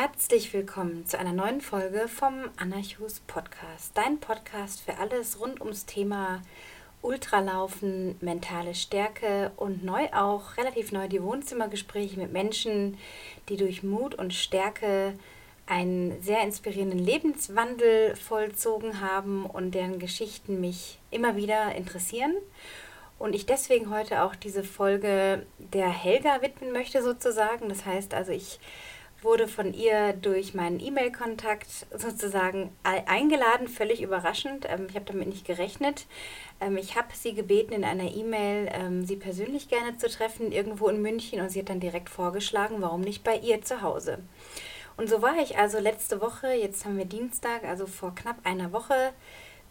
Herzlich willkommen zu einer neuen Folge vom Anarchus Podcast. Dein Podcast für alles rund ums Thema Ultralaufen, mentale Stärke und neu auch, relativ neu, die Wohnzimmergespräche mit Menschen, die durch Mut und Stärke einen sehr inspirierenden Lebenswandel vollzogen haben und deren Geschichten mich immer wieder interessieren. Und ich deswegen heute auch diese Folge der Helga widmen möchte, sozusagen. Das heißt also, ich wurde von ihr durch meinen E-Mail-Kontakt sozusagen eingeladen, völlig überraschend. Ähm, ich habe damit nicht gerechnet. Ähm, ich habe sie gebeten, in einer E-Mail ähm, sie persönlich gerne zu treffen, irgendwo in München. Und sie hat dann direkt vorgeschlagen, warum nicht bei ihr zu Hause. Und so war ich also letzte Woche, jetzt haben wir Dienstag, also vor knapp einer Woche,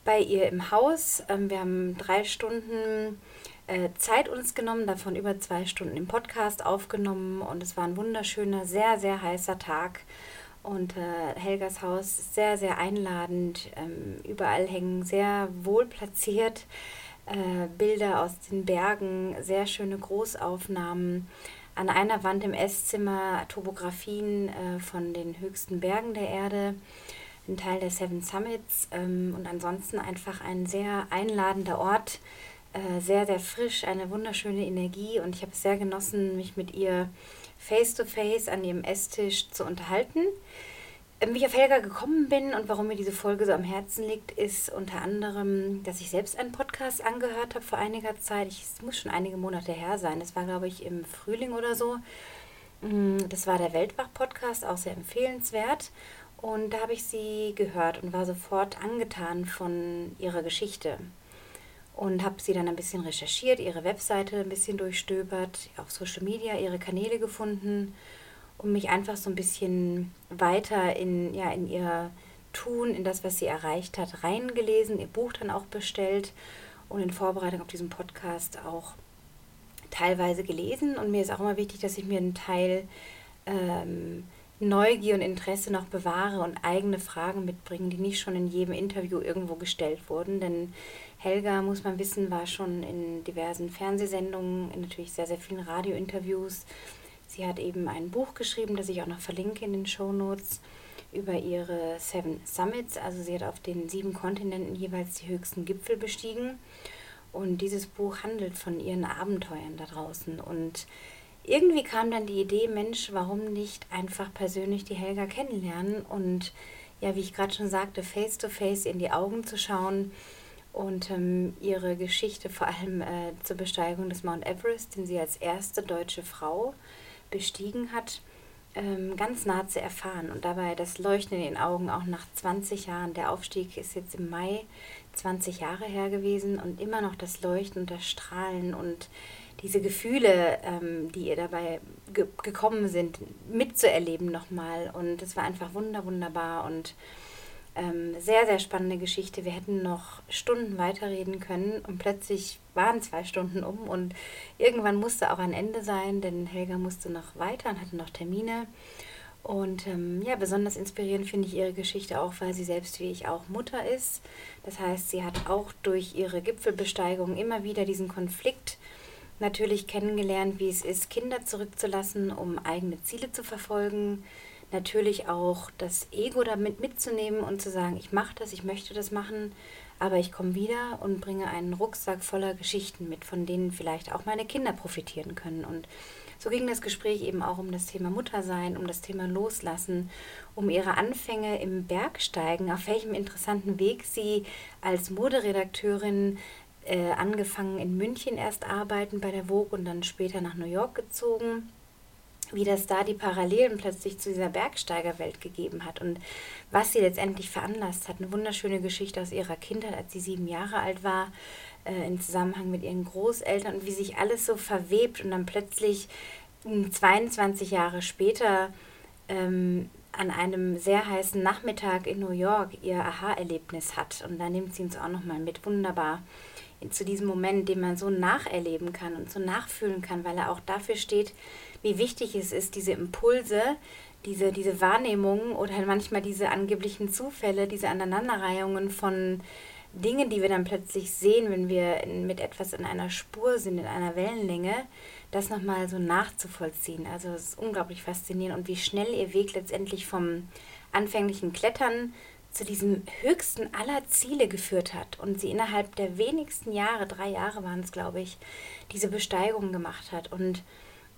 bei ihr im Haus. Wir haben drei Stunden äh, Zeit uns genommen, davon über zwei Stunden im Podcast aufgenommen und es war ein wunderschöner, sehr, sehr heißer Tag. Und äh, Helgas Haus ist sehr, sehr einladend. Ähm, überall hängen sehr wohl platziert äh, Bilder aus den Bergen, sehr schöne Großaufnahmen. An einer Wand im Esszimmer Topografien äh, von den höchsten Bergen der Erde, ein Teil der Seven Summits ähm, und ansonsten einfach ein sehr einladender Ort, äh, sehr, sehr frisch, eine wunderschöne Energie und ich habe es sehr genossen, mich mit ihr face-to-face -face an ihrem Esstisch zu unterhalten. Ähm, wie ich auf Helga gekommen bin und warum mir diese Folge so am Herzen liegt, ist unter anderem, dass ich selbst einen Podcast angehört habe vor einiger Zeit. es muss schon einige Monate her sein. Das war, glaube ich, im Frühling oder so. Mm, das war der Weltwach-Podcast, auch sehr empfehlenswert. Und da habe ich sie gehört und war sofort angetan von ihrer Geschichte und habe sie dann ein bisschen recherchiert, ihre Webseite ein bisschen durchstöbert, auf Social Media ihre Kanäle gefunden und mich einfach so ein bisschen weiter in, ja, in ihr Tun, in das, was sie erreicht hat, reingelesen, ihr Buch dann auch bestellt und in Vorbereitung auf diesen Podcast auch teilweise gelesen. Und mir ist auch immer wichtig, dass ich mir einen Teil ähm, Neugier und Interesse noch bewahre und eigene Fragen mitbringe, die nicht schon in jedem Interview irgendwo gestellt wurden. Denn Helga, muss man wissen, war schon in diversen Fernsehsendungen, in natürlich sehr, sehr vielen Radiointerviews. Sie hat eben ein Buch geschrieben, das ich auch noch verlinke in den Show Notes über ihre Seven Summits. Also sie hat auf den sieben Kontinenten jeweils die höchsten Gipfel bestiegen. Und dieses Buch handelt von ihren Abenteuern da draußen. Und irgendwie kam dann die Idee, Mensch, warum nicht einfach persönlich die Helga kennenlernen und ja, wie ich gerade schon sagte, face to face in die Augen zu schauen und ähm, ihre Geschichte vor allem äh, zur Besteigung des Mount Everest, den sie als erste deutsche Frau bestiegen hat, ähm, ganz nah zu erfahren und dabei das Leuchten in den Augen auch nach 20 Jahren. Der Aufstieg ist jetzt im Mai 20 Jahre her gewesen und immer noch das Leuchten und das Strahlen und diese Gefühle, ähm, die ihr dabei ge gekommen sind, mitzuerleben nochmal. Und es war einfach wunder, wunderbar und ähm, sehr, sehr spannende Geschichte. Wir hätten noch Stunden weiterreden können und plötzlich waren zwei Stunden um und irgendwann musste auch ein Ende sein, denn Helga musste noch weiter und hatte noch Termine. Und ähm, ja, besonders inspirierend finde ich ihre Geschichte auch, weil sie selbst wie ich auch Mutter ist. Das heißt, sie hat auch durch ihre Gipfelbesteigung immer wieder diesen Konflikt natürlich kennengelernt, wie es ist, Kinder zurückzulassen, um eigene Ziele zu verfolgen natürlich auch das Ego damit mitzunehmen und zu sagen, ich mache das, ich möchte das machen, aber ich komme wieder und bringe einen Rucksack voller Geschichten mit, von denen vielleicht auch meine Kinder profitieren können. Und so ging das Gespräch eben auch um das Thema Muttersein, um das Thema Loslassen, um ihre Anfänge im Bergsteigen, auf welchem interessanten Weg sie als Moderedakteurin äh, angefangen in München erst arbeiten bei der Vogue und dann später nach New York gezogen wie das da die Parallelen plötzlich zu dieser Bergsteigerwelt gegeben hat und was sie letztendlich veranlasst hat. Eine wunderschöne Geschichte aus ihrer Kindheit, als sie sieben Jahre alt war, äh, im Zusammenhang mit ihren Großeltern und wie sich alles so verwebt und dann plötzlich 22 Jahre später ähm, an einem sehr heißen Nachmittag in New York ihr Aha-Erlebnis hat. Und da nimmt sie uns auch nochmal mit. Wunderbar zu diesem Moment, den man so nacherleben kann und so nachfühlen kann, weil er auch dafür steht, wie wichtig es ist, diese Impulse, diese, diese Wahrnehmungen oder manchmal diese angeblichen Zufälle, diese Aneinanderreihungen von Dinge, die wir dann plötzlich sehen, wenn wir mit etwas in einer Spur sind, in einer Wellenlänge, das nochmal so nachzuvollziehen. Also es ist unglaublich faszinierend und wie schnell ihr Weg letztendlich vom anfänglichen Klettern zu diesem höchsten aller Ziele geführt hat und sie innerhalb der wenigsten Jahre, drei Jahre waren es, glaube ich, diese Besteigung gemacht hat und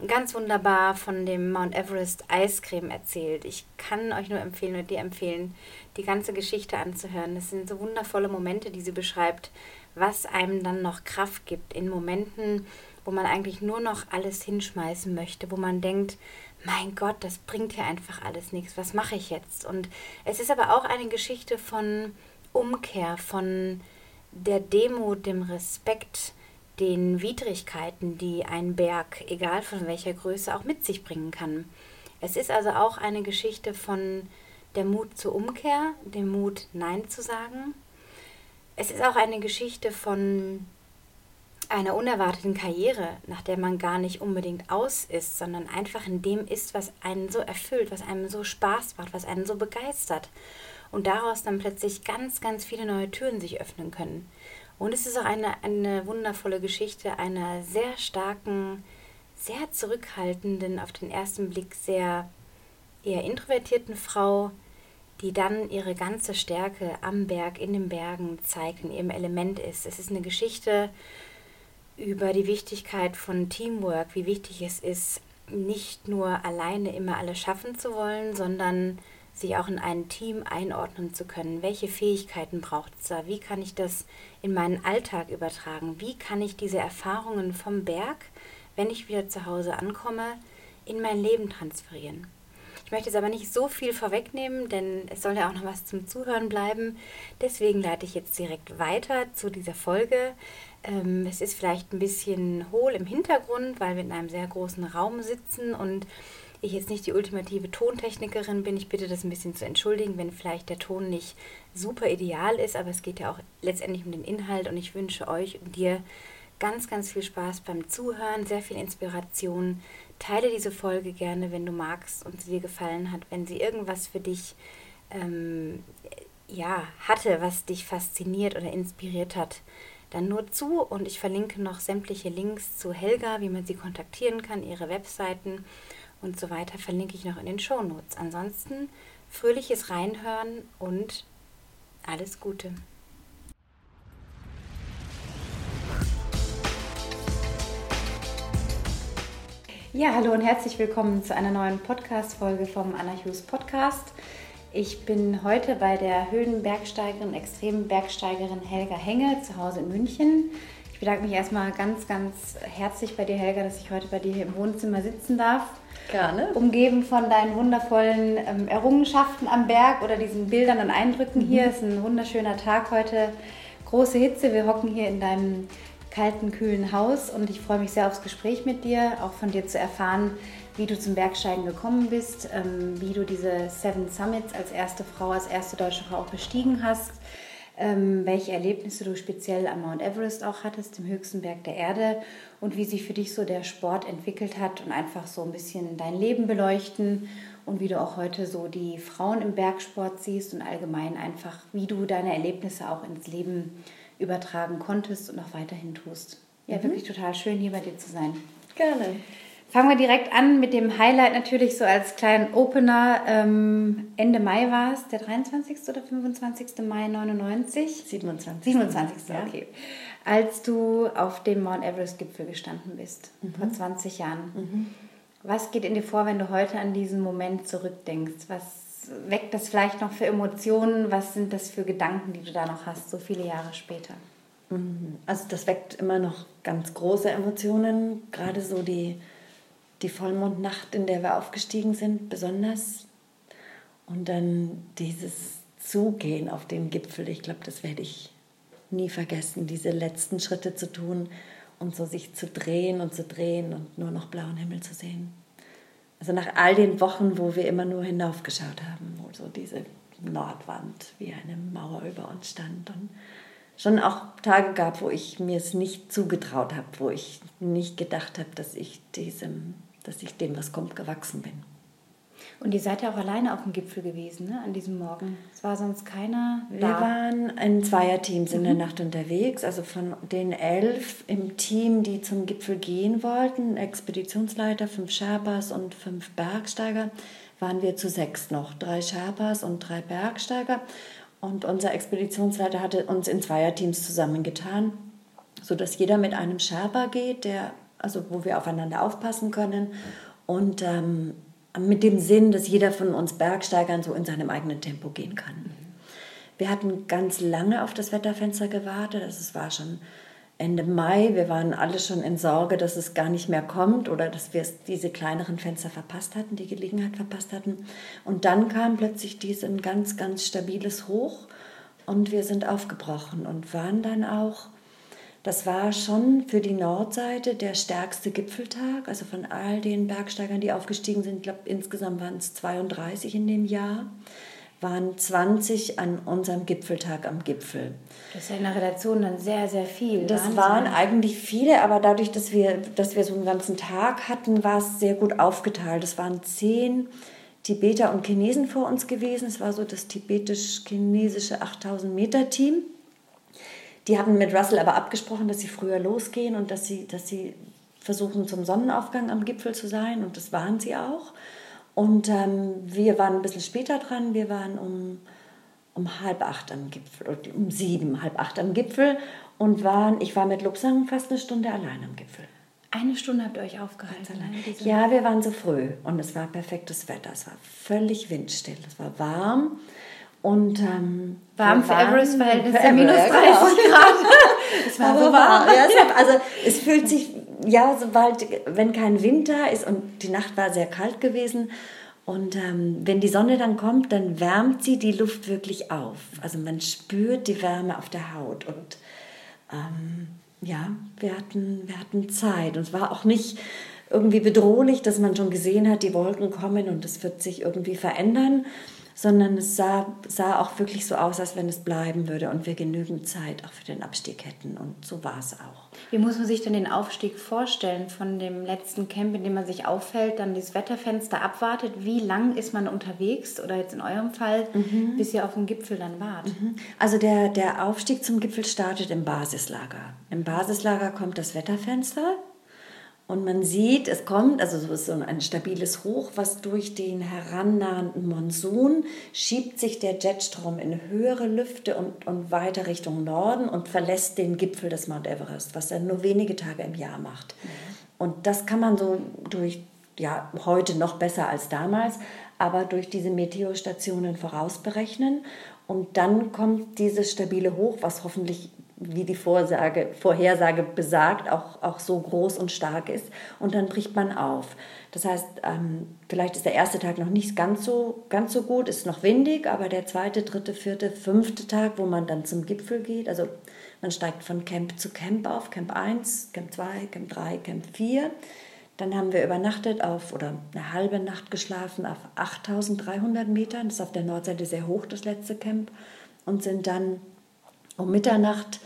ganz wunderbar von dem Mount Everest Eiscreme erzählt. Ich kann euch nur empfehlen oder dir empfehlen, die ganze Geschichte anzuhören. Das sind so wundervolle Momente, die sie beschreibt, was einem dann noch Kraft gibt in Momenten, wo man eigentlich nur noch alles hinschmeißen möchte, wo man denkt, mein Gott, das bringt ja einfach alles nichts. Was mache ich jetzt? Und es ist aber auch eine Geschichte von Umkehr, von der Demut, dem Respekt, den Widrigkeiten, die ein Berg, egal von welcher Größe, auch mit sich bringen kann. Es ist also auch eine Geschichte von der Mut zur Umkehr, dem Mut, Nein zu sagen. Es ist auch eine Geschichte von einer unerwarteten Karriere, nach der man gar nicht unbedingt aus ist, sondern einfach in dem ist, was einen so erfüllt, was einem so Spaß macht, was einen so begeistert. Und daraus dann plötzlich ganz, ganz viele neue Türen sich öffnen können. Und es ist auch eine, eine wundervolle Geschichte einer sehr starken, sehr zurückhaltenden, auf den ersten Blick sehr eher introvertierten Frau, die dann ihre ganze Stärke am Berg, in den Bergen zeigt, in ihrem Element ist. Es ist eine Geschichte über die Wichtigkeit von Teamwork, wie wichtig es ist, nicht nur alleine immer alles schaffen zu wollen, sondern sich auch in ein Team einordnen zu können. Welche Fähigkeiten braucht es da? Wie kann ich das in meinen Alltag übertragen? Wie kann ich diese Erfahrungen vom Berg, wenn ich wieder zu Hause ankomme, in mein Leben transferieren? Ich möchte jetzt aber nicht so viel vorwegnehmen, denn es soll ja auch noch was zum Zuhören bleiben. Deswegen leite ich jetzt direkt weiter zu dieser Folge. Ähm, es ist vielleicht ein bisschen hohl im Hintergrund, weil wir in einem sehr großen Raum sitzen und ich jetzt nicht die ultimative Tontechnikerin bin. Ich bitte das ein bisschen zu entschuldigen, wenn vielleicht der Ton nicht super ideal ist, aber es geht ja auch letztendlich um den Inhalt und ich wünsche euch und dir ganz, ganz viel Spaß beim Zuhören, sehr viel Inspiration. Teile diese Folge gerne, wenn du magst und sie dir gefallen hat, wenn sie irgendwas für dich ähm, ja, hatte, was dich fasziniert oder inspiriert hat dann nur zu und ich verlinke noch sämtliche Links zu Helga, wie man sie kontaktieren kann, ihre Webseiten und so weiter verlinke ich noch in den Show Notes. Ansonsten fröhliches Reinhören und alles Gute. Ja, hallo und herzlich willkommen zu einer neuen Podcast-Folge vom Anna Hughes Podcast. Ich bin heute bei der Höhenbergsteigerin, extremen Bergsteigerin Helga Henge zu Hause in München. Ich bedanke mich erstmal ganz, ganz herzlich bei dir, Helga, dass ich heute bei dir hier im Wohnzimmer sitzen darf. Gerne. Umgeben von deinen wundervollen ähm, Errungenschaften am Berg oder diesen Bildern und Eindrücken mhm. hier. Es ist ein wunderschöner Tag heute. Große Hitze. Wir hocken hier in deinem kalten, kühlen Haus und ich freue mich sehr aufs Gespräch mit dir, auch von dir zu erfahren, wie du zum Bergsteigen gekommen bist, ähm, wie du diese Seven Summits als erste Frau, als erste deutsche Frau auch bestiegen hast, ähm, welche Erlebnisse du speziell am Mount Everest auch hattest, dem höchsten Berg der Erde und wie sich für dich so der Sport entwickelt hat und einfach so ein bisschen dein Leben beleuchten und wie du auch heute so die Frauen im Bergsport siehst und allgemein einfach, wie du deine Erlebnisse auch ins Leben übertragen konntest und auch weiterhin tust. Ja, mhm. wirklich total schön, hier bei dir zu sein. Gerne. Fangen wir direkt an mit dem Highlight natürlich so als kleinen Opener. Ähm, Ende Mai war es, der 23. oder 25. Mai 99? 27. 27. Ja. Okay. Als du auf dem Mount Everest-Gipfel gestanden bist, mhm. vor 20 Jahren. Mhm. Was geht in dir vor, wenn du heute an diesen Moment zurückdenkst? Was weckt das vielleicht noch für Emotionen? Was sind das für Gedanken, die du da noch hast, so viele Jahre später? Mhm. Also das weckt immer noch ganz große Emotionen, gerade so die die Vollmondnacht, in der wir aufgestiegen sind, besonders. Und dann dieses Zugehen auf den Gipfel, ich glaube, das werde ich nie vergessen, diese letzten Schritte zu tun und so sich zu drehen und zu drehen und nur noch blauen Himmel zu sehen. Also nach all den Wochen, wo wir immer nur hinaufgeschaut haben, wo so diese Nordwand wie eine Mauer über uns stand und schon auch Tage gab, wo ich mir es nicht zugetraut habe, wo ich nicht gedacht habe, dass ich diesem dass ich dem, was kommt, gewachsen bin. Und ihr seid ja auch alleine auf dem Gipfel gewesen, ne, an diesem Morgen. Es war sonst keiner da. Wir waren in Zweierteams in der mhm. Nacht unterwegs. Also von den elf im Team, die zum Gipfel gehen wollten, Expeditionsleiter, fünf Sherpas und fünf Bergsteiger, waren wir zu sechs noch. Drei Sherpas und drei Bergsteiger. Und unser Expeditionsleiter hatte uns in Zweierteams zusammengetan, sodass jeder mit einem Sherpa geht, der, also wo wir aufeinander aufpassen können. Und ähm, mit dem Sinn, dass jeder von uns Bergsteigern so in seinem eigenen Tempo gehen kann. Wir hatten ganz lange auf das Wetterfenster gewartet. Also es war schon Ende Mai. Wir waren alle schon in Sorge, dass es gar nicht mehr kommt oder dass wir diese kleineren Fenster verpasst hatten, die Gelegenheit verpasst hatten. Und dann kam plötzlich dieses ganz, ganz stabiles Hoch und wir sind aufgebrochen und waren dann auch das war schon für die Nordseite der stärkste Gipfeltag. Also von all den Bergsteigern, die aufgestiegen sind, ich glaube insgesamt waren es 32 in dem Jahr, waren 20 an unserem Gipfeltag am Gipfel. Das ist ja in der Redaktion dann sehr, sehr viel. Das Wahnsinn. waren eigentlich viele, aber dadurch, dass wir, dass wir so einen ganzen Tag hatten, war es sehr gut aufgeteilt. Es waren zehn Tibeter und Chinesen vor uns gewesen. Es war so das tibetisch-chinesische 8000 Meter Team. Die hatten mit Russell aber abgesprochen, dass sie früher losgehen und dass sie, dass sie versuchen, zum Sonnenaufgang am Gipfel zu sein. Und das waren sie auch. Und ähm, wir waren ein bisschen später dran. Wir waren um, um halb acht am Gipfel, um sieben, halb acht am Gipfel. Und waren, ich war mit Lupsang fast eine Stunde allein am Gipfel. Eine Stunde habt ihr euch aufgehalten? Ja, wir waren so früh und es war perfektes Wetter. Es war völlig windstill. Es war warm. Und ähm, warm für Everest-Verhältnisse, minus 30 genau. Grad. es war so warm. Ja, es hat, also es fühlt sich, ja, sobald, wenn kein Winter ist und die Nacht war sehr kalt gewesen und ähm, wenn die Sonne dann kommt, dann wärmt sie die Luft wirklich auf. Also man spürt die Wärme auf der Haut und ähm, ja, wir hatten, wir hatten Zeit und es war auch nicht irgendwie bedrohlich, dass man schon gesehen hat, die Wolken kommen und es wird sich irgendwie verändern sondern es sah, sah auch wirklich so aus, als wenn es bleiben würde und wir genügend Zeit auch für den Abstieg hätten. Und so war es auch. Wie muss man sich denn den Aufstieg vorstellen von dem letzten Camp, in dem man sich auffällt, dann das Wetterfenster abwartet? Wie lang ist man unterwegs oder jetzt in eurem Fall, mhm. bis ihr auf dem Gipfel dann wart? Mhm. Also der, der Aufstieg zum Gipfel startet im Basislager. Im Basislager kommt das Wetterfenster und man sieht, es kommt, also so ist so ein stabiles Hoch, was durch den herannahenden Monsun schiebt sich der Jetstrom in höhere Lüfte und, und weiter Richtung Norden und verlässt den Gipfel des Mount Everest, was er nur wenige Tage im Jahr macht. Mhm. Und das kann man so durch, ja, heute noch besser als damals, aber durch diese Meteostationen vorausberechnen. Und dann kommt dieses stabile Hoch, was hoffentlich wie die Vorsage, Vorhersage besagt, auch, auch so groß und stark ist. Und dann bricht man auf. Das heißt, ähm, vielleicht ist der erste Tag noch nicht ganz so, ganz so gut, ist noch windig, aber der zweite, dritte, vierte, fünfte Tag, wo man dann zum Gipfel geht, also man steigt von Camp zu Camp auf, Camp 1, Camp 2, Camp 3, Camp 4. Dann haben wir übernachtet auf, oder eine halbe Nacht geschlafen auf 8300 Metern. Das ist auf der Nordseite sehr hoch, das letzte Camp. Und sind dann um Mitternacht,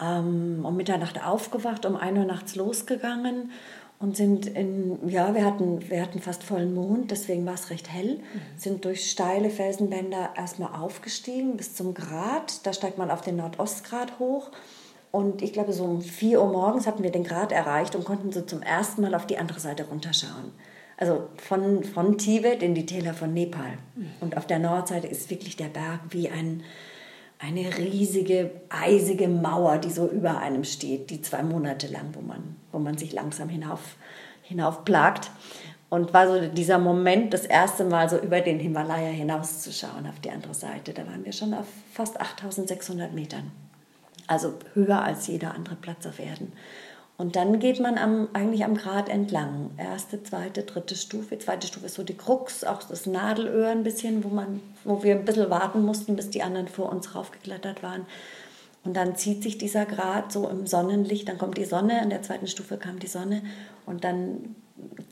ähm, um Mitternacht aufgewacht, um 1 Uhr nachts losgegangen und sind in, ja, wir hatten, wir hatten fast vollen Mond, deswegen war es recht hell, mhm. sind durch steile Felsenbänder erstmal aufgestiegen bis zum Grat. Da steigt man auf den Nordostgrat hoch. Und ich glaube, so um 4 Uhr morgens hatten wir den Grat erreicht und konnten so zum ersten Mal auf die andere Seite runterschauen. Also von, von Tibet in die Täler von Nepal. Mhm. Und auf der Nordseite ist wirklich der Berg wie ein, eine riesige, eisige Mauer, die so über einem steht, die zwei Monate lang, wo man, wo man sich langsam hinauf, hinaufplagt. Und war so dieser Moment, das erste Mal so über den Himalaya hinauszuschauen auf die andere Seite. Da waren wir schon auf fast 8600 Metern. Also höher als jeder andere Platz auf Erden. Und dann geht man am, eigentlich am Grat entlang. Erste, zweite, dritte Stufe. Zweite Stufe ist so die Krux, auch das Nadelöhr ein bisschen, wo, man, wo wir ein bisschen warten mussten, bis die anderen vor uns raufgeklettert waren. Und dann zieht sich dieser Grat so im Sonnenlicht, dann kommt die Sonne, an der zweiten Stufe kam die Sonne und dann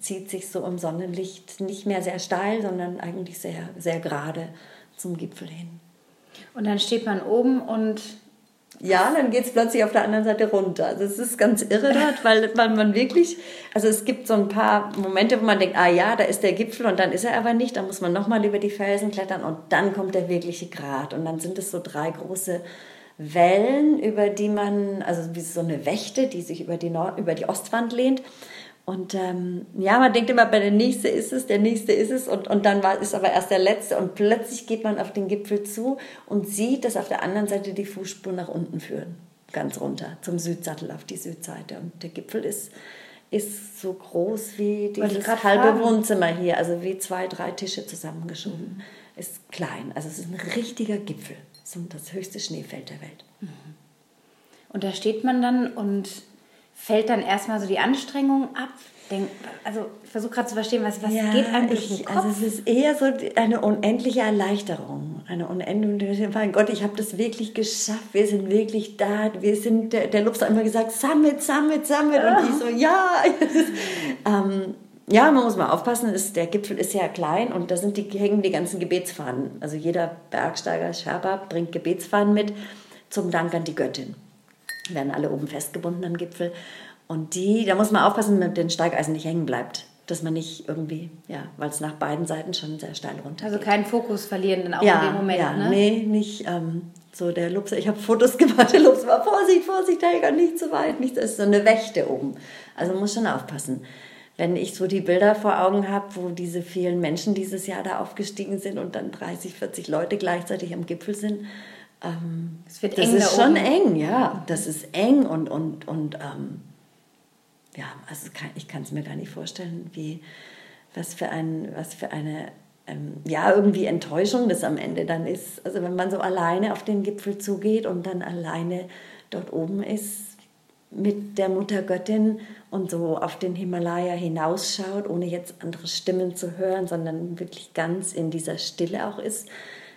zieht sich so im Sonnenlicht nicht mehr sehr steil, sondern eigentlich sehr, sehr gerade zum Gipfel hin. Und dann steht man oben und ja, dann geht es plötzlich auf der anderen Seite runter. Also es ist ganz irre dort, weil man, man wirklich, also es gibt so ein paar Momente, wo man denkt, ah ja, da ist der Gipfel und dann ist er aber nicht, dann muss man nochmal über die Felsen klettern und dann kommt der wirkliche Grat und dann sind es so drei große Wellen, über die man, also wie so eine Wächte, die sich über die, Nord über die Ostwand lehnt und ähm, ja, man denkt immer, bei der nächste ist es, der nächste ist es und, und dann war, ist aber erst der letzte und plötzlich geht man auf den Gipfel zu und sieht, dass auf der anderen Seite die Fußspuren nach unten führen, ganz runter zum Südsattel auf die Südseite und der Gipfel ist ist so groß wie dieses halbe fragen. Wohnzimmer hier, also wie zwei, drei Tische zusammengeschoben. Mhm. Ist klein, also es ist ein richtiger Gipfel, so das höchste Schneefeld der Welt. Mhm. Und da steht man dann und fällt dann erstmal so die Anstrengung ab? Denk, also ich versuche gerade zu verstehen, was, was ja, geht eigentlich ich, Also es ist eher so eine unendliche Erleichterung. Eine unendliche, mein Gott, ich habe das wirklich geschafft. Wir sind wirklich da. Wir sind, der, der Lupster hat immer gesagt, Summit, Summit, Summit. Ja. Und ich so, ja. ähm, ja, man muss mal aufpassen, ist, der Gipfel ist ja klein und da sind die, hängen die ganzen Gebetsfahnen. Also jeder Bergsteiger, Sherpa, bringt Gebetsfahnen mit zum Dank an die Göttin werden alle oben festgebunden am Gipfel. Und die, da muss man aufpassen, mit den Steigeisen nicht hängen bleibt. Dass man nicht irgendwie, ja, weil es nach beiden Seiten schon sehr steil runter Also keinen Fokus verlieren dann auch ja, in dem Moment, ja, ne? Nee, nicht ähm, so der Lupser. Ich habe Fotos gemacht, der Lupser war Vorsicht, Vorsicht, Helga, nicht zu weit. Nicht, das ist so eine Wächte oben. Also man muss schon aufpassen. Wenn ich so die Bilder vor Augen habe, wo diese vielen Menschen dieses Jahr da aufgestiegen sind und dann 30, 40 Leute gleichzeitig am Gipfel sind, ähm, es wird das eng ist da schon eng, ja. Das ist eng und, und, und ähm, ja, also kann, ich kann es mir gar nicht vorstellen, wie, was für, ein, was für eine, ähm, ja, irgendwie Enttäuschung das am Ende dann ist. Also wenn man so alleine auf den Gipfel zugeht und dann alleine dort oben ist mit der Muttergöttin und so auf den Himalaya hinausschaut, ohne jetzt andere Stimmen zu hören, sondern wirklich ganz in dieser Stille auch ist,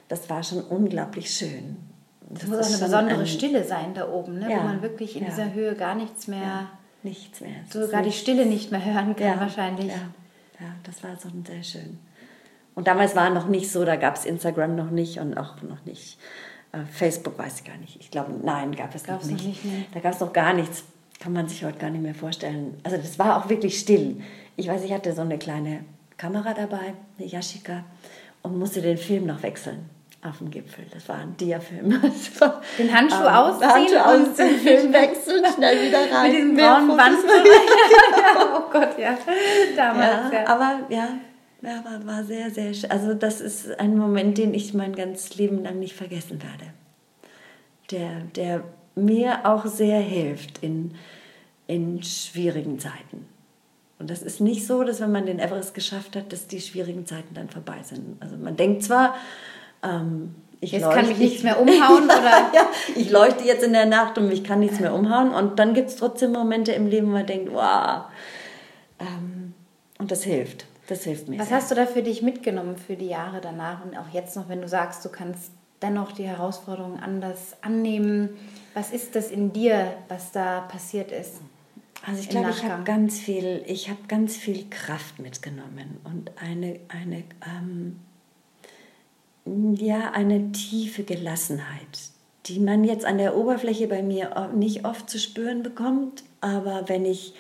das war schon unglaublich schön. Das, muss auch eine besondere ein, Stille sein da oben, ne? Ja, wo man wirklich in ja. dieser Höhe gar nichts mehr, ja, nichts mehr. sogar die Stille nicht mehr hören kann wahrscheinlich. Ja. das war so sehr schön. Und damals war noch nicht so, da gab es Instagram noch nicht und auch noch nicht äh, Facebook, weiß ich gar nicht. Ich glaube, nein, gab es Gab's noch nicht. nicht ne? Da gab es noch gar nichts. Kann man sich heute gar nicht mehr vorstellen. Also das war auch wirklich still. Ich weiß, ich hatte so eine kleine Kamera dabei, eine Yashica, und musste den Film noch wechseln auf dem Gipfel. Das war ein Diafilm. War, Den Handschuh ähm, ausziehen, Handschuh ausziehen Film wechseln, schnell wieder rein. Mit diesem braunen Band. oh Gott, ja. Damals, ja. ja. Aber ja, ja war, war sehr, sehr schön. Also das ist ein Moment, den ich mein ganzes Leben lang nicht vergessen werde. Der, der mir auch sehr hilft in, in schwierigen Zeiten. Und das ist nicht so, dass wenn man den Everest geschafft hat, dass die schwierigen Zeiten dann vorbei sind. Also man denkt zwar, ähm, ich jetzt leuchte, kann mich nichts mehr umhauen oder? ja, ich leuchte jetzt in der Nacht und mich kann nichts mehr umhauen. Und dann gibt es trotzdem Momente im Leben, wo man denkt, wow. Ähm, und das hilft. Das hilft mir. Was sehr. hast du da für dich mitgenommen für die Jahre danach und auch jetzt noch, wenn du sagst, du kannst dennoch die Herausforderungen anders annehmen? Was ist das in dir, was da passiert ist? Also ich glaube, ich habe ganz viel, ich habe ganz viel Kraft mitgenommen und eine, eine ähm, ja, eine tiefe Gelassenheit, die man jetzt an der Oberfläche bei mir nicht oft zu spüren bekommt, aber wenn ich,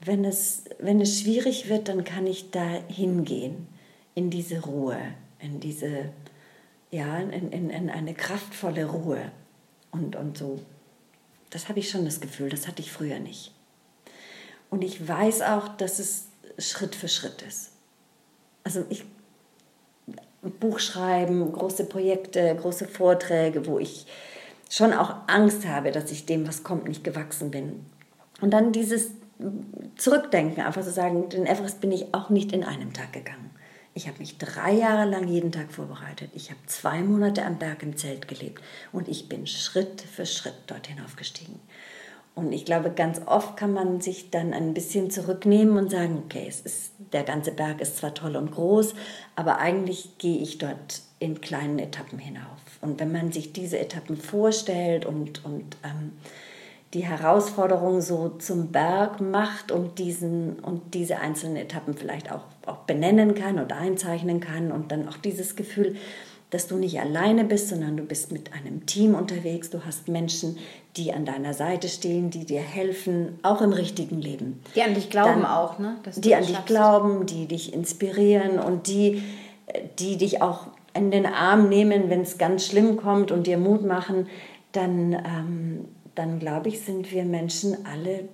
wenn es, wenn es schwierig wird, dann kann ich da hingehen, in diese Ruhe, in diese, ja, in, in, in eine kraftvolle Ruhe und, und so. Das habe ich schon das Gefühl, das hatte ich früher nicht. Und ich weiß auch, dass es Schritt für Schritt ist. Also ich Buch schreiben, große Projekte, große Vorträge, wo ich schon auch Angst habe, dass ich dem, was kommt, nicht gewachsen bin. Und dann dieses Zurückdenken, einfach zu so sagen, den Everest bin ich auch nicht in einem Tag gegangen. Ich habe mich drei Jahre lang jeden Tag vorbereitet. Ich habe zwei Monate am Berg im Zelt gelebt und ich bin Schritt für Schritt dorthin aufgestiegen. Und ich glaube, ganz oft kann man sich dann ein bisschen zurücknehmen und sagen, okay, es ist, der ganze Berg ist zwar toll und groß, aber eigentlich gehe ich dort in kleinen Etappen hinauf. Und wenn man sich diese Etappen vorstellt und, und ähm, die Herausforderung so zum Berg macht und, diesen, und diese einzelnen Etappen vielleicht auch, auch benennen kann und einzeichnen kann und dann auch dieses Gefühl, dass du nicht alleine bist, sondern du bist mit einem Team unterwegs. Du hast Menschen, die an deiner Seite stehen, die dir helfen, auch im richtigen Leben. Die an dich glauben Dann, auch, ne? die an dich glauben, die dich inspirieren und die, die dich auch in den Arm nehmen, wenn es ganz schlimm kommt und dir Mut machen. Dann, ähm, dann glaube ich, sind wir Menschen alle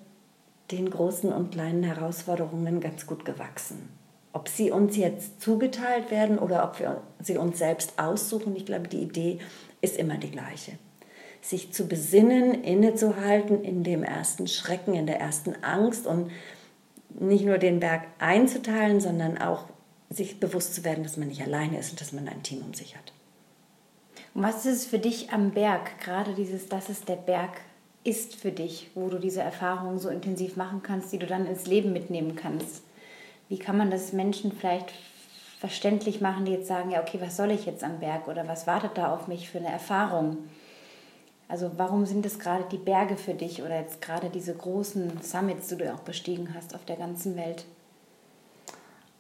den großen und kleinen Herausforderungen ganz gut gewachsen. Ob sie uns jetzt zugeteilt werden oder ob wir sie uns selbst aussuchen, ich glaube, die Idee ist immer die gleiche. Sich zu besinnen, innezuhalten in dem ersten Schrecken, in der ersten Angst und nicht nur den Berg einzuteilen, sondern auch sich bewusst zu werden, dass man nicht alleine ist und dass man ein Team um sich hat. Und was ist es für dich am Berg, gerade dieses, dass es der Berg ist für dich, wo du diese Erfahrungen so intensiv machen kannst, die du dann ins Leben mitnehmen kannst? Wie kann man das Menschen vielleicht verständlich machen, die jetzt sagen, ja, okay, was soll ich jetzt am Berg oder was wartet da auf mich für eine Erfahrung? Also warum sind es gerade die Berge für dich oder jetzt gerade diese großen Summits, die du auch bestiegen hast auf der ganzen Welt?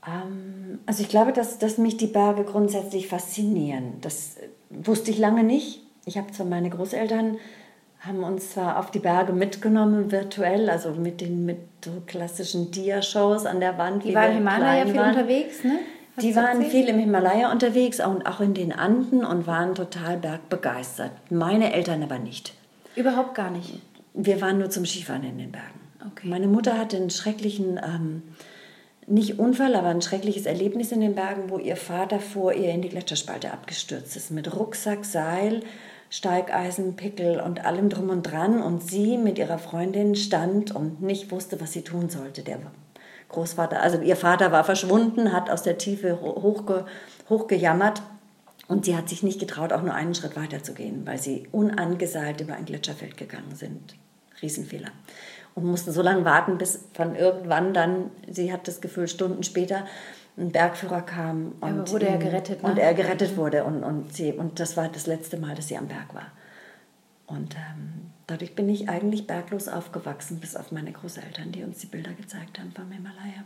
Ähm, also ich glaube, dass, dass mich die Berge grundsätzlich faszinieren. Das wusste ich lange nicht. Ich habe zwar meine Großeltern haben uns zwar auf die Berge mitgenommen, virtuell, also mit den mit so klassischen Dia-Shows an der Wand. Die waren im Himalaya viel waren. unterwegs, ne? Hast die waren viel im Himalaya unterwegs und auch in den Anden und waren total bergbegeistert. Meine Eltern aber nicht. Überhaupt gar nicht. Wir waren nur zum Skifahren in den Bergen. Okay. Meine Mutter hatte einen schrecklichen, ähm, nicht Unfall, aber ein schreckliches Erlebnis in den Bergen, wo ihr Vater vor ihr in die Gletscherspalte abgestürzt ist. Mit Rucksack, Seil Steigeisen, Pickel und allem drum und dran und sie mit ihrer Freundin stand und nicht wusste, was sie tun sollte. Der Großvater, also ihr Vater war verschwunden, hat aus der Tiefe hochge, hochgejammert und sie hat sich nicht getraut, auch nur einen Schritt weiter zu gehen, weil sie unangeseilt über ein Gletscherfeld gegangen sind. Riesenfehler. Und mussten so lange warten, bis von irgendwann dann, sie hat das Gefühl, Stunden später, ein Bergführer kam und, wurde er gerettet, ne? und er gerettet wurde und, und, sie, und das war das letzte Mal, dass sie am Berg war. Und ähm, dadurch bin ich eigentlich berglos aufgewachsen, bis auf meine Großeltern, die uns die Bilder gezeigt haben vom Himalaya.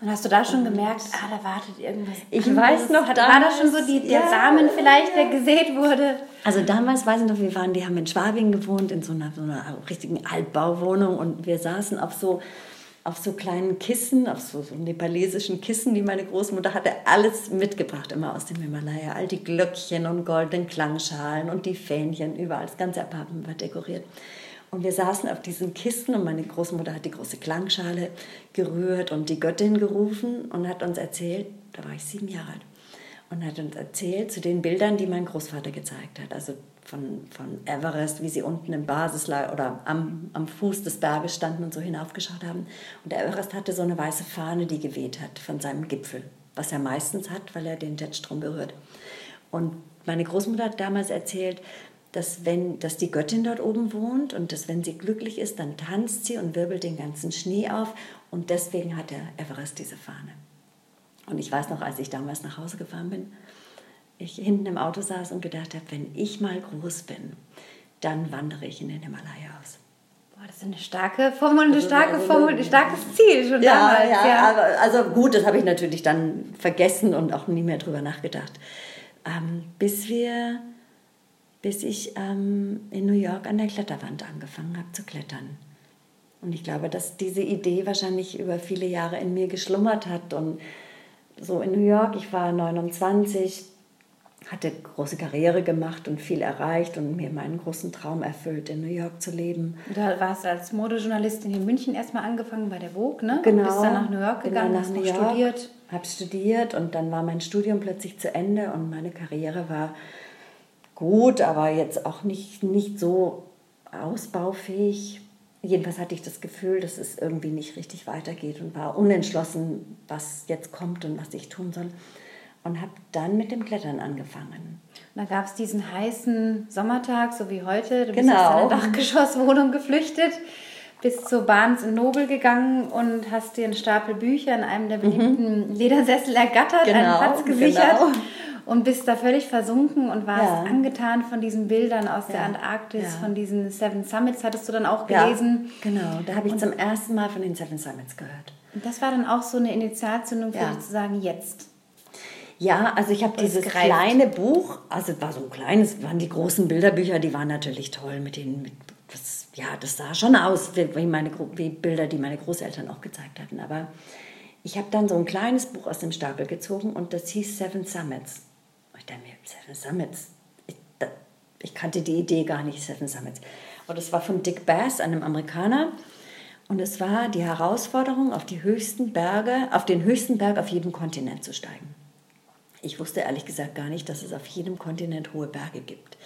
Und hast du da schon und gemerkt, ah, da wartet irgendwas? Ich anderes. weiß noch, Hat, damals, war das schon so die, der ja, Samen vielleicht, der gesät wurde? Also damals weiß ich noch, wir waren, die haben in Schwabing gewohnt, in so einer, so einer richtigen Altbauwohnung und wir saßen auf so auf so kleinen Kissen, auf so, so nepalesischen Kissen, die meine Großmutter hatte, alles mitgebracht, immer aus dem Himalaya. All die Glöckchen und goldenen Klangschalen und die Fähnchen, überall. Das ganze Apartment war dekoriert. Und wir saßen auf diesen Kisten und meine Großmutter hat die große Klangschale gerührt und die Göttin gerufen und hat uns erzählt, da war ich sieben Jahre alt, und hat uns erzählt zu den Bildern, die mein Großvater gezeigt hat. Also von, von Everest, wie sie unten im Basislager oder am, am Fuß des Berges standen und so hinaufgeschaut haben. Und der Everest hatte so eine weiße Fahne, die geweht hat von seinem Gipfel, was er meistens hat, weil er den Jetstrom berührt. Und meine Großmutter hat damals erzählt, dass, wenn, dass die Göttin dort oben wohnt und dass wenn sie glücklich ist, dann tanzt sie und wirbelt den ganzen Schnee auf und deswegen hat der Everest diese Fahne. Und ich weiß noch, als ich damals nach Hause gefahren bin, ich hinten im Auto saß und gedacht habe, wenn ich mal groß bin, dann wandere ich in den Himalaya aus. Boah, das ist eine starke Formel, eine starke Formel, ein starkes Ziel schon ja, damals. Ja, ja. Aber, also gut, das habe ich natürlich dann vergessen und auch nie mehr drüber nachgedacht. Ähm, bis wir, bis ich ähm, in New York an der Kletterwand angefangen habe zu klettern. Und ich glaube, dass diese Idee wahrscheinlich über viele Jahre in mir geschlummert hat und so in New York, ich war 29, hatte große Karriere gemacht und viel erreicht und mir meinen großen Traum erfüllt, in New York zu leben. Da warst du als Modejournalistin in München erstmal angefangen bei der Vogue, ne? Genau. Und bist dann nach New York gegangen, nach hast New York, studiert. Hab studiert und dann war mein Studium plötzlich zu Ende und meine Karriere war gut, aber jetzt auch nicht, nicht so ausbaufähig. Jedenfalls hatte ich das Gefühl, dass es irgendwie nicht richtig weitergeht und war unentschlossen, was jetzt kommt und was ich tun soll und habe dann mit dem Klettern angefangen. Und da gab es diesen heißen Sommertag, so wie heute. Du bist genau. aus deiner Dachgeschosswohnung geflüchtet, bist zu Barnes Nobel gegangen und hast dir einen Stapel Bücher in einem der beliebten mhm. Ledersessel ergattert, genau, einen Platz gesichert. Genau. Und bist da völlig versunken und warst ja. angetan von diesen Bildern aus ja. der Antarktis, ja. von diesen Seven Summits, hattest du dann auch gelesen. genau, da habe ich und zum ersten Mal von den Seven Summits gehört. Und das war dann auch so eine Initialzündung für dich zu sagen, jetzt Ja, also ich habe dieses gereift? kleine Buch, also es war so ein kleines, waren die großen Bilderbücher, die waren natürlich toll mit den, mit, das, ja, das sah schon aus wie, meine, wie Bilder, die meine Großeltern auch gezeigt hatten. Aber ich habe dann so ein kleines Buch aus dem Stapel gezogen und das hieß Seven Summits. Und ich dachte mir, Seven Summits, ich, da, ich kannte die Idee gar nicht, Seven Summits. Und es war von Dick Bass, einem Amerikaner. Und es war die Herausforderung, auf die höchsten Berge, auf den höchsten Berg auf jedem Kontinent zu steigen. Ich wusste ehrlich gesagt gar nicht, dass es auf jedem Kontinent hohe Berge gibt.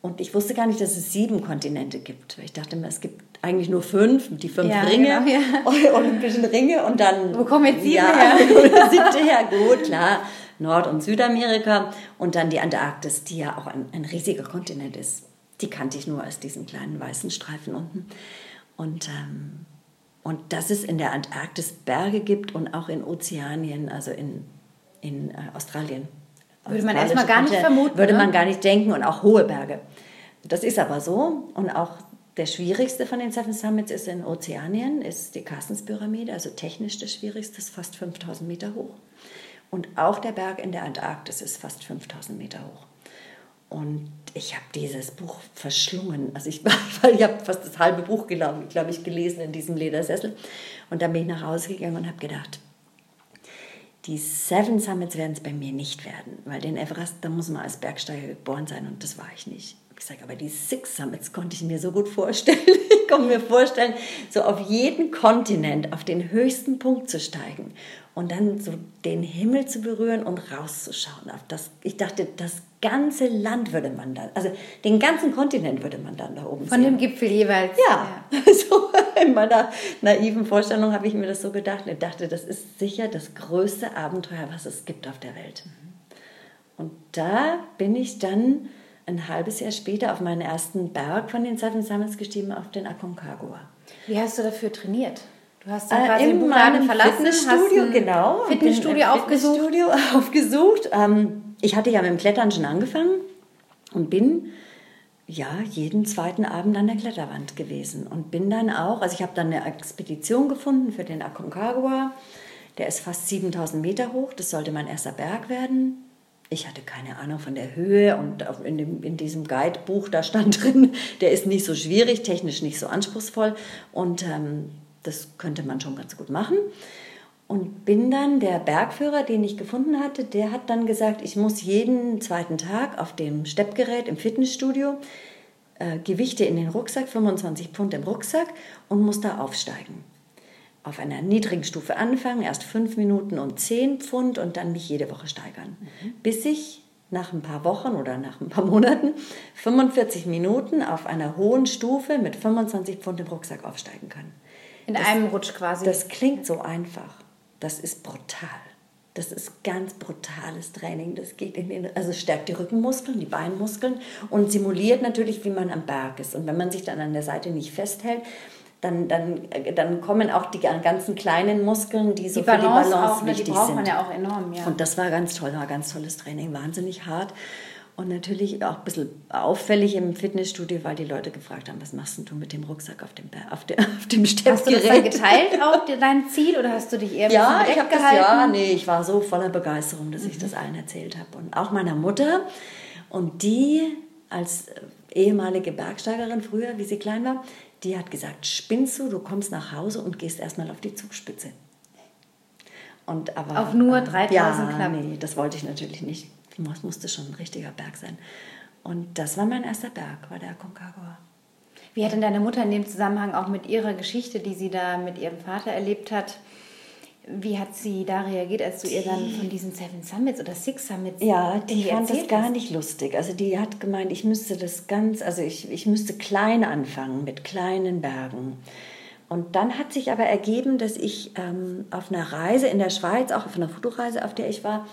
Und ich wusste gar nicht, dass es sieben Kontinente gibt. Ich dachte immer, es gibt eigentlich nur fünf, die fünf Ja, Ringe genau, ja. olympischen Ringe und dann... Wo kommen jetzt sieben ja, her? Siebte her, gut, klar. Nord- und Südamerika und dann die Antarktis, die ja auch ein, ein riesiger Kontinent ist. Die kannte ich nur als diesen kleinen weißen Streifen unten. Und, ähm, und dass es in der Antarktis Berge gibt und auch in Ozeanien, also in, in äh, Australien. Würde man erstmal gar nicht vermuten, Würde ne? man gar nicht denken und auch hohe Berge. Das ist aber so. Und auch der schwierigste von den Seven Summits ist in Ozeanien, ist die Carstens-Pyramide, also technisch das schwierigste, ist fast 5000 Meter hoch. Und auch der Berg in der Antarktis ist fast 5000 Meter hoch. Und ich habe dieses Buch verschlungen. Also ich, ich habe fast das halbe Buch, glaube glaub ich, gelesen in diesem Ledersessel. Und dann bin ich nach Hause gegangen und habe gedacht, die Seven Summits werden es bei mir nicht werden, weil den Everest, da muss man als Bergsteiger geboren sein und das war ich nicht. Ich sage, aber die Six Summits konnte ich mir so gut vorstellen. Ich konnte mir vorstellen, so auf jeden Kontinent, auf den höchsten Punkt zu steigen und dann so den Himmel zu berühren und rauszuschauen. Auf das, ich dachte, das ganze Land würde man dann, also den ganzen Kontinent würde man dann da oben Von sehen. dem Gipfel jeweils. Ja, so in meiner naiven Vorstellung habe ich mir das so gedacht. Ich dachte, das ist sicher das größte Abenteuer, was es gibt auf der Welt. Und da bin ich dann ein halbes Jahr später auf meinen ersten Berg von den Seven Summits gestiegen, auf den Aconcagua. Wie hast du dafür trainiert? Du hast dann Äh, quasi den in Buchladen meinem verlassen, Fitnessstudio, hast ein genau. Fitnessstudio aufgesucht. Fitnessstudio aufgesucht. Ähm, ich hatte ja mit dem Klettern schon angefangen und bin ja jeden zweiten Abend an der Kletterwand gewesen und bin dann auch, also ich habe dann eine Expedition gefunden für den Aconcagua. Der ist fast 7000 Meter hoch, das sollte mein erster Berg werden. Ich hatte keine Ahnung von der Höhe und in, dem, in diesem Guidebuch, da stand drin, der ist nicht so schwierig, technisch nicht so anspruchsvoll und ähm, das könnte man schon ganz gut machen. Und bin dann, der Bergführer, den ich gefunden hatte, der hat dann gesagt, ich muss jeden zweiten Tag auf dem Steppgerät im Fitnessstudio äh, Gewichte in den Rucksack, 25 Pfund im Rucksack und muss da aufsteigen. Auf einer niedrigen Stufe anfangen, erst 5 Minuten und 10 Pfund und dann mich jede Woche steigern. Bis ich nach ein paar Wochen oder nach ein paar Monaten 45 Minuten auf einer hohen Stufe mit 25 Pfund im Rucksack aufsteigen kann. In einem Rutsch quasi. Das klingt so einfach. Das ist brutal. Das ist ganz brutales Training. Das geht in den, also stärkt die Rückenmuskeln, die Beinmuskeln und simuliert natürlich, wie man am Berg ist. Und wenn man sich dann an der Seite nicht festhält, dann, dann, dann kommen auch die ganzen kleinen Muskeln, die so die Balance, für die Balance auch, ne, die wichtig braucht sind. man ja auch enorm, ja. Und das war ganz toll, war ganz tolles Training, wahnsinnig hart. Und natürlich auch ein bisschen auffällig im Fitnessstudio, weil die Leute gefragt haben, was machst denn du mit dem Rucksack auf dem, auf dem, auf dem hast du das dann Steppgerät? geteilt, auch dein Ziel, oder hast du dich eher Ja, ich habe das gehalten? ja, nee, ich war so voller Begeisterung, dass ich das allen erzählt habe und auch meiner Mutter und die als äh, ehemalige Bergsteigerin früher, wie sie klein war, die hat gesagt, spinnst du, du kommst nach Hause und gehst erstmal auf die Zugspitze. Und aber Auf nur äh, 3000 ja, knapp. Nee, das wollte ich natürlich nicht. Es musste schon ein richtiger Berg sein. Und das war mein erster Berg, war der Aconcagua. Wie hat denn deine Mutter in dem Zusammenhang auch mit ihrer Geschichte, die sie da mit ihrem Vater erlebt hat, wie hat sie da reagiert, als du ihr dann von diesen Seven Summits oder Six Summits Ja, die fand das gar nicht lustig. Also die hat gemeint, ich müsste das ganz, also ich, ich müsste klein anfangen, mit kleinen Bergen. Und dann hat sich aber ergeben, dass ich ähm, auf einer Reise in der Schweiz, auch auf einer Fotoreise, auf der ich war,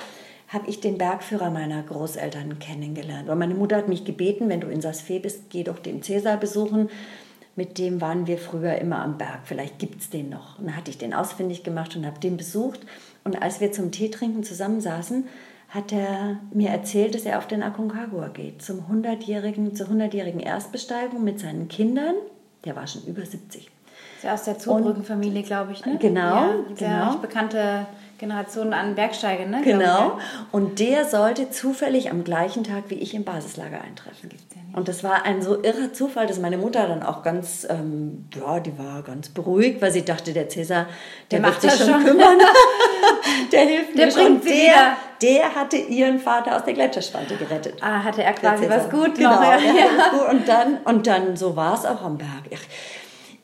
habe ich den Bergführer meiner Großeltern kennengelernt. Und meine Mutter hat mich gebeten, wenn du in Saas-Fee bist, geh doch den Cäsar besuchen. Mit dem waren wir früher immer am Berg. Vielleicht gibt es den noch. Und dann hatte ich den ausfindig gemacht und habe den besucht. Und als wir zum Tee trinken zusammensaßen, hat er mir erzählt, dass er auf den Aconcagua geht, zum 100-jährigen, zur 100-jährigen Erstbesteigung mit seinen Kindern. Der war schon über 70. Ist ja aus der Zurbrückenfamilie, glaube ich, ne? Genau, ja, genau. bekannte Generation an Bergsteiger, ne? Genau. Und der sollte zufällig am gleichen Tag wie ich im Basislager eintreffen. Ja. Und das war ein so irrer Zufall, dass meine Mutter dann auch ganz, ähm, ja, die war ganz beruhigt, weil sie dachte, der Cäsar, der, der wird sich schon, schon kümmern. der hilft der mir schon. Der, der hatte ihren Vater aus der Gletscherspalte gerettet. Ah, hatte er quasi was gut genau, noch. Ja. Ja. Und dann, und dann, so war es auch am Berg. Ich,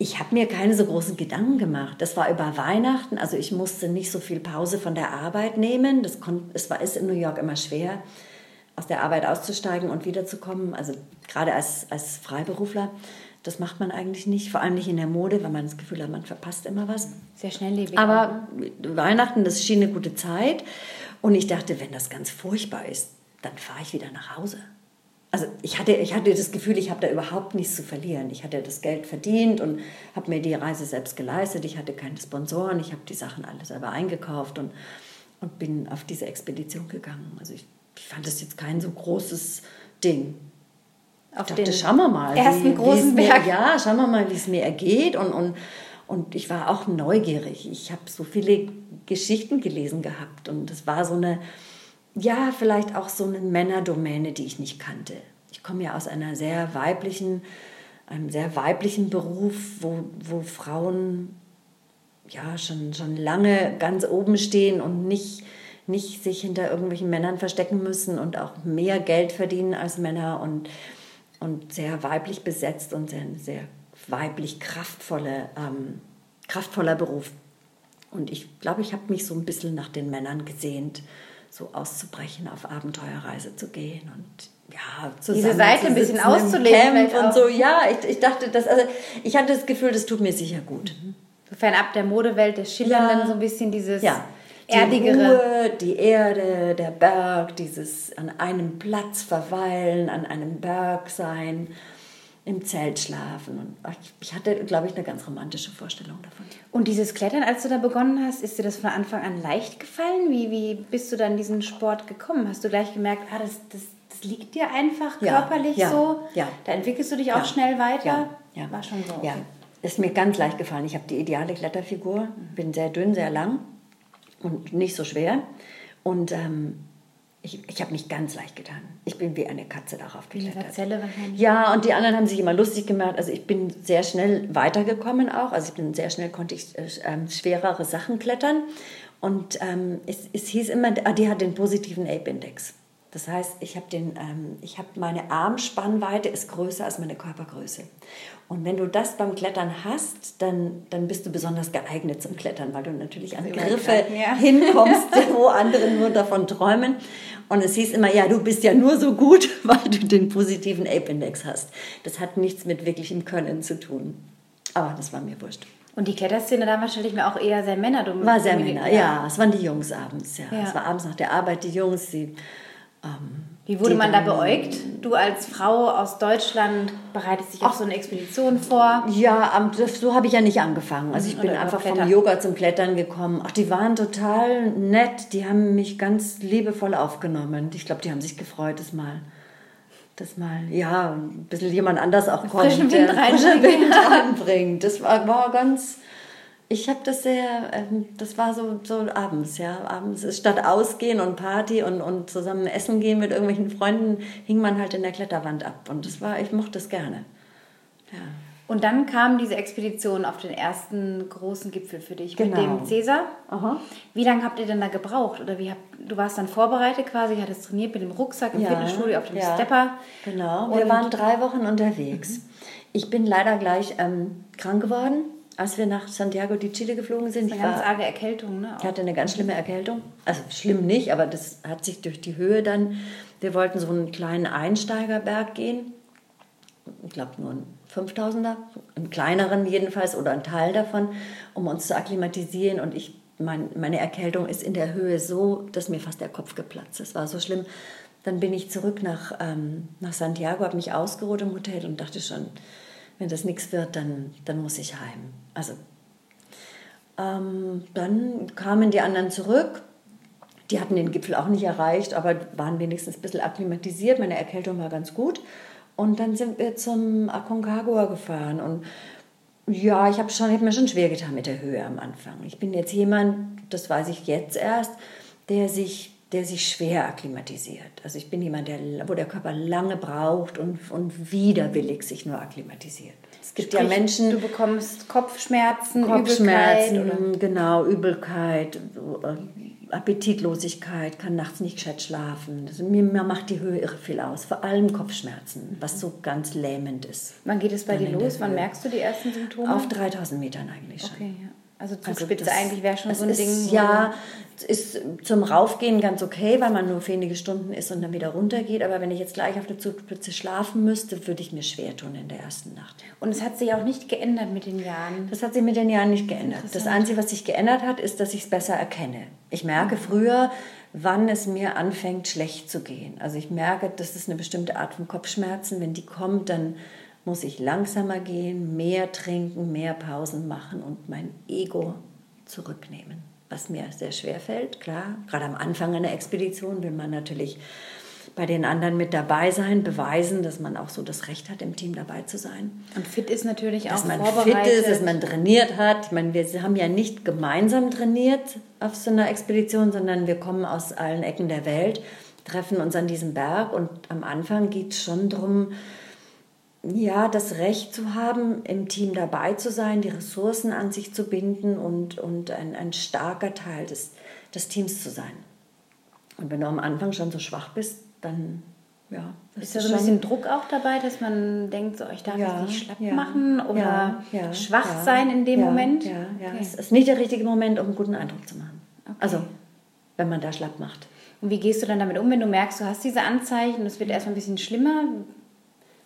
ich habe mir keine so großen Gedanken gemacht. Das war über Weihnachten, also ich musste nicht so viel Pause von der Arbeit nehmen. Das es war ist in New York immer schwer, aus der Arbeit auszusteigen und wiederzukommen. Also gerade als, als Freiberufler. Das macht man eigentlich nicht, vor allem nicht in der Mode, weil man das Gefühl hat, man verpasst immer was. Sehr schnelllebig. Aber Weihnachten, das schien eine gute Zeit. Und ich dachte, wenn das ganz furchtbar ist, dann fahre ich wieder nach Hause. Also ich hatte, ich hatte das Gefühl, ich habe da überhaupt nichts zu verlieren. Ich hatte das Geld verdient und habe mir die Reise selbst geleistet. Ich hatte keine Sponsoren, ich habe die Sachen alle selber eingekauft und, und bin auf diese Expedition gegangen. Also ich, ich fand das jetzt kein so großes Ding auf ich dachte, schauen wir mal. Ersten wie, großen Berg. Mir, ja, schauen wir mal, wie es mir ergeht. Und, und, und ich war auch neugierig. Ich habe so viele Geschichten gelesen gehabt. Und es war so eine, ja, vielleicht auch so eine Männerdomäne, die ich nicht kannte. Ich komme ja aus einer sehr weiblichen, einem sehr weiblichen Beruf, wo, wo Frauen ja schon, schon lange ganz oben stehen und nicht, nicht sich hinter irgendwelchen Männern verstecken müssen und auch mehr Geld verdienen als Männer und und sehr weiblich besetzt und sehr, sehr weiblich kraftvolle, ähm, kraftvoller Beruf. Und ich glaube, ich habe mich so ein bisschen nach den Männern gesehnt, so auszubrechen, auf Abenteuerreise zu gehen und ja, diese Seite ein bisschen auszuleben und so. Ja, ich, ich dachte, das, also ich hatte das Gefühl, das tut mir sicher gut. Mhm. So fernab der Modewelt, der Schillernden, ja. so ein bisschen dieses. Ja die erdigere. Ruhe, die Erde, der Berg, dieses an einem Platz verweilen, an einem Berg sein, im Zelt schlafen. Und ich hatte, glaube ich, eine ganz romantische Vorstellung davon. Und dieses Klettern, als du da begonnen hast, ist dir das von Anfang an leicht gefallen? Wie, wie bist du dann diesen Sport gekommen? Hast du gleich gemerkt, ah, das, das, das liegt dir einfach körperlich ja, so? Ja. Da entwickelst du dich auch ja, schnell weiter? Ja, ja. War schon so. Okay. Ja, ist mir ganz leicht gefallen. Ich habe die ideale Kletterfigur, bin sehr dünn, sehr lang und nicht so schwer. Und ähm, ich, ich habe mich ganz leicht getan. Ich bin wie eine Katze darauf geklettert. Zelle wahrscheinlich. Ja, und die anderen haben sich immer lustig gemacht. Also ich bin sehr schnell weitergekommen auch. Also ich bin sehr schnell konnte ich äh, ähm, schwerere Sachen klettern. Und ähm, es, es hieß immer, ah, die hat den positiven Ape-Index. Das heißt, ich habe ähm, hab meine Armspannweite ist größer als meine Körpergröße. Und wenn du das beim Klettern hast, dann, dann bist du besonders geeignet zum Klettern, weil du natürlich an Griffe ja. hinkommst, wo andere nur davon träumen. Und es hieß immer, ja, du bist ja nur so gut, weil du den positiven Ape-Index hast. Das hat nichts mit wirklichem Können zu tun. Aber das war mir wurscht. Und die Kletterszene da wahrscheinlich mir auch eher sehr männerdominiert. War sehr Männer, ja. ja. Es waren die Jungs abends, ja. ja. Es war abends nach der Arbeit die Jungs, die ähm, wie wurde man da beäugt? Du als Frau aus Deutschland bereitest dich auf so eine Expedition vor? Ja, so habe ich ja nicht angefangen. Also ich bin einfach vom Yoga zum Klettern gekommen. Ach, die waren total nett. Die haben mich ganz liebevoll aufgenommen. Ich glaube, die haben sich gefreut, dass mal, dass mal, ja, ein bisschen jemand anders auch kommt, frischen Wind, frischen Wind reinbringt. Das war, war ganz ich habe das sehr, ähm, das war so, so abends, ja. Abends ist statt ausgehen und Party und, und zusammen essen gehen mit irgendwelchen Freunden, hing man halt in der Kletterwand ab. Und das war, ich mochte es gerne. Ja. Und dann kam diese Expedition auf den ersten großen Gipfel für dich genau. mit dem Cäsar. Aha. Wie lange habt ihr denn da gebraucht? Oder wie habt, du warst dann vorbereitet quasi, hattest trainiert mit dem Rucksack im ja, Fitnessstudio auf dem ja. Stepper. Genau, wir waren drei Wochen unterwegs. Mhm. Ich bin leider gleich ähm, krank geworden als wir nach Santiago de Chile geflogen sind. Das ist eine ganz arge Erkältung, ne? Ich hatte eine ganz schlimme Erkältung. Also schlimm nicht, aber das hat sich durch die Höhe dann. Wir wollten so einen kleinen Einsteigerberg gehen. Ich glaube nur ein 5000er, einen kleineren jedenfalls oder ein Teil davon, um uns zu akklimatisieren. Und ich, mein, meine Erkältung ist in der Höhe so, dass mir fast der Kopf geplatzt ist. Es war so schlimm. Dann bin ich zurück nach, ähm, nach Santiago, habe mich ausgeruht im Hotel und dachte schon, wenn das nichts wird, dann, dann muss ich heim. Also ähm, dann kamen die anderen zurück. Die hatten den Gipfel auch nicht erreicht, aber waren wenigstens ein bisschen akklimatisiert. Meine Erkältung war ganz gut. Und dann sind wir zum Aconcagua gefahren. Und Ja, ich habe schon, hab mir schon schwer getan mit der Höhe am Anfang. Ich bin jetzt jemand, das weiß ich jetzt erst, der sich, der sich schwer akklimatisiert. Also ich bin jemand, der, wo der Körper lange braucht und, und widerwillig sich nur akklimatisiert. Es gibt Sprich, ja Menschen. Du bekommst Kopfschmerzen, Kopfschmerzen, Übelkeit, genau, Übelkeit, äh, Appetitlosigkeit, kann nachts nicht gescheit schlafen. Also mir, mir, macht die Höhe irre viel aus, vor allem Kopfschmerzen, was so ganz lähmend ist. Wann geht es bei dir los? Wann merkst du die ersten Symptome? Auf 3000 Metern eigentlich schon. Okay, ja. Also Zugspitze also eigentlich wäre schon so ein ist, Ding. Ja, ist zum Raufgehen ganz okay, weil man nur wenige Stunden ist und dann wieder runtergeht. Aber wenn ich jetzt gleich auf der Zugspitze schlafen müsste, würde ich mir schwer tun in der ersten Nacht. Und es hat sich auch nicht geändert mit den Jahren? Das hat sich mit den Jahren nicht geändert. Das Einzige, was sich geändert hat, ist, dass ich es besser erkenne. Ich merke früher, wann es mir anfängt, schlecht zu gehen. Also ich merke, das ist eine bestimmte Art von Kopfschmerzen. Wenn die kommt, dann muss ich langsamer gehen, mehr trinken, mehr Pausen machen und mein Ego zurücknehmen. Was mir sehr schwer fällt, klar. Gerade am Anfang einer Expedition will man natürlich bei den anderen mit dabei sein, beweisen, dass man auch so das Recht hat, im Team dabei zu sein. Und fit ist natürlich dass auch man fit ist, dass man trainiert hat. Ich meine, wir haben ja nicht gemeinsam trainiert auf so einer Expedition, sondern wir kommen aus allen Ecken der Welt, treffen uns an diesem Berg und am Anfang geht es schon darum, ja, das Recht zu haben, im Team dabei zu sein, die Ressourcen an sich zu binden und, und ein, ein starker Teil des, des Teams zu sein. Und wenn du am Anfang schon so schwach bist, dann ja. Ist da so ein bisschen Druck auch dabei, dass man denkt, so, ich darf ja, nicht schlapp ja, machen oder ja, schwach sein in dem Moment? Ja, ja. Okay. Es ist nicht der richtige Moment, um einen guten Eindruck zu machen. Okay. Also, wenn man da schlapp macht. Und wie gehst du dann damit um, wenn du merkst, du hast diese Anzeichen, es wird erstmal ein bisschen schlimmer?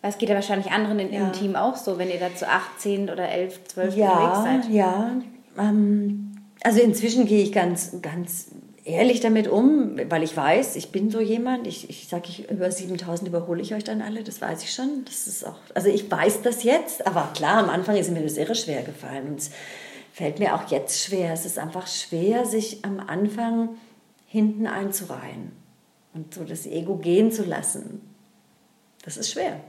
Es geht ja wahrscheinlich anderen in, ja. im Team auch so, wenn ihr da zu 18 oder 11, 12 ja, unterwegs seid. Ja, ähm, also inzwischen gehe ich ganz, ganz ehrlich damit um, weil ich weiß, ich bin so jemand. Ich, ich sage, ich, über 7000 überhole ich euch dann alle, das weiß ich schon. Das ist auch, also ich weiß das jetzt, aber klar, am Anfang ist mir das irre schwer gefallen und es fällt mir auch jetzt schwer. Es ist einfach schwer, sich am Anfang hinten einzureihen und so das Ego gehen zu lassen. Das ist schwer.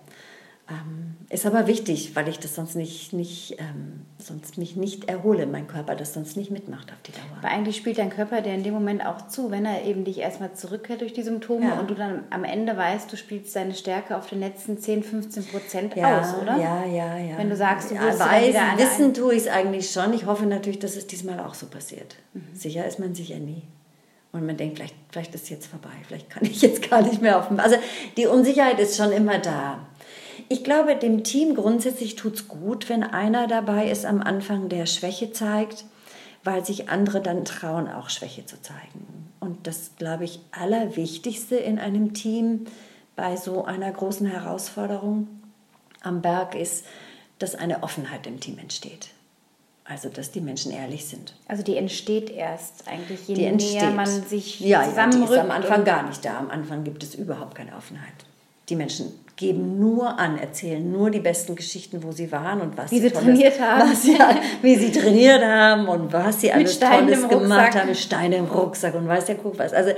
Ähm, ist aber wichtig, weil ich das sonst nicht, nicht ähm, sonst mich nicht erhole, mein Körper das sonst nicht mitmacht auf die Dauer. Aber eigentlich spielt dein Körper dir in dem Moment auch zu, wenn er eben dich erstmal zurückhält durch die Symptome ja. und du dann am Ende weißt, du spielst deine Stärke auf den letzten 10, 15 Prozent ja, aus, oder? Ja, ja, ja. Wenn du sagst, du wirst ja, weiß, wissen tue ich es eigentlich schon. Ich hoffe natürlich, dass es diesmal auch so passiert. Mhm. Sicher ist man sicher nie. Und man denkt, vielleicht, vielleicht ist es jetzt vorbei, vielleicht kann ich jetzt gar nicht mehr auf dem... Also die Unsicherheit ist schon immer da. Ich glaube, dem Team grundsätzlich tut es gut, wenn einer dabei ist am Anfang, der Schwäche zeigt, weil sich andere dann trauen, auch Schwäche zu zeigen. Und das, glaube ich, Allerwichtigste in einem Team bei so einer großen Herausforderung am Berg ist, dass eine Offenheit im Team entsteht. Also, dass die Menschen ehrlich sind. Also, die entsteht erst eigentlich, je die näher entsteht. man sich ja, zusammenrückt. Ja, die ist am Anfang gar nicht da. Am Anfang gibt es überhaupt keine Offenheit. Die Menschen geben nur an, erzählen nur die besten Geschichten, wo sie waren und was wie sie, sie trainiert haben. Was sie, wie sie trainiert haben und was sie alles Tolles gemacht haben, mit Steine im Rucksack und weiß der Kuck was. Also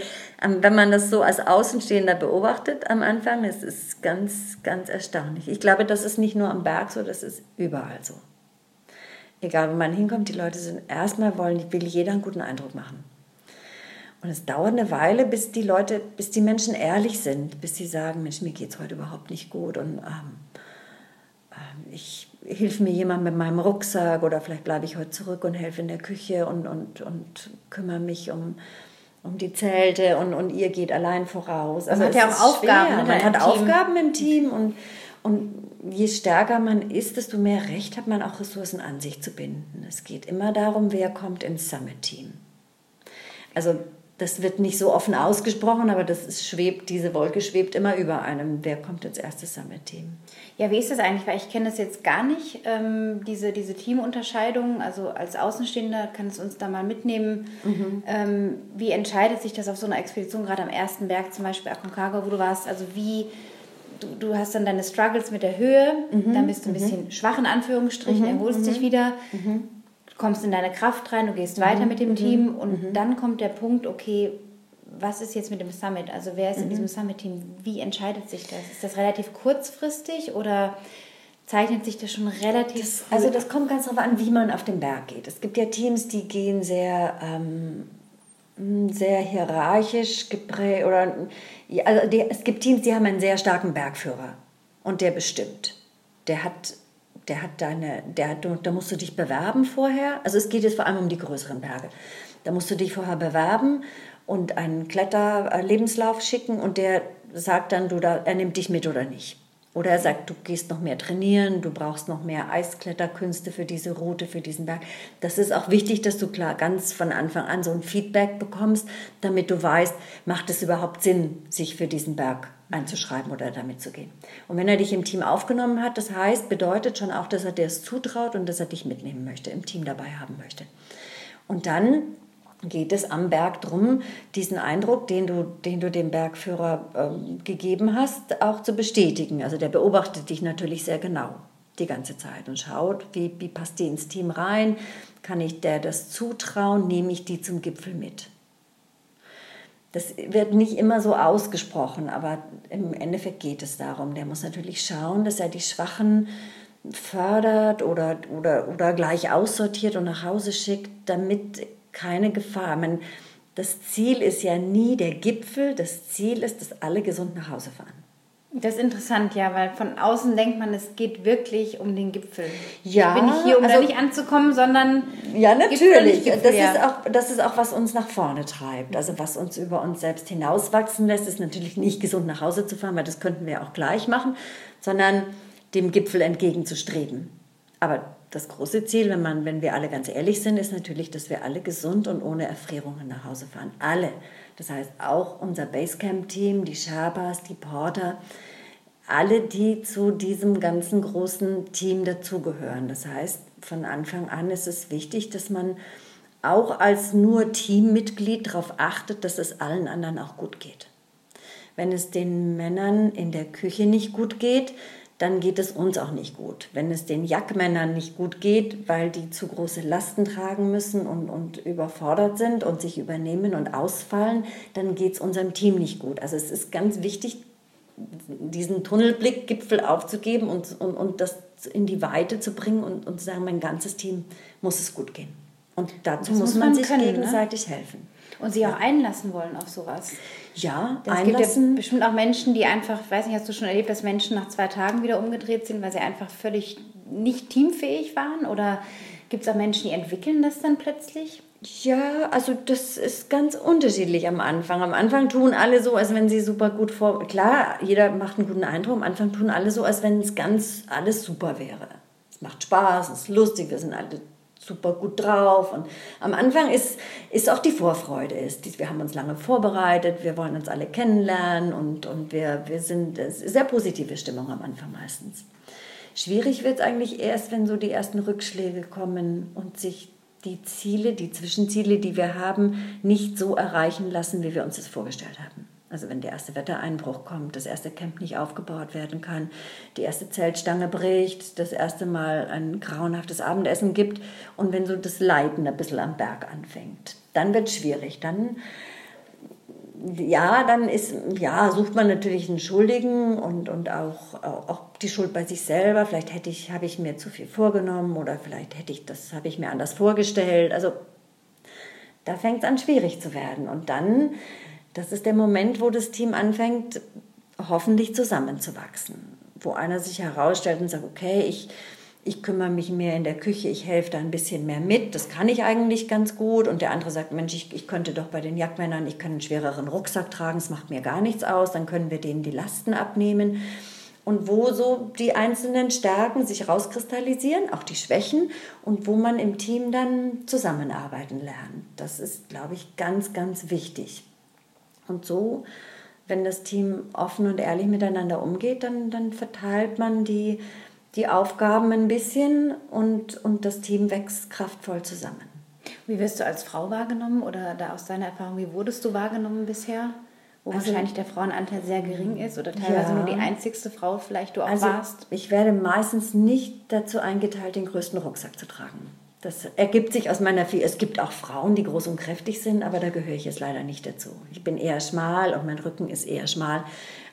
ähm, wenn man das so als Außenstehender beobachtet am Anfang, ist es ganz, ganz erstaunlich. Ich glaube, das ist nicht nur am Berg so, das ist überall so. Egal, wo man hinkommt, die Leute sind erstmal wollen, will jeder einen guten Eindruck machen. Und es dauert eine Weile, bis die Leute, bis die Menschen ehrlich sind, bis sie sagen, Mensch, mir geht es heute überhaupt nicht gut und ähm, ähm, ich hilf mir jemand mit meinem Rucksack oder vielleicht bleibe ich heute zurück und helfe in der Küche und, und, und kümmere mich um, um die Zelte und, und ihr geht allein voraus. Also man hat ja auch Aufgaben. Ne, man hat Team. Aufgaben im Team und, und je stärker man ist, desto mehr Recht hat man auch Ressourcen an sich zu binden. Es geht immer darum, wer kommt ins Summit-Team. Also das wird nicht so offen ausgesprochen, aber das ist, schwebt, diese Wolke schwebt immer über einem. Wer kommt ins erste Summit-Team? Ja, wie ist das eigentlich? Weil ich kenne das jetzt gar nicht, ähm, diese, diese Teamunterscheidung. Also als Außenstehender kann es uns da mal mitnehmen. Mhm. Ähm, wie entscheidet sich das auf so einer Expedition, gerade am ersten Berg, zum Beispiel Aconcagua, wo du warst? Also wie, du, du hast dann deine Struggles mit der Höhe, mhm. dann bist du ein mhm. bisschen schwach in Anführungsstrichen, mhm. erholst dich mhm. wieder kommst in deine Kraft rein, du gehst mhm. weiter mit dem mhm. Team und mhm. dann kommt der Punkt, okay, was ist jetzt mit dem Summit? Also wer ist in diesem mhm. Summit-Team? Wie entscheidet sich das? Ist das relativ kurzfristig oder zeichnet sich das schon relativ. Das, also das kommt ganz darauf an, wie man auf den Berg geht. Es gibt ja Teams, die gehen sehr, ähm, sehr hierarchisch geprägt oder also die, es gibt Teams, die haben einen sehr starken Bergführer und der bestimmt. Der hat der hat deine, der hat, da musst du dich bewerben vorher. Also es geht jetzt vor allem um die größeren Berge. Da musst du dich vorher bewerben und einen Kletterlebenslauf schicken und der sagt dann, du da, er nimmt dich mit oder nicht. Oder er sagt, du gehst noch mehr trainieren, du brauchst noch mehr Eiskletterkünste für diese Route, für diesen Berg. Das ist auch wichtig, dass du klar ganz von Anfang an so ein Feedback bekommst, damit du weißt, macht es überhaupt Sinn, sich für diesen Berg einzuschreiben oder damit zu gehen. Und wenn er dich im Team aufgenommen hat, das heißt, bedeutet schon auch, dass er dir es zutraut und dass er dich mitnehmen möchte, im Team dabei haben möchte. Und dann geht es am Berg darum, diesen Eindruck, den du, den du dem Bergführer äh, gegeben hast, auch zu bestätigen. Also der beobachtet dich natürlich sehr genau die ganze Zeit und schaut, wie, wie passt die ins Team rein, kann ich der das zutrauen, nehme ich die zum Gipfel mit. Das wird nicht immer so ausgesprochen, aber im Endeffekt geht es darum. Der muss natürlich schauen, dass er die Schwachen fördert oder, oder, oder gleich aussortiert und nach Hause schickt, damit keine Gefahr. Man, das Ziel ist ja nie der Gipfel, das Ziel ist, dass alle gesund nach Hause fahren. Das ist interessant, ja, weil von außen denkt man, es geht wirklich um den Gipfel. Ja. Ich bin nicht hier, um also, da nicht anzukommen, sondern. Ja, natürlich. Gipfel, das, ja. Ist auch, das ist auch, was uns nach vorne treibt. Also, was uns über uns selbst hinauswachsen lässt, ist natürlich nicht gesund nach Hause zu fahren, weil das könnten wir auch gleich machen, sondern dem Gipfel entgegenzustreben. Aber das große Ziel, wenn, man, wenn wir alle ganz ehrlich sind, ist natürlich, dass wir alle gesund und ohne Erfrierungen nach Hause fahren. Alle. Das heißt auch unser Basecamp-Team, die Sherpas, die Porter, alle, die zu diesem ganzen großen Team dazugehören. Das heißt, von Anfang an ist es wichtig, dass man auch als nur Teammitglied darauf achtet, dass es allen anderen auch gut geht. Wenn es den Männern in der Küche nicht gut geht, dann geht es uns auch nicht gut. Wenn es den Jackmännern nicht gut geht, weil die zu große Lasten tragen müssen und, und überfordert sind und sich übernehmen und ausfallen, dann geht es unserem Team nicht gut. Also es ist ganz wichtig, diesen Tunnelblickgipfel aufzugeben und, und, und das in die Weite zu bringen und, und zu sagen, mein ganzes Team muss es gut gehen. Und dazu muss, muss, man, man sich können, ne? gegenseitig ne? helfen. Und sie auch einlassen wollen auf sowas. Ja, es einlassen. gibt ja bestimmt auch Menschen, die einfach, weiß nicht, hast du schon erlebt, dass Menschen nach zwei Tagen wieder umgedreht sind, weil sie einfach völlig nicht teamfähig waren? Oder gibt es auch Menschen, die entwickeln das dann plötzlich? Ja, also das ist ganz unterschiedlich am Anfang. Am Anfang tun alle so, als wenn sie super gut vor. Klar, jeder macht einen guten Eindruck. Am Anfang tun alle so, als wenn es ganz alles super wäre. Es macht Spaß, es ist lustig, wir sind alle super gut drauf. Und am Anfang ist, ist auch die Vorfreude. Ist, wir haben uns lange vorbereitet, wir wollen uns alle kennenlernen und, und wir, wir sind sehr positive Stimmung am Anfang meistens. Schwierig wird es eigentlich erst, wenn so die ersten Rückschläge kommen und sich die Ziele, die Zwischenziele, die wir haben, nicht so erreichen lassen, wie wir uns das vorgestellt haben. Also wenn der erste Wettereinbruch kommt, das erste Camp nicht aufgebaut werden kann, die erste Zeltstange bricht, das erste Mal ein grauenhaftes Abendessen gibt und wenn so das Leiden ein bisschen am Berg anfängt, dann wird es schwierig. Dann, ja, dann ist, ja, sucht man natürlich einen Schuldigen und, und auch, auch die Schuld bei sich selber. Vielleicht hätte ich, habe ich mir zu viel vorgenommen oder vielleicht hätte ich das, habe ich mir anders vorgestellt. Also da fängt es an schwierig zu werden und dann das ist der Moment, wo das Team anfängt, hoffentlich zusammenzuwachsen. Wo einer sich herausstellt und sagt, okay, ich, ich kümmere mich mehr in der Küche, ich helfe da ein bisschen mehr mit, das kann ich eigentlich ganz gut. Und der andere sagt, Mensch, ich, ich könnte doch bei den Jagdmännern, ich kann einen schwereren Rucksack tragen, es macht mir gar nichts aus, dann können wir denen die Lasten abnehmen. Und wo so die einzelnen Stärken sich rauskristallisieren, auch die Schwächen, und wo man im Team dann zusammenarbeiten lernt. Das ist, glaube ich, ganz, ganz wichtig. Und so, wenn das Team offen und ehrlich miteinander umgeht, dann, dann verteilt man die, die Aufgaben ein bisschen und, und das Team wächst kraftvoll zusammen. Wie wirst du als Frau wahrgenommen oder da aus deiner Erfahrung, wie wurdest du wahrgenommen bisher? Wo also, wahrscheinlich der Frauenanteil sehr gering ist oder teilweise ja. nur die einzigste Frau vielleicht du auch also, warst? Ich werde meistens nicht dazu eingeteilt, den größten Rucksack zu tragen. Das ergibt sich aus meiner Viel. Es gibt auch Frauen, die groß und kräftig sind, aber da gehöre ich jetzt leider nicht dazu. Ich bin eher schmal und mein Rücken ist eher schmal.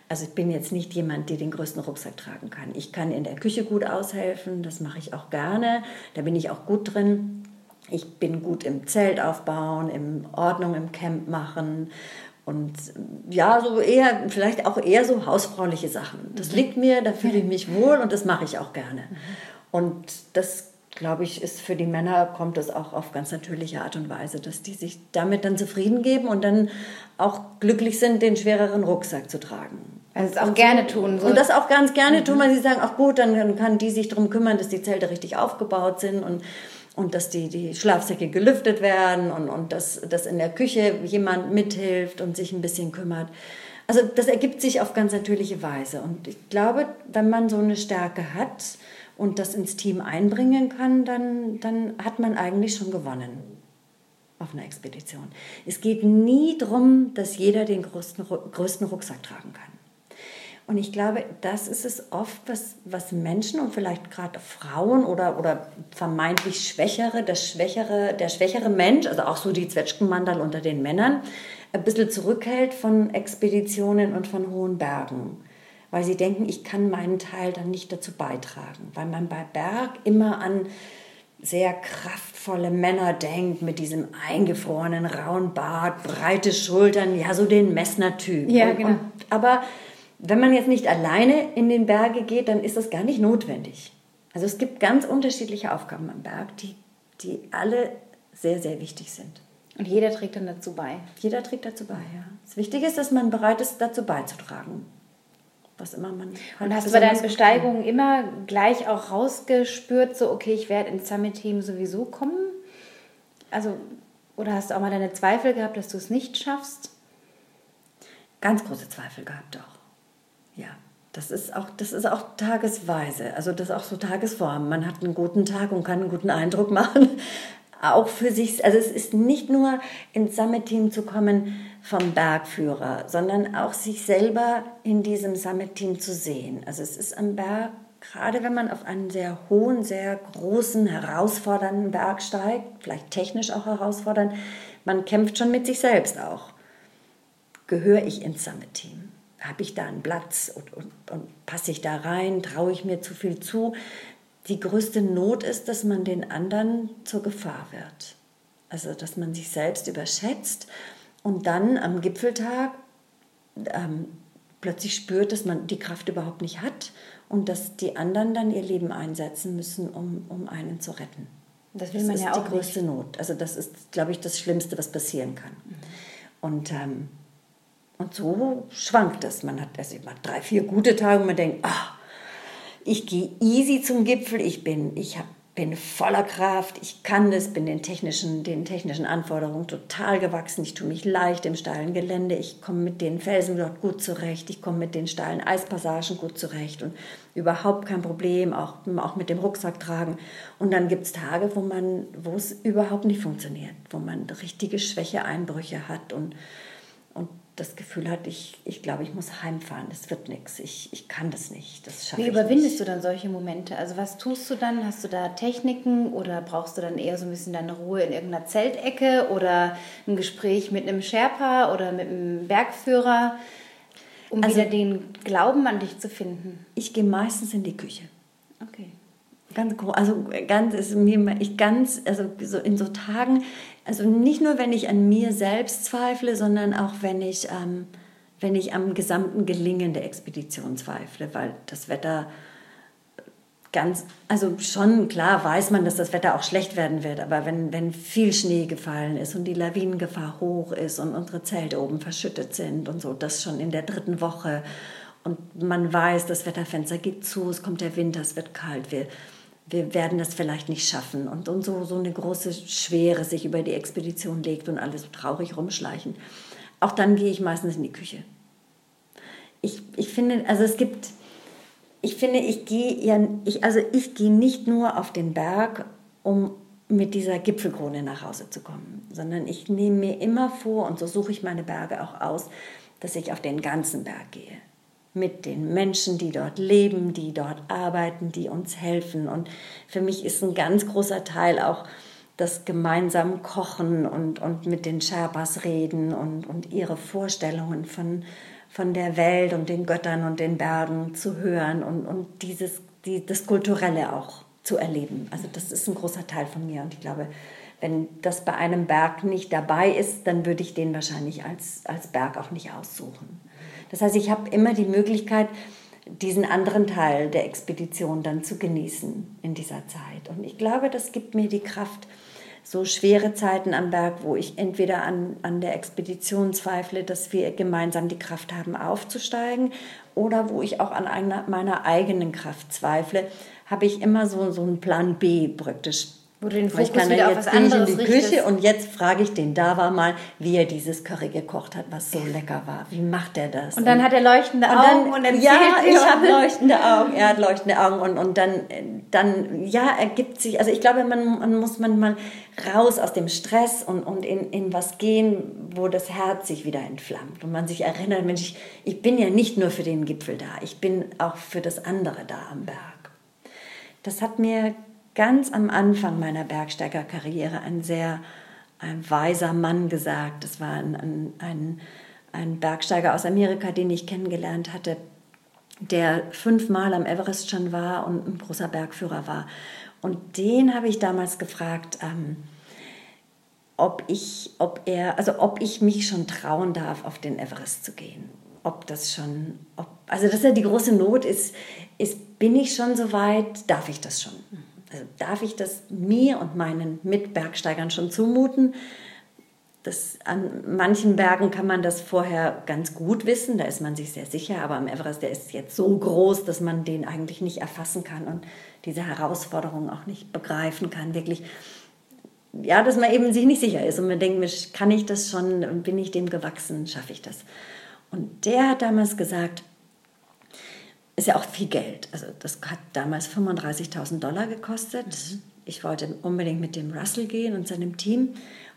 Also ich bin jetzt nicht jemand, der den größten Rucksack tragen kann. Ich kann in der Küche gut aushelfen, das mache ich auch gerne, da bin ich auch gut drin. Ich bin gut im Zelt aufbauen, in Ordnung im Camp machen und ja, so eher, vielleicht auch eher so hausfrauliche Sachen. Das mhm. liegt mir, da fühle ich mich wohl und das mache ich auch gerne. Mhm. Und das glaube ich, ist für die Männer, kommt das auch auf ganz natürliche Art und Weise, dass die sich damit dann zufrieden geben und dann auch glücklich sind, den schwereren Rucksack zu tragen. Also es auch gerne tun. So. Und das auch ganz gerne mhm. tun, weil sie sagen, ach gut, dann kann die sich darum kümmern, dass die Zelte richtig aufgebaut sind und, und dass die, die Schlafsäcke gelüftet werden und, und dass, dass in der Küche jemand mithilft und sich ein bisschen kümmert. Also das ergibt sich auf ganz natürliche Weise. Und ich glaube, wenn man so eine Stärke hat, und das ins Team einbringen kann, dann, dann hat man eigentlich schon gewonnen auf einer Expedition. Es geht nie darum, dass jeder den größten, größten Rucksack tragen kann. Und ich glaube, das ist es oft, was, was Menschen und vielleicht gerade Frauen oder, oder vermeintlich Schwächere, das Schwächere, der schwächere Mensch, also auch so die Zwetschgenmandal unter den Männern, ein bisschen zurückhält von Expeditionen und von hohen Bergen weil sie denken, ich kann meinen Teil dann nicht dazu beitragen, weil man bei Berg immer an sehr kraftvolle Männer denkt mit diesem eingefrorenen rauen Bart, breite Schultern, ja so den Messner-Typ. Ja, genau. Und, aber wenn man jetzt nicht alleine in den Berge geht, dann ist das gar nicht notwendig. Also es gibt ganz unterschiedliche Aufgaben am Berg, die, die alle sehr, sehr wichtig sind. Und jeder trägt dann dazu bei. Jeder trägt dazu bei, ja. Das Wichtige ist, dass man bereit ist, dazu beizutragen was immer man halt Und hast du bei deinen Besteigungen immer gleich auch rausgespürt, so okay, ich werde ins Summit-Team sowieso kommen? Also, oder hast du auch mal deine Zweifel gehabt, dass du es nicht schaffst? Ganz große Zweifel gehabt auch. Ja. Das ist auch, das ist auch tagesweise, also das ist auch so Tagesform. Man hat einen guten Tag und kann einen guten Eindruck machen. Auch für sich, also es ist nicht nur ins Summit-Team zu kommen, vom Bergführer, sondern auch sich selber in diesem Summit-Team zu sehen. Also es ist am Berg, gerade wenn man auf einen sehr hohen, sehr großen, herausfordernden Berg steigt, vielleicht technisch auch herausfordernd, man kämpft schon mit sich selbst auch. Gehöre ich ins Summit-Team? Habe ich da einen Platz und, und, und passe ich da rein? Traue ich mir zu viel zu? Die größte Not ist, dass man den anderen zur Gefahr wird. Also, dass man sich selbst überschätzt und dann am Gipfeltag ähm, plötzlich spürt, dass man die Kraft überhaupt nicht hat und dass die anderen dann ihr Leben einsetzen müssen, um, um einen zu retten. Das will man das ja ist auch die größte. Not. Also das ist, glaube ich, das Schlimmste, was passieren kann. Mhm. Und, ähm, und so schwankt es. Man hat also immer drei, vier gute Tage und man denkt, ach, ich gehe easy zum Gipfel, ich bin, ich habe bin voller Kraft, ich kann das, bin den technischen, den technischen Anforderungen total gewachsen, ich tue mich leicht im steilen Gelände, ich komme mit den Felsen dort gut zurecht, ich komme mit den steilen Eispassagen gut zurecht und überhaupt kein Problem, auch, auch mit dem Rucksack tragen. Und dann gibt es Tage, wo, es überhaupt nicht funktioniert, wo man richtige Schwächeeinbrüche hat und, und das Gefühl hat, ich, ich glaube, ich muss heimfahren, das wird nichts, ich, ich kann das nicht, das schaffe Wie überwindest du dann solche Momente? Also was tust du dann? Hast du da Techniken oder brauchst du dann eher so ein bisschen deine Ruhe in irgendeiner Zeltecke oder ein Gespräch mit einem Sherpa oder mit einem Bergführer, um also, wieder den Glauben an dich zu finden? Ich gehe meistens in die Küche. Okay. Ganz also ganz ist mir ich ganz also so in so Tagen also nicht nur, wenn ich an mir selbst zweifle, sondern auch wenn ich, ähm, wenn ich am gesamten Gelingen der Expedition zweifle, weil das Wetter ganz, also schon klar weiß man, dass das Wetter auch schlecht werden wird, aber wenn, wenn viel Schnee gefallen ist und die Lawinengefahr hoch ist und unsere Zelte oben verschüttet sind und so, das schon in der dritten Woche. Und man weiß, das Wetterfenster geht zu, es kommt der Winter, es wird kalt, wir wir werden das vielleicht nicht schaffen und, und so, so eine große Schwere sich über die Expedition legt und alle so traurig rumschleichen. Auch dann gehe ich meistens in die Küche. Ich, ich finde, also es gibt, ich finde, ich gehe ja, ich, also ich gehe nicht nur auf den Berg, um mit dieser Gipfelkrone nach Hause zu kommen, sondern ich nehme mir immer vor, und so suche ich meine Berge auch aus, dass ich auf den ganzen Berg gehe mit den Menschen, die dort leben, die dort arbeiten, die uns helfen. Und für mich ist ein ganz großer Teil auch das gemeinsam Kochen und, und mit den Sherpas reden und, und ihre Vorstellungen von, von der Welt und den Göttern und den Bergen zu hören und, und dieses, die, das Kulturelle auch zu erleben. Also das ist ein großer Teil von mir und ich glaube, wenn das bei einem Berg nicht dabei ist, dann würde ich den wahrscheinlich als, als Berg auch nicht aussuchen. Das heißt, ich habe immer die Möglichkeit, diesen anderen Teil der Expedition dann zu genießen in dieser Zeit. Und ich glaube, das gibt mir die Kraft, so schwere Zeiten am Berg, wo ich entweder an, an der Expedition zweifle, dass wir gemeinsam die Kraft haben, aufzusteigen, oder wo ich auch an einer, meiner eigenen Kraft zweifle, habe ich immer so, so einen Plan B praktisch wo du den Fokus ich kann wieder auf was anderes in die richtest. Küche und jetzt frage ich den Dava mal, wie er dieses Curry gekocht hat, was so lecker war. Wie macht er das? Und dann hat er leuchtende und Augen und erzählt Ja, ich habe leuchtende Augen. Er hat leuchtende Augen und, und dann, dann, ja, ergibt sich, also ich glaube, man, man muss manchmal raus aus dem Stress und, und in, in was gehen, wo das Herz sich wieder entflammt und man sich erinnert, Mensch, ich, ich bin ja nicht nur für den Gipfel da, ich bin auch für das andere da am Berg. Das hat mir ganz am Anfang meiner Bergsteigerkarriere ein sehr ein weiser Mann gesagt. Das war ein, ein, ein, Bergsteiger aus Amerika, den ich kennengelernt hatte, der fünfmal am Everest schon war und ein großer Bergführer war. Und den habe ich damals gefragt, ähm, ob ich, ob er, also ob ich mich schon trauen darf, auf den Everest zu gehen. Ob das schon, ob, also dass ja die große Not ist, ist, bin ich schon so weit, darf ich das schon? Also darf ich das mir und meinen Mitbergsteigern schon zumuten? Das, an manchen Bergen kann man das vorher ganz gut wissen, da ist man sich sehr sicher, aber am Everest, der ist jetzt so groß, dass man den eigentlich nicht erfassen kann und diese Herausforderung auch nicht begreifen kann, wirklich. Ja, dass man eben sich nicht sicher ist und man denkt, kann ich das schon, bin ich dem gewachsen, schaffe ich das? Und der hat damals gesagt, ist ja auch viel Geld. Also das hat damals 35.000 Dollar gekostet. Mhm. Ich wollte unbedingt mit dem Russell gehen und seinem Team.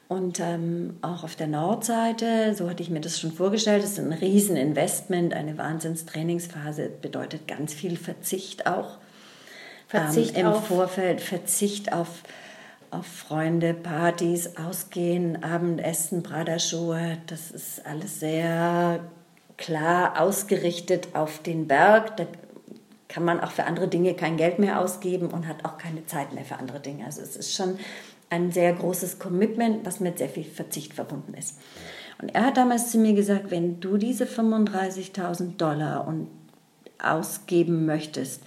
Und ähm, auch auf der Nordseite, so hatte ich mir das schon vorgestellt, das ist ein Rieseninvestment, eine Wahnsinnstrainingsphase, bedeutet ganz viel Verzicht auch. Verzicht ähm, im auf Vorfeld, Verzicht auf, auf Freunde, Partys, Ausgehen, Abendessen, Praderschuhe, das ist alles sehr klar ausgerichtet auf den Berg. Da kann man auch für andere Dinge kein Geld mehr ausgeben und hat auch keine Zeit mehr für andere Dinge. Also es ist schon ein sehr großes Commitment, was mit sehr viel Verzicht verbunden ist. Und er hat damals zu mir gesagt, wenn du diese 35.000 Dollar und ausgeben möchtest,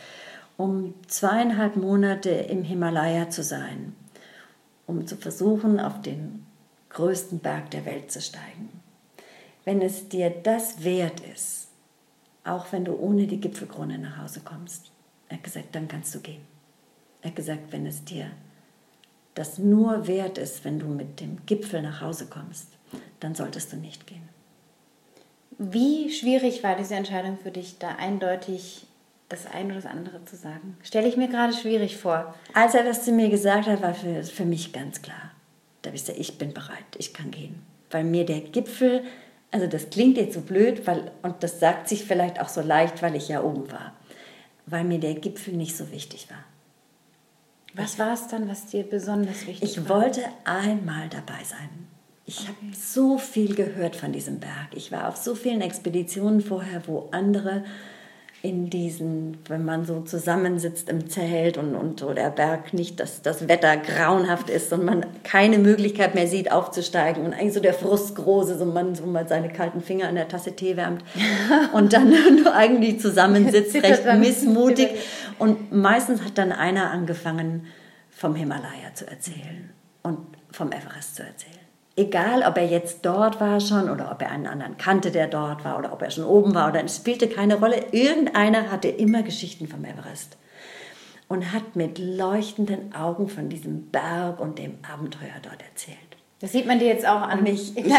um zweieinhalb Monate im Himalaya zu sein, um zu versuchen, auf den größten Berg der Welt zu steigen, wenn es dir das wert ist, auch wenn du ohne die Gipfelkrone nach Hause kommst, er hat gesagt, dann kannst du gehen. Er hat gesagt, wenn es dir das nur wert ist, wenn du mit dem Gipfel nach Hause kommst, dann solltest du nicht gehen. Wie schwierig war diese Entscheidung für dich, da eindeutig das eine oder das andere zu sagen? Stelle ich mir gerade schwierig vor. Als er das zu mir gesagt hat, war für, für mich ganz klar. Da ich gesagt, ich bin bereit, ich kann gehen. Weil mir der Gipfel also das klingt jetzt so blöd, weil, und das sagt sich vielleicht auch so leicht, weil ich ja oben war, weil mir der Gipfel nicht so wichtig war. Was war es dann, was dir besonders wichtig ich war? Ich wollte einmal dabei sein. Ich okay. habe so viel gehört von diesem Berg. Ich war auf so vielen Expeditionen vorher, wo andere in diesen, wenn man so zusammensitzt im Zelt und, und so der Berg nicht, dass das Wetter grauenhaft ist und man keine Möglichkeit mehr sieht, aufzusteigen und eigentlich so der Frust große, so man so mal seine kalten Finger an der Tasse Tee wärmt und dann nur eigentlich zusammensitzt, recht missmutig. Und meistens hat dann einer angefangen, vom Himalaya zu erzählen und vom Everest zu erzählen egal ob er jetzt dort war schon oder ob er einen anderen kannte, der dort war oder ob er schon oben war oder es spielte keine Rolle. Irgendeiner hatte immer Geschichten vom Everest und hat mit leuchtenden Augen von diesem Berg und dem Abenteuer dort erzählt. Das sieht man dir jetzt auch an mich. Ich, dass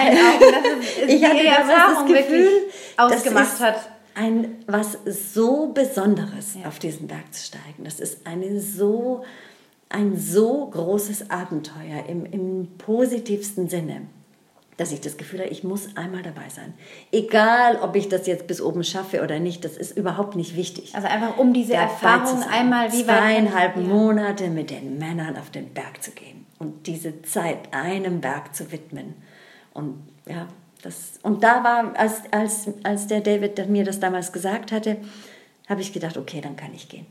es ich hatte das Gefühl, ausgemacht hat. Ein was so Besonderes ja. auf diesen Berg zu steigen. Das ist eine so ein so großes Abenteuer im, im positivsten Sinne, dass ich das Gefühl habe, ich muss einmal dabei sein. Egal, ob ich das jetzt bis oben schaffe oder nicht, das ist überhaupt nicht wichtig. Also einfach um diese Erfahrung einmal wie zweieinhalb weit Monate mit den Männern auf den Berg zu gehen und diese Zeit einem Berg zu widmen. Und ja, das, und da war, als, als, als der David mir das damals gesagt hatte, habe ich gedacht, okay, dann kann ich gehen.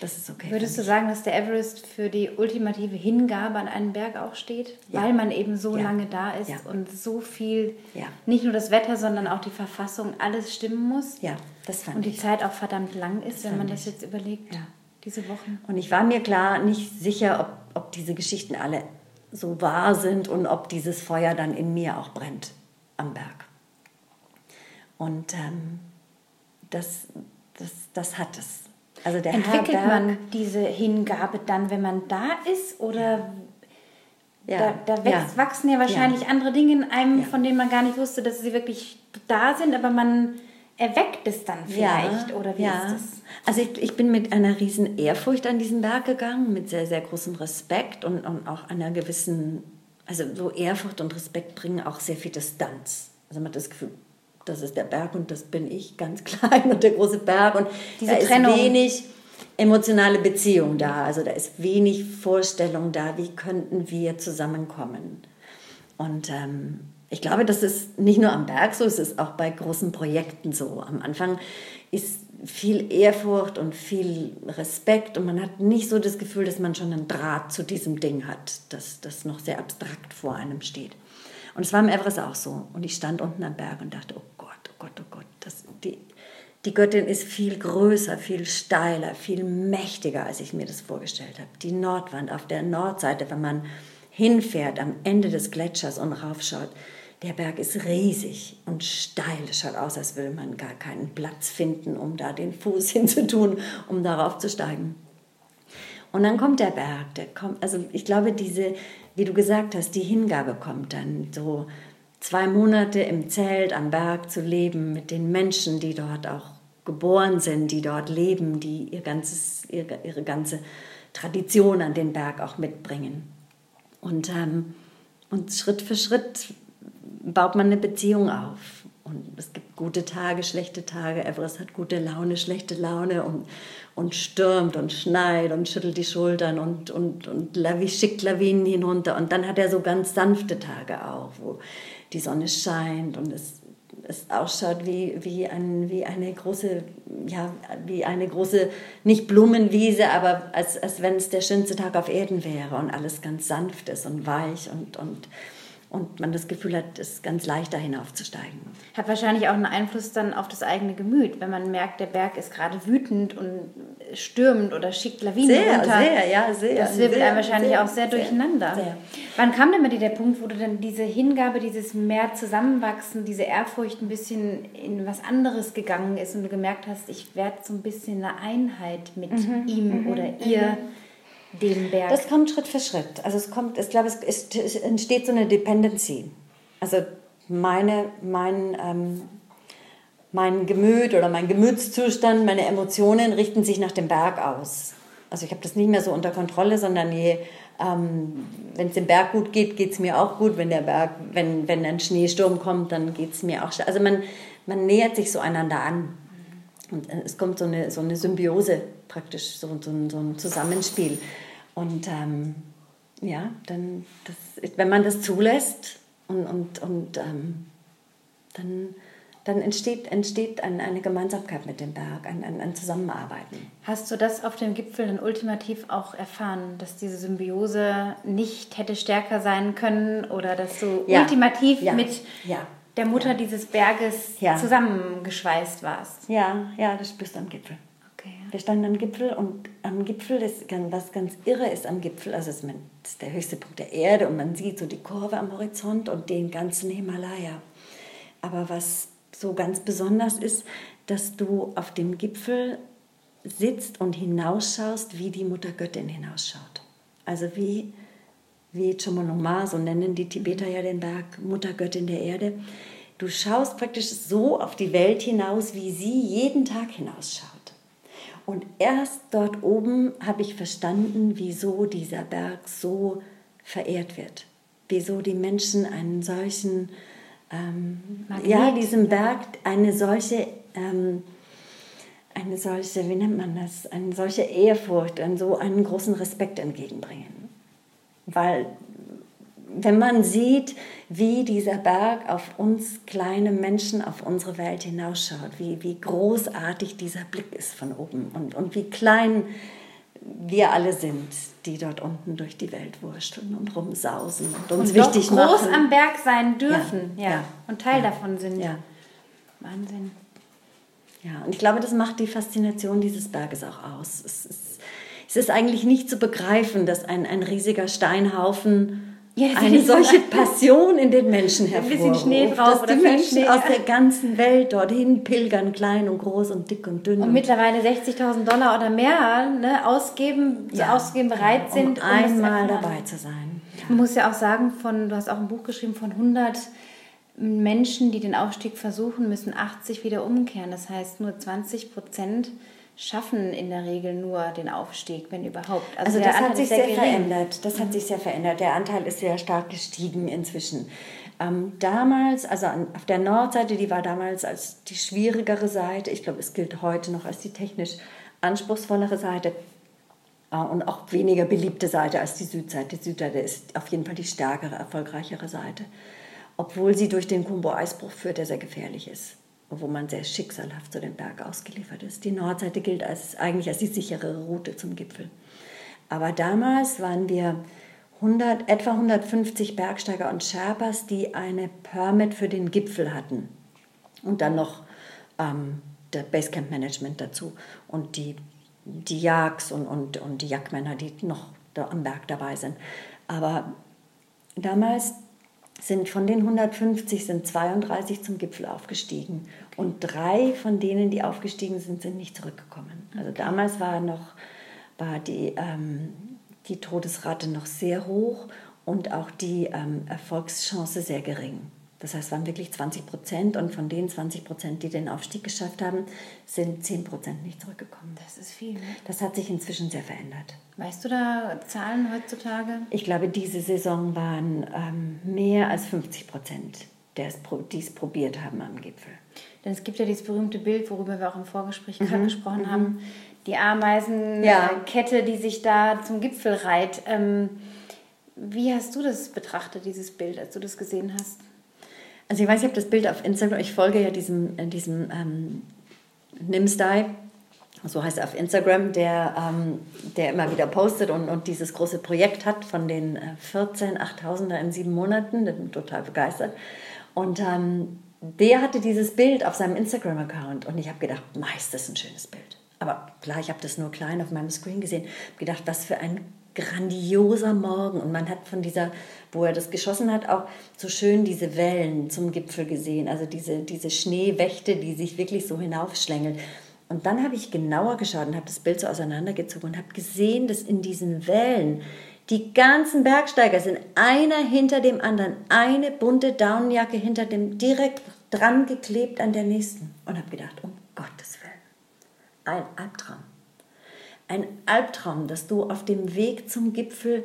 Das ist okay. Würdest du sagen, dass der Everest für die ultimative Hingabe an einen Berg auch steht? Ja. Weil man eben so ja. lange da ist ja. und so viel, nicht nur das Wetter, sondern auch die Verfassung, alles stimmen muss? Ja, das fand Und die ich. Zeit auch verdammt lang ist, das wenn man das jetzt überlegt, diese Wochen. Und ich war mir klar nicht sicher, ob, ob diese Geschichten alle so wahr sind und ob dieses Feuer dann in mir auch brennt am Berg. Und ähm, das, das, das hat es. Also der Entwickelt Herberg, man diese Hingabe dann, wenn man da ist? Oder ja. da, da wächst, ja. wachsen ja wahrscheinlich ja. andere Dinge in einem, von denen man gar nicht wusste, dass sie wirklich da sind, aber man erweckt es dann vielleicht? Oder wie ist das? Also ich, ich bin mit einer riesen Ehrfurcht an diesen Berg gegangen, mit sehr, sehr großem Respekt und, und auch einer gewissen, also so Ehrfurcht und Respekt bringen auch sehr viel Distanz. Also man hat das Gefühl, das ist der Berg und das bin ich, ganz klein und der große Berg. Und Diese da Trennung. ist wenig emotionale Beziehung da. Also da ist wenig Vorstellung da, wie könnten wir zusammenkommen. Und ähm, ich glaube, das ist nicht nur am Berg so, es ist auch bei großen Projekten so. Am Anfang ist viel Ehrfurcht und viel Respekt und man hat nicht so das Gefühl, dass man schon einen Draht zu diesem Ding hat, dass das noch sehr abstrakt vor einem steht. Und es war im Everest auch so. Und ich stand unten am Berg und dachte, oh oh Gott, oh Gott, das, die, die Göttin ist viel größer, viel steiler, viel mächtiger, als ich mir das vorgestellt habe. Die Nordwand auf der Nordseite, wenn man hinfährt am Ende des Gletschers und raufschaut, der Berg ist riesig und steil. Es schaut aus, als würde man gar keinen Platz finden, um da den Fuß hinzutun, um darauf zu steigen. Und dann kommt der Berg, der kommt, also ich glaube, diese, wie du gesagt hast, die Hingabe kommt dann so zwei Monate im Zelt am Berg zu leben mit den Menschen, die dort auch geboren sind, die dort leben, die ihr ganzes, ihre, ihre ganze Tradition an den Berg auch mitbringen. Und, ähm, und Schritt für Schritt baut man eine Beziehung auf. Und es gibt gute Tage, schlechte Tage. Everest hat gute Laune, schlechte Laune und, und stürmt und schneit und schüttelt die Schultern und, und, und Lavi, schickt Lawinen hinunter. Und dann hat er so ganz sanfte Tage auch, wo die Sonne scheint und es, es ausschaut wie, wie, ein, wie eine große, ja, wie eine große, nicht Blumenwiese, aber als, als wenn es der schönste Tag auf Erden wäre und alles ganz sanft ist und weich und, und und man das Gefühl hat, es ist ganz leicht da hinaufzusteigen. Hat wahrscheinlich auch einen Einfluss dann auf das eigene Gemüt, wenn man merkt, der Berg ist gerade wütend und stürmt oder schickt Lawinen sehr, runter. Sehr, ja, sehr. Das wirbelt einem wahrscheinlich sehr, auch sehr, sehr durcheinander. Sehr. Wann kam denn bei dir der Punkt, wo du dann diese Hingabe, dieses mehr Zusammenwachsen, diese Ehrfurcht ein bisschen in was anderes gegangen ist und du gemerkt hast, ich werde so ein bisschen eine Einheit mit mhm. ihm mhm. oder ihr? Mhm den Berg? Das kommt Schritt für Schritt. Also es kommt, ich glaube, es, es entsteht so eine Dependency. Also meine, mein, ähm, mein Gemüt oder mein Gemütszustand, meine Emotionen richten sich nach dem Berg aus. Also ich habe das nicht mehr so unter Kontrolle, sondern je, ähm, wenn es dem Berg gut geht, geht es mir auch gut. Wenn der Berg, wenn, wenn ein Schneesturm kommt, dann geht es mir auch. Also man, man nähert sich so einander an. Und äh, es kommt so eine, so eine Symbiose praktisch, so, so, so ein Zusammenspiel. Und ähm, ja, dann, das, wenn man das zulässt und, und, und ähm, dann, dann entsteht, entsteht ein, eine Gemeinsamkeit mit dem Berg, ein, ein, ein, Zusammenarbeiten. Hast du das auf dem Gipfel dann ultimativ auch erfahren, dass diese Symbiose nicht hätte stärker sein können oder dass du ja. ultimativ ja. mit ja. Der Mutter dieses Berges zusammengeschweißt warst? Ja, ja, das spürst du am Gipfel. Wir standen am Gipfel und am Gipfel, das, was ganz irre ist am Gipfel, also es ist der höchste Punkt der Erde und man sieht so die Kurve am Horizont und den ganzen Himalaya. Aber was so ganz besonders ist, dass du auf dem Gipfel sitzt und hinausschaust, wie die Mutter Göttin hinausschaut. Also wie, wie Chomolungma, so nennen die Tibeter ja den Berg, Muttergöttin der Erde. Du schaust praktisch so auf die Welt hinaus, wie sie jeden Tag hinausschaut. Und erst dort oben habe ich verstanden, wieso dieser Berg so verehrt wird. Wieso die Menschen einen solchen, ähm, ja, diesem Berg eine solche, ähm, eine solche, wie nennt man das, eine solche Ehrfurcht, und so einen großen Respekt entgegenbringen. Weil wenn man sieht, wie dieser Berg auf uns kleine Menschen, auf unsere Welt hinausschaut, wie, wie großartig dieser Blick ist von oben und, und wie klein wir alle sind, die dort unten durch die Welt wurschteln und rumsausen und uns und wichtig machen. groß am Berg sein dürfen, ja, ja. und Teil ja. davon sind. Ja. Wahnsinn. Ja, und ich glaube, das macht die Faszination dieses Berges auch aus. Es ist, es ist eigentlich nicht zu begreifen, dass ein, ein riesiger Steinhaufen ja, eine solche Passion in den Menschen hervorruft. Ein bisschen Schnee drauf dass die Menschen Schnee, aus der ganzen Welt dorthin pilgern, klein und groß und dick und dünn. Und, mittlerweile 60.000 Dollar oder mehr ne, ausgeben, ja, ausgeben bereit sind, um einmal dabei zu sein. Ja. Man muss ja auch sagen, von, du hast auch ein Buch geschrieben von 100 Menschen, die den Aufstieg versuchen, müssen 80 wieder umkehren. Das heißt, nur 20 Prozent schaffen in der Regel nur den Aufstieg, wenn überhaupt. Also, also das hat sich sehr, sehr verändert. Das hat sich sehr verändert. Der Anteil ist sehr stark gestiegen inzwischen. Ähm, damals, also an, auf der Nordseite, die war damals als die schwierigere Seite. Ich glaube, es gilt heute noch als die technisch anspruchsvollere Seite äh, und auch weniger beliebte Seite als die Südseite. Die Südseite ist auf jeden Fall die stärkere, erfolgreichere Seite, obwohl sie durch den Kumbo-Eisbruch führt, der sehr gefährlich ist wo man sehr schicksalhaft zu dem Berg ausgeliefert ist. Die Nordseite gilt als, eigentlich als die sichere Route zum Gipfel. Aber damals waren wir 100, etwa 150 Bergsteiger und Sherpas, die eine Permit für den Gipfel hatten. Und dann noch ähm, der Basecamp Management dazu und die, die Jagds und, und, und die Jagdmänner, die noch da am Berg dabei sind. Aber damals sind von den 150 sind 32 zum Gipfel aufgestiegen und drei von denen, die aufgestiegen sind, sind nicht zurückgekommen. Also damals war noch war die, ähm, die Todesrate noch sehr hoch und auch die ähm, Erfolgschance sehr gering. Das heißt, es waren wirklich 20 Prozent und von den 20 Prozent, die den Aufstieg geschafft haben, sind 10 Prozent nicht zurückgekommen. Das ist viel. Ne? Das hat sich inzwischen sehr verändert. Weißt du da Zahlen heutzutage? Ich glaube, diese Saison waren ähm, mehr als 50 Prozent, die es probiert haben am Gipfel. Denn es gibt ja dieses berühmte Bild, worüber wir auch im Vorgespräch mhm. gerade gesprochen mhm. haben, die Ameisenkette, ja. die sich da zum Gipfel reiht. Ähm, wie hast du das betrachtet, dieses Bild, als du das gesehen hast? Also ich weiß, ich habe das Bild auf Instagram, ich folge ja diesem, äh, diesem ähm, Nimsdai, so heißt er auf Instagram, der, ähm, der immer wieder postet und, und dieses große Projekt hat von den 14 äh, 8000er in sieben Monaten, bin total begeistert. Und ähm, der hatte dieses Bild auf seinem Instagram-Account und ich habe gedacht, meist ist ein schönes Bild. Aber klar, ich habe das nur klein auf meinem Screen gesehen, habe gedacht, was für ein grandioser Morgen. Und man hat von dieser, wo er das geschossen hat, auch so schön diese Wellen zum Gipfel gesehen. Also diese, diese Schneewächte, die sich wirklich so hinaufschlängeln. Und dann habe ich genauer geschaut und habe das Bild so auseinandergezogen und habe gesehen, dass in diesen Wellen die ganzen Bergsteiger sind einer hinter dem anderen, eine bunte Daunenjacke hinter dem, direkt dran geklebt an der nächsten. Und habe gedacht, um Gottes Willen, ein Albtraum ein Albtraum, dass du auf dem Weg zum Gipfel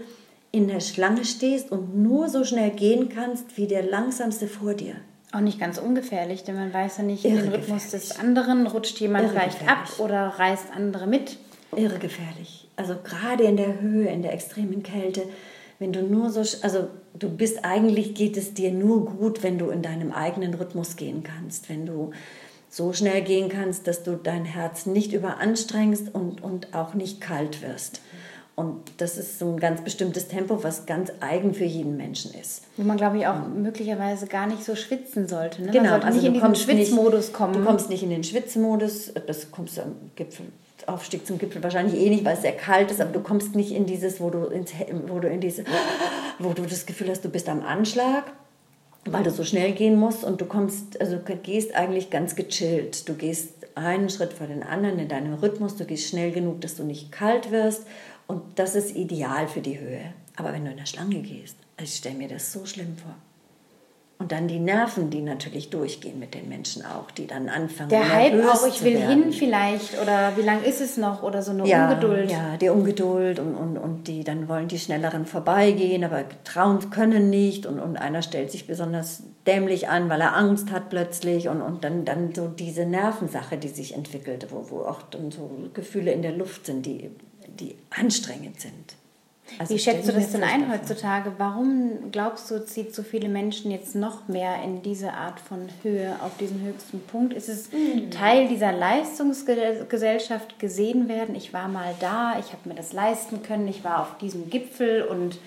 in der Schlange stehst und nur so schnell gehen kannst wie der langsamste vor dir. Auch nicht ganz ungefährlich, denn man weiß ja nicht, in den Rhythmus des anderen rutscht jemand vielleicht ab oder reißt andere mit. Irre gefährlich. Also gerade in der Höhe, in der extremen Kälte, wenn du nur so, also du bist eigentlich, geht es dir nur gut, wenn du in deinem eigenen Rhythmus gehen kannst, wenn du so schnell gehen kannst, dass du dein Herz nicht überanstrengst und, und auch nicht kalt wirst. Und das ist so ein ganz bestimmtes Tempo, was ganz eigen für jeden Menschen ist. Wo man, glaube ich, auch mhm. möglicherweise gar nicht so schwitzen sollte. Ne? Genau, sollte also nicht in den Schwitzmodus kommen. Du kommst nicht in den Schwitzmodus, das kommst du am Gipfel, Aufstieg zum Gipfel wahrscheinlich eh nicht, weil es sehr kalt ist, aber du kommst nicht in dieses, wo du, ins, wo du in diese, wo du das Gefühl hast, du bist am Anschlag weil du so schnell gehen musst und du kommst, also gehst eigentlich ganz gechillt. Du gehst einen Schritt vor den anderen in deinem Rhythmus, du gehst schnell genug, dass du nicht kalt wirst und das ist ideal für die Höhe. Aber wenn du in der Schlange gehst, also ich stelle mir das so schlimm vor. Und dann die Nerven, die natürlich durchgehen mit den Menschen auch, die dann anfangen. Der Hype auch, ich will hin vielleicht oder wie lange ist es noch oder so eine ja, Ungeduld. Ja, die Ungeduld und, und, und die dann wollen die Schnelleren vorbeigehen, aber trauen können nicht und, und einer stellt sich besonders dämlich an, weil er Angst hat plötzlich und, und dann, dann so diese Nervensache, die sich entwickelt, wo, wo auch dann so Gefühle in der Luft sind, die, die anstrengend sind. Also Wie schätzt du das denn ein heutzutage? Warum glaubst du, zieht so viele Menschen jetzt noch mehr in diese Art von Höhe auf diesen höchsten Punkt? Ist es mhm. Teil dieser Leistungsgesellschaft gesehen werden? Ich war mal da, ich habe mir das leisten können, ich war auf diesem Gipfel und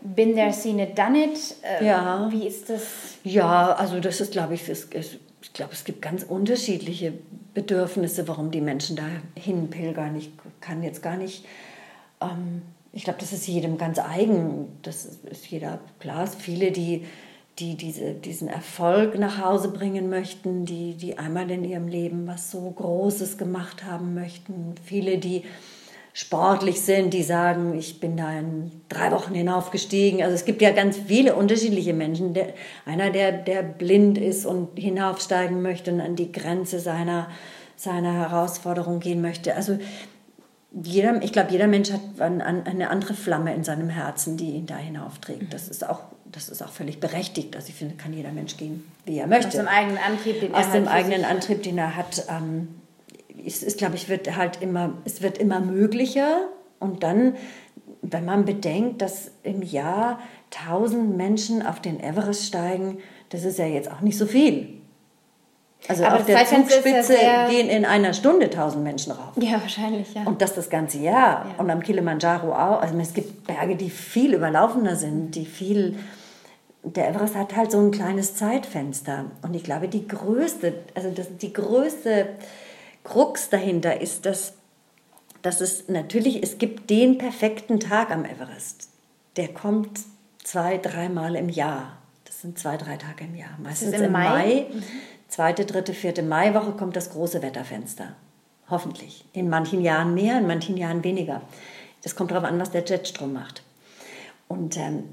bin there, seen it, done it. Ähm, ja. Wie ist das? Ja, also das ist, glaube ich, ist, ist, ich glaube, es gibt ganz unterschiedliche Bedürfnisse, warum die Menschen da hinpilgern. Ich kann jetzt gar nicht... Ähm, ich glaube, das ist jedem ganz eigen. Das ist jeder klar. Viele, die, die diese, diesen Erfolg nach Hause bringen möchten, die, die einmal in ihrem Leben was so Großes gemacht haben möchten. Viele, die sportlich sind, die sagen, ich bin da in drei Wochen hinaufgestiegen. Also es gibt ja ganz viele unterschiedliche Menschen. Der, einer, der, der blind ist und hinaufsteigen möchte und an die Grenze seiner, seiner Herausforderung gehen möchte. Also jeder, ich glaube, jeder Mensch hat eine andere Flamme in seinem Herzen, die ihn da hinaufträgt. Das ist auch, das ist auch völlig berechtigt. Also ich finde, kann jeder Mensch gehen, wie er möchte. Aus dem eigenen Antrieb, den Aus er dem hat eigenen Antrieb, den er hat. Ähm, es ist, glaube ich, wird halt immer, es wird immer möglicher. Und dann, wenn man bedenkt, dass im Jahr tausend Menschen auf den Everest steigen, das ist ja jetzt auch nicht so viel. Also Aber auf der Zugspitze ja gehen in einer Stunde 1000 Menschen rauf. Ja, wahrscheinlich, ja. Und das das ganze Jahr. Ja. Und am Kilimanjaro auch. Also es gibt Berge, die viel überlaufener sind, die viel... Der Everest hat halt so ein kleines Zeitfenster. Und ich glaube, die größte, also das, die größte Krux dahinter ist, dass, dass es natürlich, es gibt den perfekten Tag am Everest. Der kommt zwei, dreimal im Jahr. Das sind zwei, drei Tage im Jahr. Meistens im, im, Mai. Mai. Zweite, dritte, vierte Maiwoche kommt das große Wetterfenster. Hoffentlich. In manchen Jahren mehr, in manchen Jahren weniger. Das kommt darauf an, was der Jetstrom macht. Und ähm,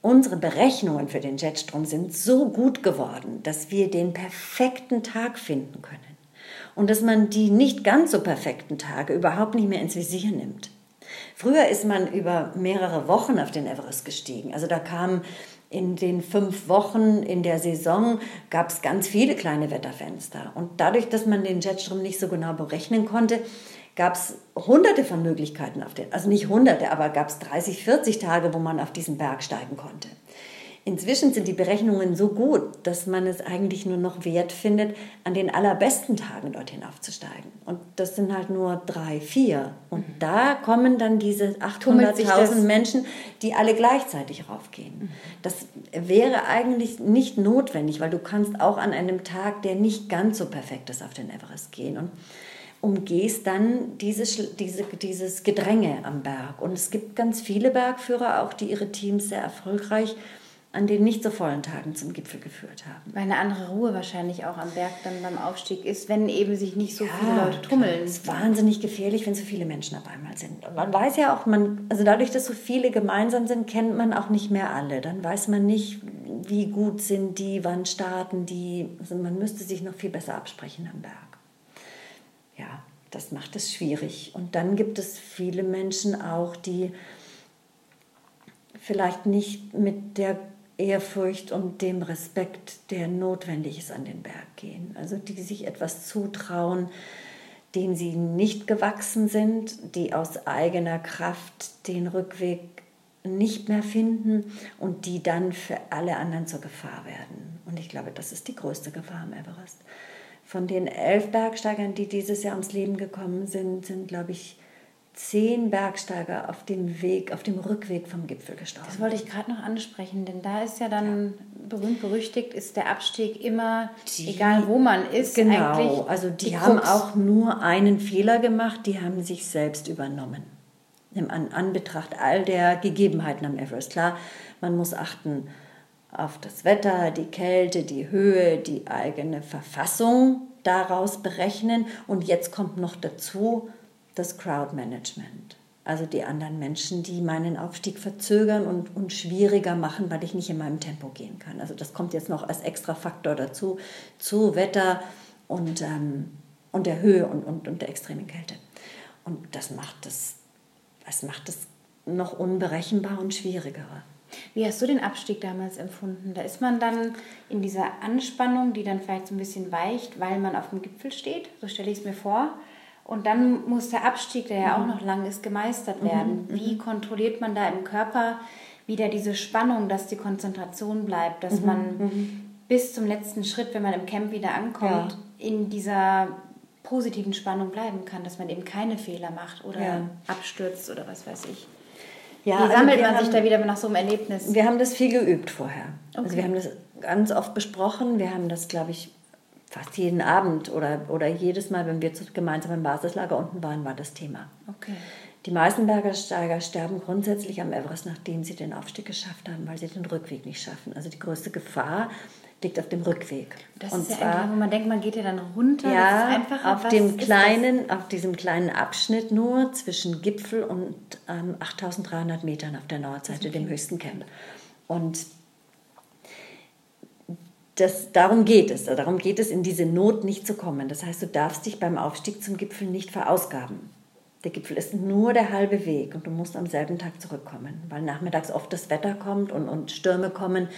unsere Berechnungen für den Jetstrom sind so gut geworden, dass wir den perfekten Tag finden können. Und dass man die nicht ganz so perfekten Tage überhaupt nicht mehr ins Visier nimmt. Früher ist man über mehrere Wochen auf den Everest gestiegen. Also da kamen in den fünf Wochen in der Saison gab es ganz viele kleine Wetterfenster. Und dadurch, dass man den Jetstrom nicht so genau berechnen konnte, gab es hunderte von Möglichkeiten auf den, also nicht hunderte, aber gab es 30, 40 Tage, wo man auf diesen Berg steigen konnte. Inzwischen sind die Berechnungen so gut, dass man es eigentlich nur noch wert findet, an den allerbesten Tagen dorthin aufzusteigen. Und das sind halt nur drei, vier. Und mhm. da kommen dann diese 800.000 Menschen, die alle gleichzeitig raufgehen. Mhm. Das wäre eigentlich nicht notwendig, weil du kannst auch an einem Tag, der nicht ganz so perfekt ist, auf den Everest gehen. Und umgehst dann dieses, diese, dieses Gedränge am Berg. Und es gibt ganz viele Bergführer auch, die ihre Teams sehr erfolgreich an den nicht so vollen Tagen zum Gipfel geführt haben. Weil eine andere Ruhe wahrscheinlich auch am Berg dann beim Aufstieg ist, wenn eben sich nicht so ja, viele Leute tummeln. Es ist wahnsinnig gefährlich, wenn so viele Menschen auf einmal sind. Und man weiß ja auch, man, also dadurch, dass so viele gemeinsam sind, kennt man auch nicht mehr alle. Dann weiß man nicht, wie gut sind die, wann starten die. Also man müsste sich noch viel besser absprechen am Berg. Ja, das macht es schwierig. Und dann gibt es viele Menschen auch, die vielleicht nicht mit der Ehrfurcht und dem Respekt, der notwendig ist, an den Berg gehen. Also die sich etwas zutrauen, dem sie nicht gewachsen sind, die aus eigener Kraft den Rückweg nicht mehr finden und die dann für alle anderen zur Gefahr werden. Und ich glaube, das ist die größte Gefahr am Everest. Von den elf Bergsteigern, die dieses Jahr ums Leben gekommen sind, sind, glaube ich, zehn Bergsteiger auf dem Weg, auf dem Rückweg vom Gipfel gestorben. Das wollte ich gerade noch ansprechen, denn da ist ja dann ja. berühmt berüchtigt, ist der Abstieg immer, die, egal wo man ist. Genau, also die, die haben Krux. auch nur einen Fehler gemacht, die haben sich selbst übernommen. Im An Anbetracht all der Gegebenheiten am Everest. Klar, man muss achten auf das Wetter, die Kälte, die Höhe, die eigene Verfassung daraus berechnen. Und jetzt kommt noch dazu, das Crowdmanagement. Also die anderen Menschen, die meinen Aufstieg verzögern und, und schwieriger machen, weil ich nicht in meinem Tempo gehen kann. Also das kommt jetzt noch als extra Faktor dazu, zu Wetter und, ähm, und der Höhe und, und, und der extremen Kälte. Und das macht es das macht es noch unberechenbar und schwieriger. Wie hast du den Abstieg damals empfunden? Da ist man dann in dieser Anspannung, die dann vielleicht so ein bisschen weicht, weil man auf dem Gipfel steht, so stelle ich es mir vor. Und dann muss der Abstieg, der ja auch noch lang ist, gemeistert werden. Wie kontrolliert man da im Körper wieder diese Spannung, dass die Konzentration bleibt, dass man bis zum letzten Schritt, wenn man im Camp wieder ankommt, ja. in dieser positiven Spannung bleiben kann, dass man eben keine Fehler macht oder ja. abstürzt oder was weiß ich. Ja, Wie also sammelt man haben, sich da wieder nach so einem Erlebnis? Wir haben das viel geübt vorher. Okay. Also wir haben das ganz oft besprochen. Wir haben das, glaube ich, fast jeden Abend oder, oder jedes Mal, wenn wir gemeinsam im Basislager unten waren, war das Thema. Okay. Die meisten Bergsteiger sterben grundsätzlich am Everest, nachdem sie den Aufstieg geschafft haben, weil sie den Rückweg nicht schaffen. Also die größte Gefahr liegt auf dem Rückweg. Das und ist ja zwar, wo man denkt, man geht ja dann runter. Ja, auf dem kleinen, auf diesem kleinen Abschnitt nur zwischen Gipfel und ähm, 8.300 Metern auf der Nordseite, dem höchsten Camp. Und das, darum geht es. Darum geht es, in diese Not nicht zu kommen. Das heißt, du darfst dich beim Aufstieg zum Gipfel nicht verausgaben. Der Gipfel ist nur der halbe Weg und du musst am selben Tag zurückkommen, weil nachmittags oft das Wetter kommt und, und Stürme kommen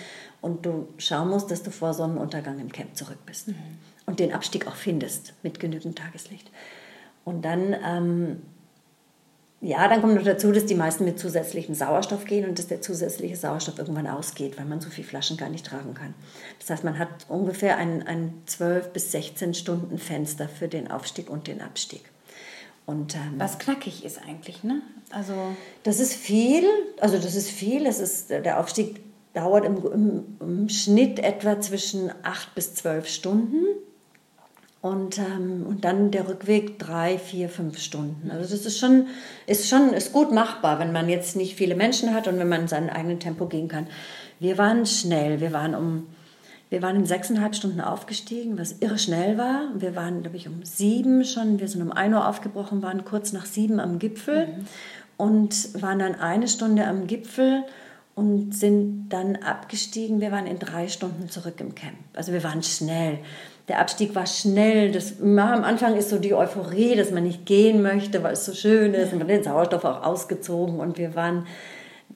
und du schauen musst, dass du vor Sonnenuntergang im Camp zurück bist mhm. und den Abstieg auch findest mit genügend Tageslicht. Und dann, ähm, ja, dann kommt noch dazu, dass die meisten mit zusätzlichem Sauerstoff gehen und dass der zusätzliche Sauerstoff irgendwann ausgeht, weil man so viele Flaschen gar nicht tragen kann. Das heißt, man hat ungefähr ein, ein 12 bis 16 Stunden Fenster für den Aufstieg und den Abstieg. Und, ähm, Was knackig ist eigentlich, ne? Also das ist viel, also das ist viel. Das ist, der Aufstieg dauert im, im, im Schnitt etwa zwischen acht bis zwölf Stunden. Und, ähm, und dann der Rückweg drei, vier, fünf Stunden. Also das ist schon, ist schon ist gut machbar, wenn man jetzt nicht viele Menschen hat und wenn man in seinem eigenen Tempo gehen kann. Wir waren schnell, wir waren um wir waren in sechseinhalb Stunden aufgestiegen, was irre schnell war. Wir waren, glaube ich, um sieben schon. Wir sind um ein Uhr aufgebrochen, waren kurz nach sieben am Gipfel mhm. und waren dann eine Stunde am Gipfel und sind dann abgestiegen. Wir waren in drei Stunden zurück im Camp. Also wir waren schnell. Der Abstieg war schnell. Das, am Anfang ist so die Euphorie, dass man nicht gehen möchte, weil es so schön ist. Und man hat den Sauerstoff auch ausgezogen und wir waren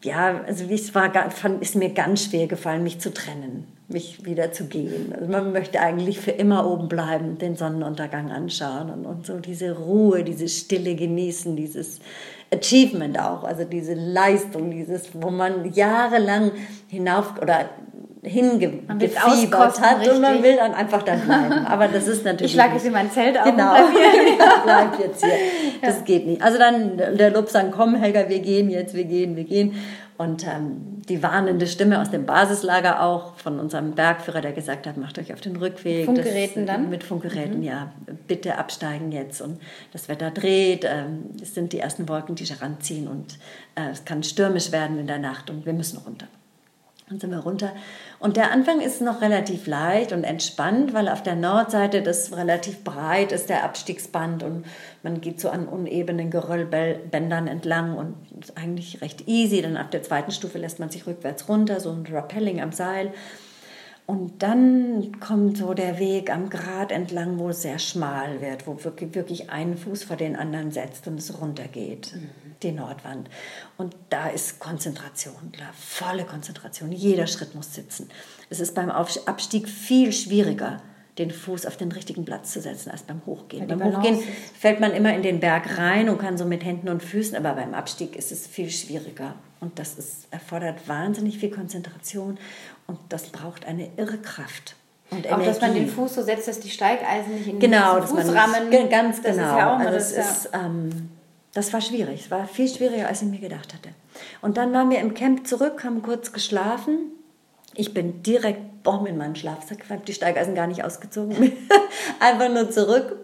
ja, also es war, ist mir ganz schwer gefallen, mich zu trennen, mich wieder zu gehen. Also man möchte eigentlich für immer oben bleiben, den Sonnenuntergang anschauen und, und so diese Ruhe, diese Stille genießen, dieses Achievement auch, also diese dieses, wo man jahrelang hinauf oder hingefiebert hat richtig. und man will dann einfach da bleiben. Aber das ist natürlich. Ich schlage jetzt in mein Zelt auf. Genau. Bleib jetzt hier. Das ja. geht nicht. Also dann der Lob sagen, komm Helga, wir gehen jetzt, wir gehen, wir gehen. Und ähm, die warnende Stimme aus dem Basislager auch von unserem Bergführer, der gesagt hat, macht euch auf den Rückweg. Funkgeräten das, dann? Mit Funkgeräten, mhm. ja. Bitte absteigen jetzt. Und das Wetter dreht, ähm, es sind die ersten Wolken, die heranziehen und äh, es kann stürmisch werden in der Nacht und wir müssen runter. Dann sind wir runter. Und der Anfang ist noch relativ leicht und entspannt, weil auf der Nordseite das relativ breit ist, der Abstiegsband. Und man geht so an unebenen Geröllbändern entlang und ist eigentlich recht easy. Dann auf der zweiten Stufe lässt man sich rückwärts runter, so ein Rappelling am Seil. Und dann kommt so der Weg am Grat entlang, wo es sehr schmal wird, wo wirklich, wirklich ein Fuß vor den anderen setzt und es runtergeht, mhm. Die Nordwand. Und da ist Konzentration, klar, volle Konzentration. Jeder Schritt muss sitzen. Es ist beim Abstieg viel schwieriger, den Fuß auf den richtigen Platz zu setzen, als beim Hochgehen. beim Hochgehen fällt man immer in den Berg rein und kann so mit Händen und Füßen, aber beim Abstieg ist es viel schwieriger. Und das ist, erfordert wahnsinnig viel Konzentration und das braucht eine irre Kraft. Und auch, Energie. dass man den Fuß so setzt, dass die Steigeisen nicht in genau, den Fuß rammen. Ganz genau. Das ist ja auch also das, ist, ähm, das war schwierig. Es war viel schwieriger, als ich mir gedacht hatte. Und dann waren wir im Camp zurück, haben kurz geschlafen. Ich bin direkt boom, in meinen Schlafsack, ich habe die Steigeisen gar nicht ausgezogen. Einfach nur zurück.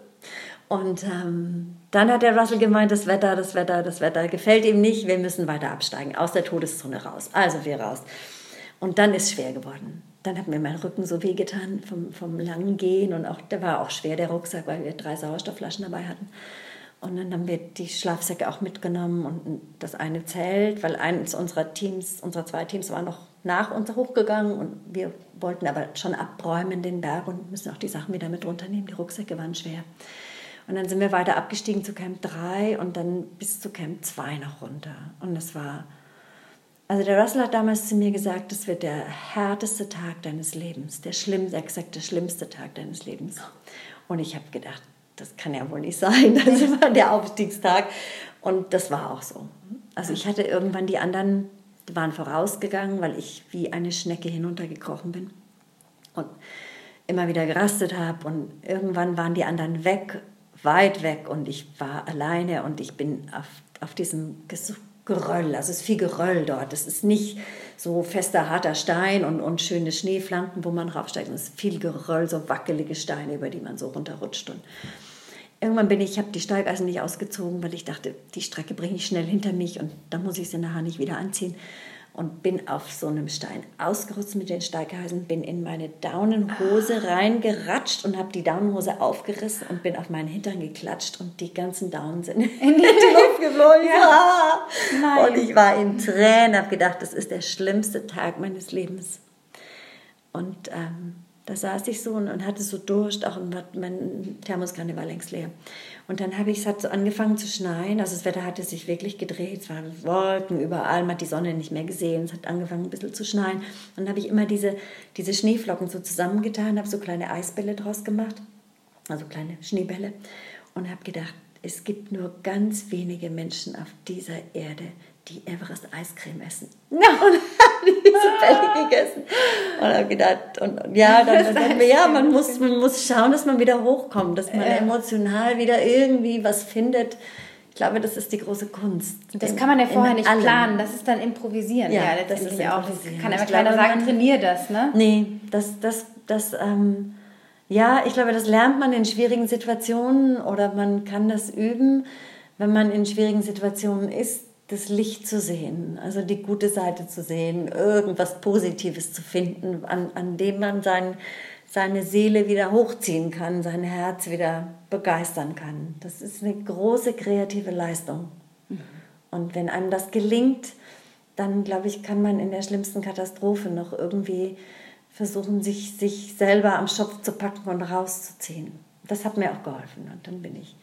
Und ähm, dann hat der Russell gemeint, das Wetter, das Wetter, das Wetter gefällt ihm nicht, wir müssen weiter absteigen, aus der Todeszone raus. Also wir raus. Und dann ist schwer geworden. Dann hat mir mein Rücken so wehgetan vom, vom langen Gehen und auch, der war auch schwer, der Rucksack, weil wir drei Sauerstoffflaschen dabei hatten. Und dann haben wir die Schlafsäcke auch mitgenommen und das eine Zelt, weil eines unserer Teams, unserer zwei Teams war noch nach uns hochgegangen und wir wollten aber schon abräumen den Berg und müssen auch die Sachen wieder mit runternehmen. Die Rucksäcke waren schwer. Und dann sind wir weiter abgestiegen zu Camp 3 und dann bis zu Camp 2 noch runter. Und es war also der Russell hat damals zu mir gesagt, das wird der härteste Tag deines Lebens, der schlimm, gesagt, der schlimmste Tag deines Lebens. Und ich habe gedacht, das kann ja wohl nicht sein. Das war der Aufstiegstag. Und das war auch so. Also ich hatte irgendwann die anderen, die waren vorausgegangen, weil ich wie eine Schnecke hinuntergekrochen bin. Und immer wieder gerastet habe. Und irgendwann waren die anderen weg, weit weg. Und ich war alleine und ich bin auf, auf diesem Geröll. Also es ist viel Geröll dort. Es ist nicht so fester, harter Stein und, und schöne Schneeflanken, wo man raufsteigt. Es ist viel Geröll, so wackelige Steine, über die man so runterrutscht. Und irgendwann bin ich, ich habe die Steigeisen nicht ausgezogen, weil ich dachte, die Strecke bringe ich schnell hinter mich und dann muss ich sie nachher nicht wieder anziehen und bin auf so einem Stein ausgerutscht mit den Steigeisen, bin in meine Daunenhose ah. reingeratscht und habe die Daunenhose aufgerissen und bin auf meinen Hintern geklatscht und die ganzen Daunen sind in die Luft geflogen. Ja. Und ich war in Tränen, habe gedacht, das ist der schlimmste Tag meines Lebens. Und ähm, da saß ich so und, und hatte so Durst, auch mein Thermoskanne war längst leer. Und dann habe ich, es hat so angefangen zu schneien, also das Wetter hatte sich wirklich gedreht, es waren Wolken überall, man hat die Sonne nicht mehr gesehen, es hat angefangen ein bisschen zu schneien. Und dann habe ich immer diese, diese Schneeflocken so zusammengetan, habe so kleine Eisbälle draus gemacht, also kleine Schneebälle und habe gedacht, es gibt nur ganz wenige Menschen auf dieser Erde, die Everest Eiscreme essen. No. Und habe diese Bälle gegessen. Und habe gedacht, und, ja, dann, dann, ja, man muss, man muss schauen, dass man wieder hochkommt, dass man ja. emotional wieder irgendwie was findet. Ich glaube, das ist die große Kunst. Das in, kann man ja vorher nicht allem. planen, das ist dann improvisieren. Ja, ja das ist auch. Kann aber keiner sagen, trainier das, ne? Nee, das, das, das, ähm, ja, ich glaube, das lernt man in schwierigen Situationen oder man kann das üben, wenn man in schwierigen Situationen ist das Licht zu sehen, also die gute Seite zu sehen, irgendwas Positives zu finden, an, an dem man sein, seine Seele wieder hochziehen kann, sein Herz wieder begeistern kann. Das ist eine große kreative Leistung. Mhm. Und wenn einem das gelingt, dann glaube ich, kann man in der schlimmsten Katastrophe noch irgendwie versuchen, sich, sich selber am Schopf zu packen und rauszuziehen. Das hat mir auch geholfen und dann bin ich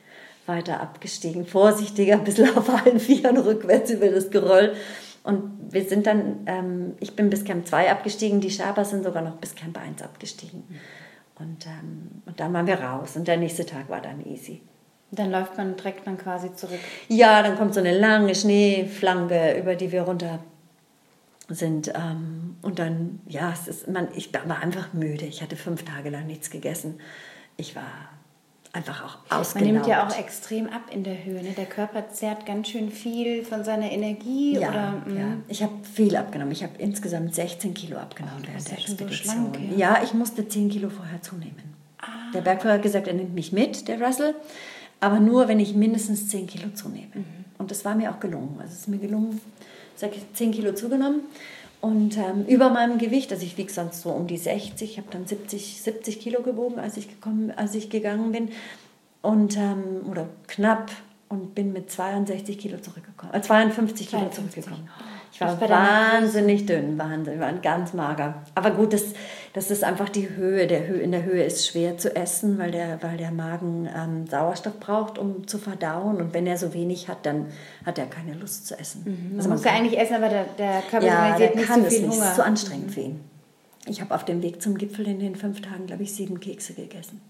weiter abgestiegen, vorsichtiger, ein bisschen auf allen Vieren rückwärts über das Geröll. Und wir sind dann, ähm, ich bin bis Camp 2 abgestiegen, die Schaber sind sogar noch bis Camp 1 abgestiegen. Und, ähm, und dann waren wir raus und der nächste Tag war dann easy. Dann läuft man, trägt man quasi zurück. Ja, dann kommt so eine lange Schneeflanke, über die wir runter sind. Ähm, und dann, ja, es ist, man, ich war einfach müde. Ich hatte fünf Tage lang nichts gegessen. Ich war einfach auch ausgelaugt. Man nimmt ja auch extrem ab in der Höhe. Ne? Der Körper zehrt ganz schön viel von seiner Energie. Ja, oder, ja. ich habe viel abgenommen. Ich habe insgesamt 16 Kilo abgenommen oh, während der Expedition. So schlank, ja. ja. ich musste 10 Kilo vorher zunehmen. Ah. Der Bergführer hat gesagt, er nimmt mich mit, der Russell, aber nur, wenn ich mindestens 10 Kilo zunehme. Mhm. Und das war mir auch gelungen. Also es ist mir gelungen, ich, 10 Kilo zugenommen. Und ähm, über meinem Gewicht, also ich wiege sonst so um die 60, ich habe dann 70, 70 Kilo gewogen, als ich, gekommen, als ich gegangen bin. Und, ähm, oder knapp und bin mit 62 Kilo zurückgekommen, äh, 52 Kilo 52. zurückgekommen. Ich war wahnsinnig dünn, wahnsinnig, war ganz mager. Aber gut, das, das ist einfach die Höhe. Der Höhe. In der Höhe ist schwer zu essen, weil der, weil der Magen ähm, Sauerstoff braucht, um zu verdauen. Und wenn er so wenig hat, dann hat er keine Lust zu essen. Mhm. Man also man muss ja eigentlich essen, aber der, der Körper ja, der nicht kann so viel es nicht. Hunger. ist zu anstrengend mhm. für ihn. Ich habe auf dem Weg zum Gipfel in den fünf Tagen, glaube ich, sieben Kekse gegessen.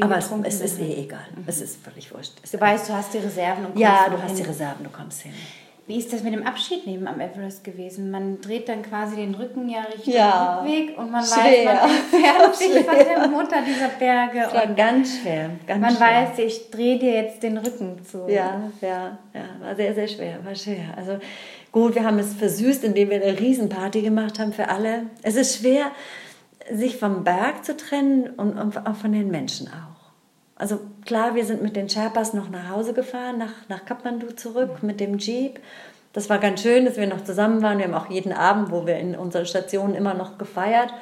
Aber es, es, ist eh egal. Mhm. Es ist völlig wurscht. Du weißt, du hast die Reserven und kommst Ja, du hast hin. die Reserven, du kommst hin. Wie ist das mit dem Abschied neben am Everest gewesen? Man dreht dann quasi den Rücken ja Richtung ja, Rückweg und man schwer. weiß, man entfernt sich von der Mutter dieser Berge. Das war ganz schwer. Ganz man schwer. weiß, ich drehe dir jetzt den Rücken zu. Ja, ja, ja, war sehr, sehr schwer, war schwer. Also gut, wir haben es versüßt, indem wir eine Riesenparty gemacht haben für alle. Es ist schwer, sich vom Berg zu trennen und, und auch von den Menschen auch. Also klar, wir sind mit den Sherpas noch nach Hause gefahren, nach, nach Kathmandu zurück mit dem Jeep. Das war ganz schön, dass wir noch zusammen waren. Wir haben auch jeden Abend, wo wir in unseren Stationen immer noch gefeiert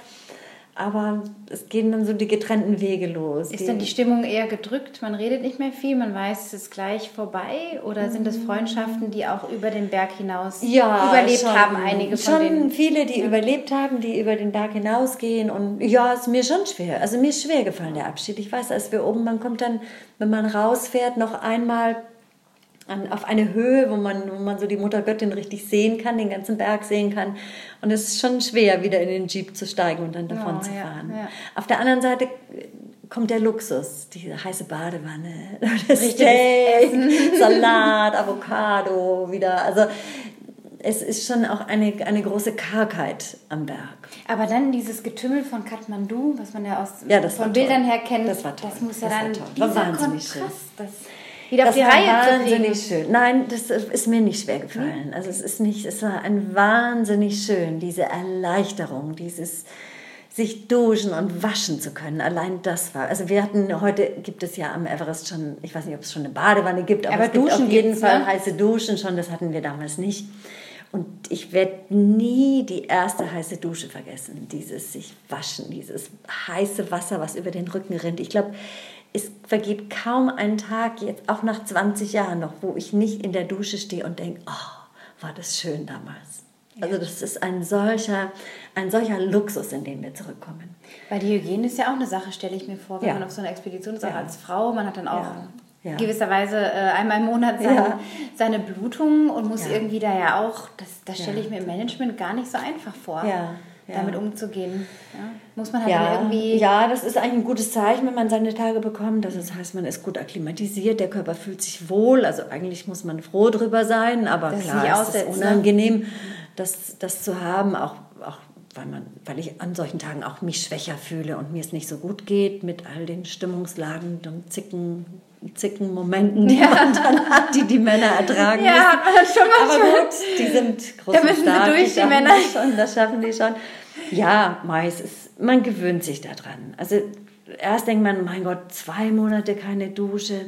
aber es gehen dann so die getrennten Wege los. Ist dann die Stimmung eher gedrückt? Man redet nicht mehr viel, man weiß, es ist gleich vorbei? Oder sind das Freundschaften, die auch über den Berg hinaus ja, überlebt schon, haben? Einige von schon denen? viele, die ja. überlebt haben, die über den Berg hinausgehen. Und ja, es ist mir schon schwer. Also mir ist schwer gefallen, der Abschied. Ich weiß, als wir oben, man kommt dann, wenn man rausfährt, noch einmal an, auf eine Höhe, wo man, wo man so die Muttergöttin richtig sehen kann, den ganzen Berg sehen kann. Und es ist schon schwer, wieder in den Jeep zu steigen und dann davon oh, zu fahren. Ja, ja. Auf der anderen Seite kommt der Luxus, diese heiße Badewanne, das Steak, Salat, Avocado, wieder. Also es ist schon auch eine, eine große Kargheit am Berg. Aber dann dieses Getümmel von Kathmandu, was man ja aus ja, von Bildern her kennt, das, war toll. das muss ja das dann war, war wahnsinnig Kontrast, schön. Das wieder auf die war Reihe wahnsinnig schön. Nein, das ist mir nicht schwer gefallen. Also es ist nicht, es war ein wahnsinnig schön, diese Erleichterung, dieses sich duschen und waschen zu können. Allein das war. Also wir hatten heute gibt es ja am Everest schon, ich weiß nicht, ob es schon eine Badewanne gibt, aber, aber es gibt auf jeden Fall ne? heiße Duschen schon. Das hatten wir damals nicht. Und ich werde nie die erste heiße Dusche vergessen. Dieses sich waschen, dieses heiße Wasser, was über den Rücken rinnt. Ich glaube, es vergeht kaum ein Tag, jetzt auch nach 20 Jahren noch, wo ich nicht in der Dusche stehe und denke, oh, war das schön damals. Also das ist ein solcher, ein solcher Luxus, in den wir zurückkommen. Weil die Hygiene ist ja auch eine Sache, stelle ich mir vor, wenn ja. man auf so einer Expedition ist, auch ja. als Frau. Man hat dann auch ja. gewisserweise äh, einmal im Monat seine, seine Blutung und muss irgendwie da ja auch, das, das stelle ich mir im Management gar nicht so einfach vor. Ja ja. damit umzugehen. Ja? Muss man halt ja, irgendwie. Ja, das ist eigentlich ein gutes Zeichen, wenn man seine Tage bekommt. Das heißt, man ist gut akklimatisiert, der Körper fühlt sich wohl. Also eigentlich muss man froh drüber sein, aber das klar, ist es ist ne? unangenehm, ne? das, das zu haben, auch, auch weil, man, weil ich an solchen Tagen auch mich schwächer fühle und mir es nicht so gut geht mit all den Stimmungslagen und Zicken, Zickenmomenten, die ja. man dann hat, die die Männer ertragen ja, müssen. schon mal Aber gut, die sind groß da müssen stark, durch, die, die Männer. Das schon, das schaffen die schon. Ja, meist man gewöhnt sich daran. Also erst denkt man, mein Gott, zwei Monate keine Dusche.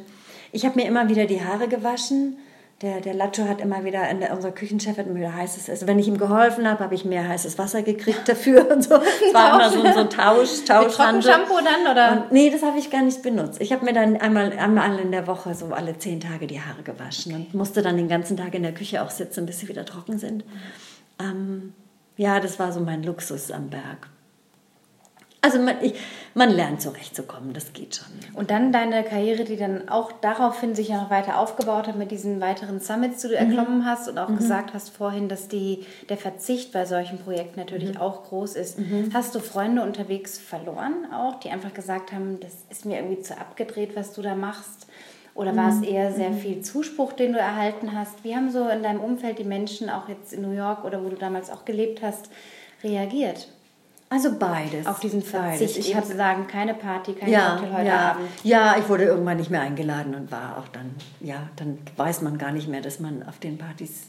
Ich habe mir immer wieder die Haare gewaschen der, der Lacho hat immer wieder, der, unser Küchenchef hat immer wieder heißes, also wenn ich ihm geholfen habe, habe ich mehr heißes Wasser gekriegt dafür und so. Es war immer so, so ein Tausch, Tauschhandel. Shampoo dann, oder? Und, nee, das habe ich gar nicht benutzt. Ich habe mir dann einmal, einmal in der Woche so alle zehn Tage die Haare gewaschen und musste dann den ganzen Tag in der Küche auch sitzen, bis sie wieder trocken sind. Ähm, ja, das war so mein Luxus am Berg. Also man, ich, man lernt zurechtzukommen, das geht schon. Und dann deine Karriere, die dann auch daraufhin sich ja noch weiter aufgebaut hat mit diesen weiteren Summits, die du mhm. erklommen hast und auch mhm. gesagt hast vorhin, dass die, der Verzicht bei solchen Projekten natürlich mhm. auch groß ist. Mhm. Hast du Freunde unterwegs verloren auch, die einfach gesagt haben, das ist mir irgendwie zu abgedreht, was du da machst? Oder war es mhm. eher sehr mhm. viel Zuspruch, den du erhalten hast? Wie haben so in deinem Umfeld die Menschen, auch jetzt in New York oder wo du damals auch gelebt hast, reagiert? Also beides. Auf diesen Verzicht. Ich habe sagen, keine Party, kein ja, Cocktail heute ja. Abend. Ja, ich wurde irgendwann nicht mehr eingeladen und war auch dann, ja, dann weiß man gar nicht mehr, dass man auf den Partys,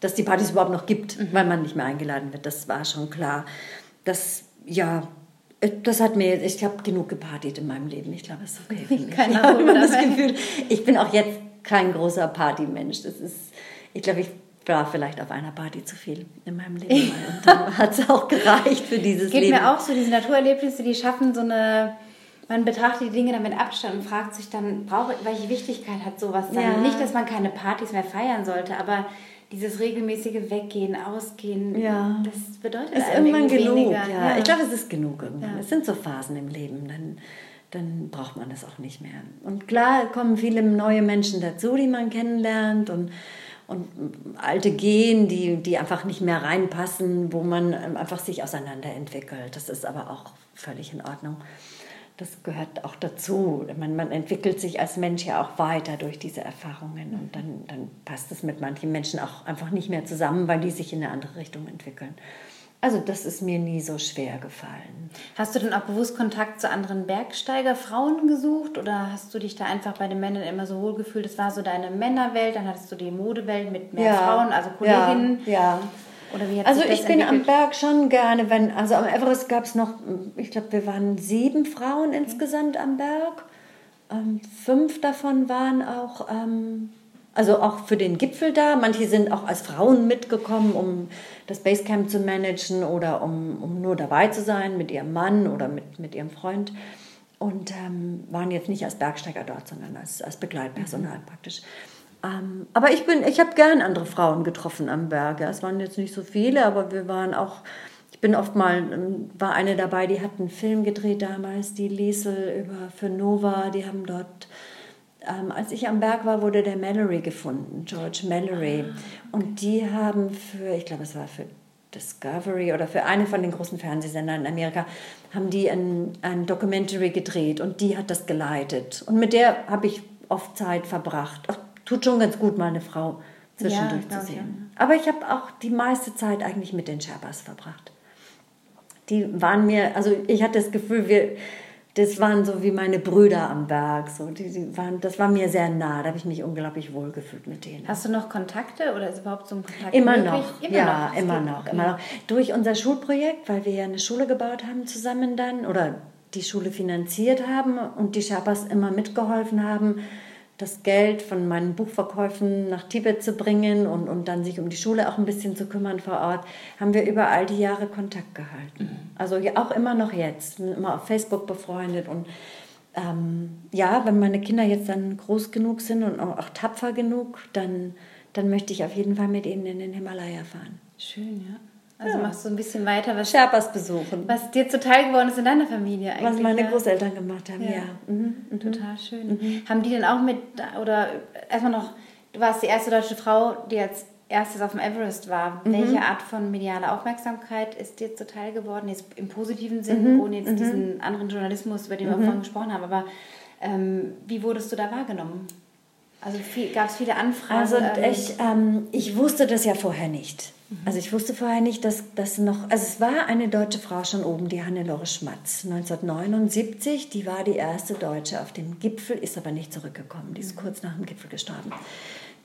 dass die Partys überhaupt noch gibt, mhm. weil man nicht mehr eingeladen wird. Das war schon klar. Das, ja, das hat mir, ich habe genug gepartiet in meinem Leben. Ich glaube, es ist okay für mich. Keine ich habe das Gefühl, ich bin auch jetzt kein großer Partymensch. Das ist, ich glaube, ich war vielleicht auf einer Party zu viel in meinem Leben. Und dann hat es auch gereicht für dieses Geht Leben. Geht mir auch so, diese Naturerlebnisse, die schaffen so eine, man betrachtet die Dinge dann mit Abstand und fragt sich dann, brauche, welche Wichtigkeit hat sowas dann? Ja. Nicht, dass man keine Partys mehr feiern sollte, aber dieses regelmäßige Weggehen, Ausgehen, ja. das bedeutet ist irgendwann genug. Weniger. Ja. ja. Ich glaube, es ist genug irgendwann. Es sind so Phasen im Leben, dann, dann braucht man das auch nicht mehr. Und klar kommen viele neue Menschen dazu, die man kennenlernt und und alte Gehen, die, die einfach nicht mehr reinpassen, wo man einfach sich auseinanderentwickelt. Das ist aber auch völlig in Ordnung. Das gehört auch dazu. Man, man entwickelt sich als Mensch ja auch weiter durch diese Erfahrungen und dann, dann passt es mit manchen Menschen auch einfach nicht mehr zusammen, weil die sich in eine andere Richtung entwickeln. Also das ist mir nie so schwer gefallen. Hast du denn auch bewusst Kontakt zu anderen Bergsteigerfrauen gesucht oder hast du dich da einfach bei den Männern immer so wohl gefühlt? Das war so deine Männerwelt, dann hattest du die Modewelt mit mehr ja, Frauen, also Kolleginnen. Ja. ja. Oder wie hat also ich bin entwickelt? am Berg schon gerne, wenn, also am Everest gab es noch, ich glaube, wir waren sieben Frauen insgesamt am Berg. Ähm, fünf davon waren auch ähm, also auch für den Gipfel da. Manche sind auch als Frauen mitgekommen, um das Basecamp zu managen oder um, um nur dabei zu sein mit ihrem Mann oder mit, mit ihrem Freund. Und ähm, waren jetzt nicht als Bergsteiger dort, sondern als, als Begleitpersonal mhm. praktisch. Ähm, aber ich, bin, ich habe gern andere Frauen getroffen am Berg. Es waren jetzt nicht so viele, aber wir waren auch ich bin oft mal, ähm, war eine dabei, die hat einen Film gedreht damals, die Liesel über für Nova, die haben dort ähm, als ich am Berg war, wurde der Mallory gefunden, George Mallory. Ah. Und die haben für, ich glaube, es war für Discovery oder für eine von den großen Fernsehsendern in Amerika, haben die ein, ein Documentary gedreht und die hat das geleitet. Und mit der habe ich oft Zeit verbracht. Ach, tut schon ganz gut, mal eine Frau zwischendurch ja, zu sehen. Ich Aber ich habe auch die meiste Zeit eigentlich mit den Sherpas verbracht. Die waren mir, also ich hatte das Gefühl, wir, das waren so wie meine Brüder am Berg. So. Die, die waren, das war mir sehr nah, da habe ich mich unglaublich wohl gefühlt mit denen. Hast du noch Kontakte oder ist überhaupt so ein Kontakt Immer möglich? noch, immer ja, noch. immer noch, immer noch. Durch unser Schulprojekt, weil wir ja eine Schule gebaut haben zusammen dann oder die Schule finanziert haben und die Sherpas immer mitgeholfen haben, das Geld von meinen Buchverkäufen nach Tibet zu bringen und, und dann sich um die Schule auch ein bisschen zu kümmern vor Ort, haben wir über all die Jahre Kontakt gehalten. Mhm. Also auch immer noch jetzt, immer auf Facebook befreundet und ähm, ja, wenn meine Kinder jetzt dann groß genug sind und auch, auch tapfer genug, dann, dann möchte ich auf jeden Fall mit ihnen in den Himalaya fahren. Schön, ja. Also ja. machst du ein bisschen weiter, was Sherpas besuchen. Was dir zuteil geworden ist in deiner Familie eigentlich. Was meine Großeltern gemacht haben, ja. ja. Mhm. Mhm. Total schön. Mhm. Haben die denn auch mit, oder erstmal noch, du warst die erste deutsche Frau, die als erstes auf dem Everest war. Mhm. Welche Art von medialer Aufmerksamkeit ist dir zuteil geworden? Jetzt im positiven Sinn, mhm. ohne jetzt mhm. diesen anderen Journalismus, über den wir vorhin gesprochen haben, aber ähm, wie wurdest du da wahrgenommen? Also gab es viele Anfragen? Also ähm, ich, ähm, ich wusste das ja vorher nicht. Mhm. Also ich wusste vorher nicht, dass das noch, also es war eine deutsche Frau schon oben, die Hannelore Schmatz, 1979, die war die erste Deutsche auf dem Gipfel, ist aber nicht zurückgekommen, die ist mhm. kurz nach dem Gipfel gestorben.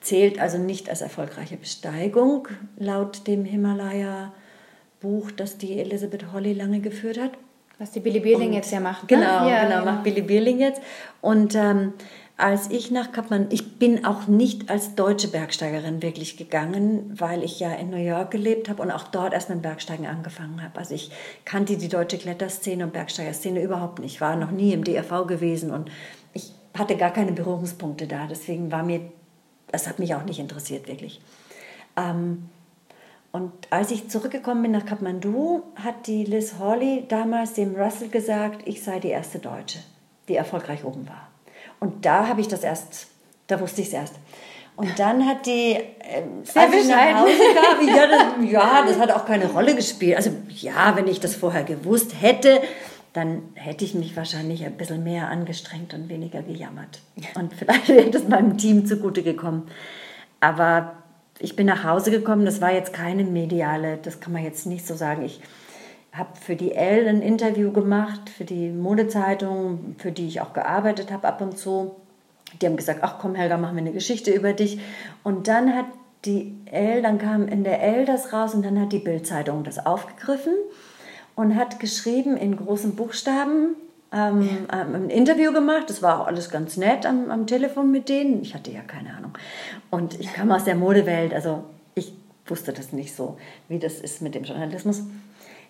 Zählt also nicht als erfolgreiche Besteigung laut dem Himalaya-Buch, das die Elisabeth Holly lange geführt hat. Was die Billy Bierling jetzt ja macht. Ne? Genau, ja, genau, genau, macht Billy Bierling jetzt. Und ähm, als ich nach Kappmann, ich bin auch nicht als deutsche Bergsteigerin wirklich gegangen, weil ich ja in New York gelebt habe und auch dort erst mit Bergsteigen angefangen habe. Also ich kannte die deutsche Kletterszene und Bergsteigerszene überhaupt nicht. Ich war noch nie im DRV gewesen und ich hatte gar keine Berührungspunkte da. Deswegen war mir, das hat mich auch nicht interessiert wirklich. Ähm, und als ich zurückgekommen bin nach Kathmandu, hat die Liz Hawley damals dem Russell gesagt, ich sei die erste Deutsche, die erfolgreich oben war. Und da habe ich das erst, da wusste ich es erst. Und dann hat die, äh, Sehr als ich nach Hause kam, ja das, ja, das hat auch keine Rolle gespielt. Also ja, wenn ich das vorher gewusst hätte, dann hätte ich mich wahrscheinlich ein bisschen mehr angestrengt und weniger gejammert. Und vielleicht wäre das meinem Team zugute gekommen. Aber ich bin nach Hause gekommen, das war jetzt keine mediale, das kann man jetzt nicht so sagen. Ich habe für die Elle ein Interview gemacht, für die Modezeitung, für die ich auch gearbeitet habe ab und zu. Die haben gesagt, ach komm Helga, machen wir eine Geschichte über dich. Und dann hat die Elle, dann kam in der Elle das raus und dann hat die Bildzeitung das aufgegriffen und hat geschrieben in großen Buchstaben, ähm, ähm, ein Interview gemacht. Das war auch alles ganz nett am, am Telefon mit denen. Ich hatte ja keine Ahnung. Und ich kam aus der Modewelt, also ich wusste das nicht so, wie das ist mit dem Journalismus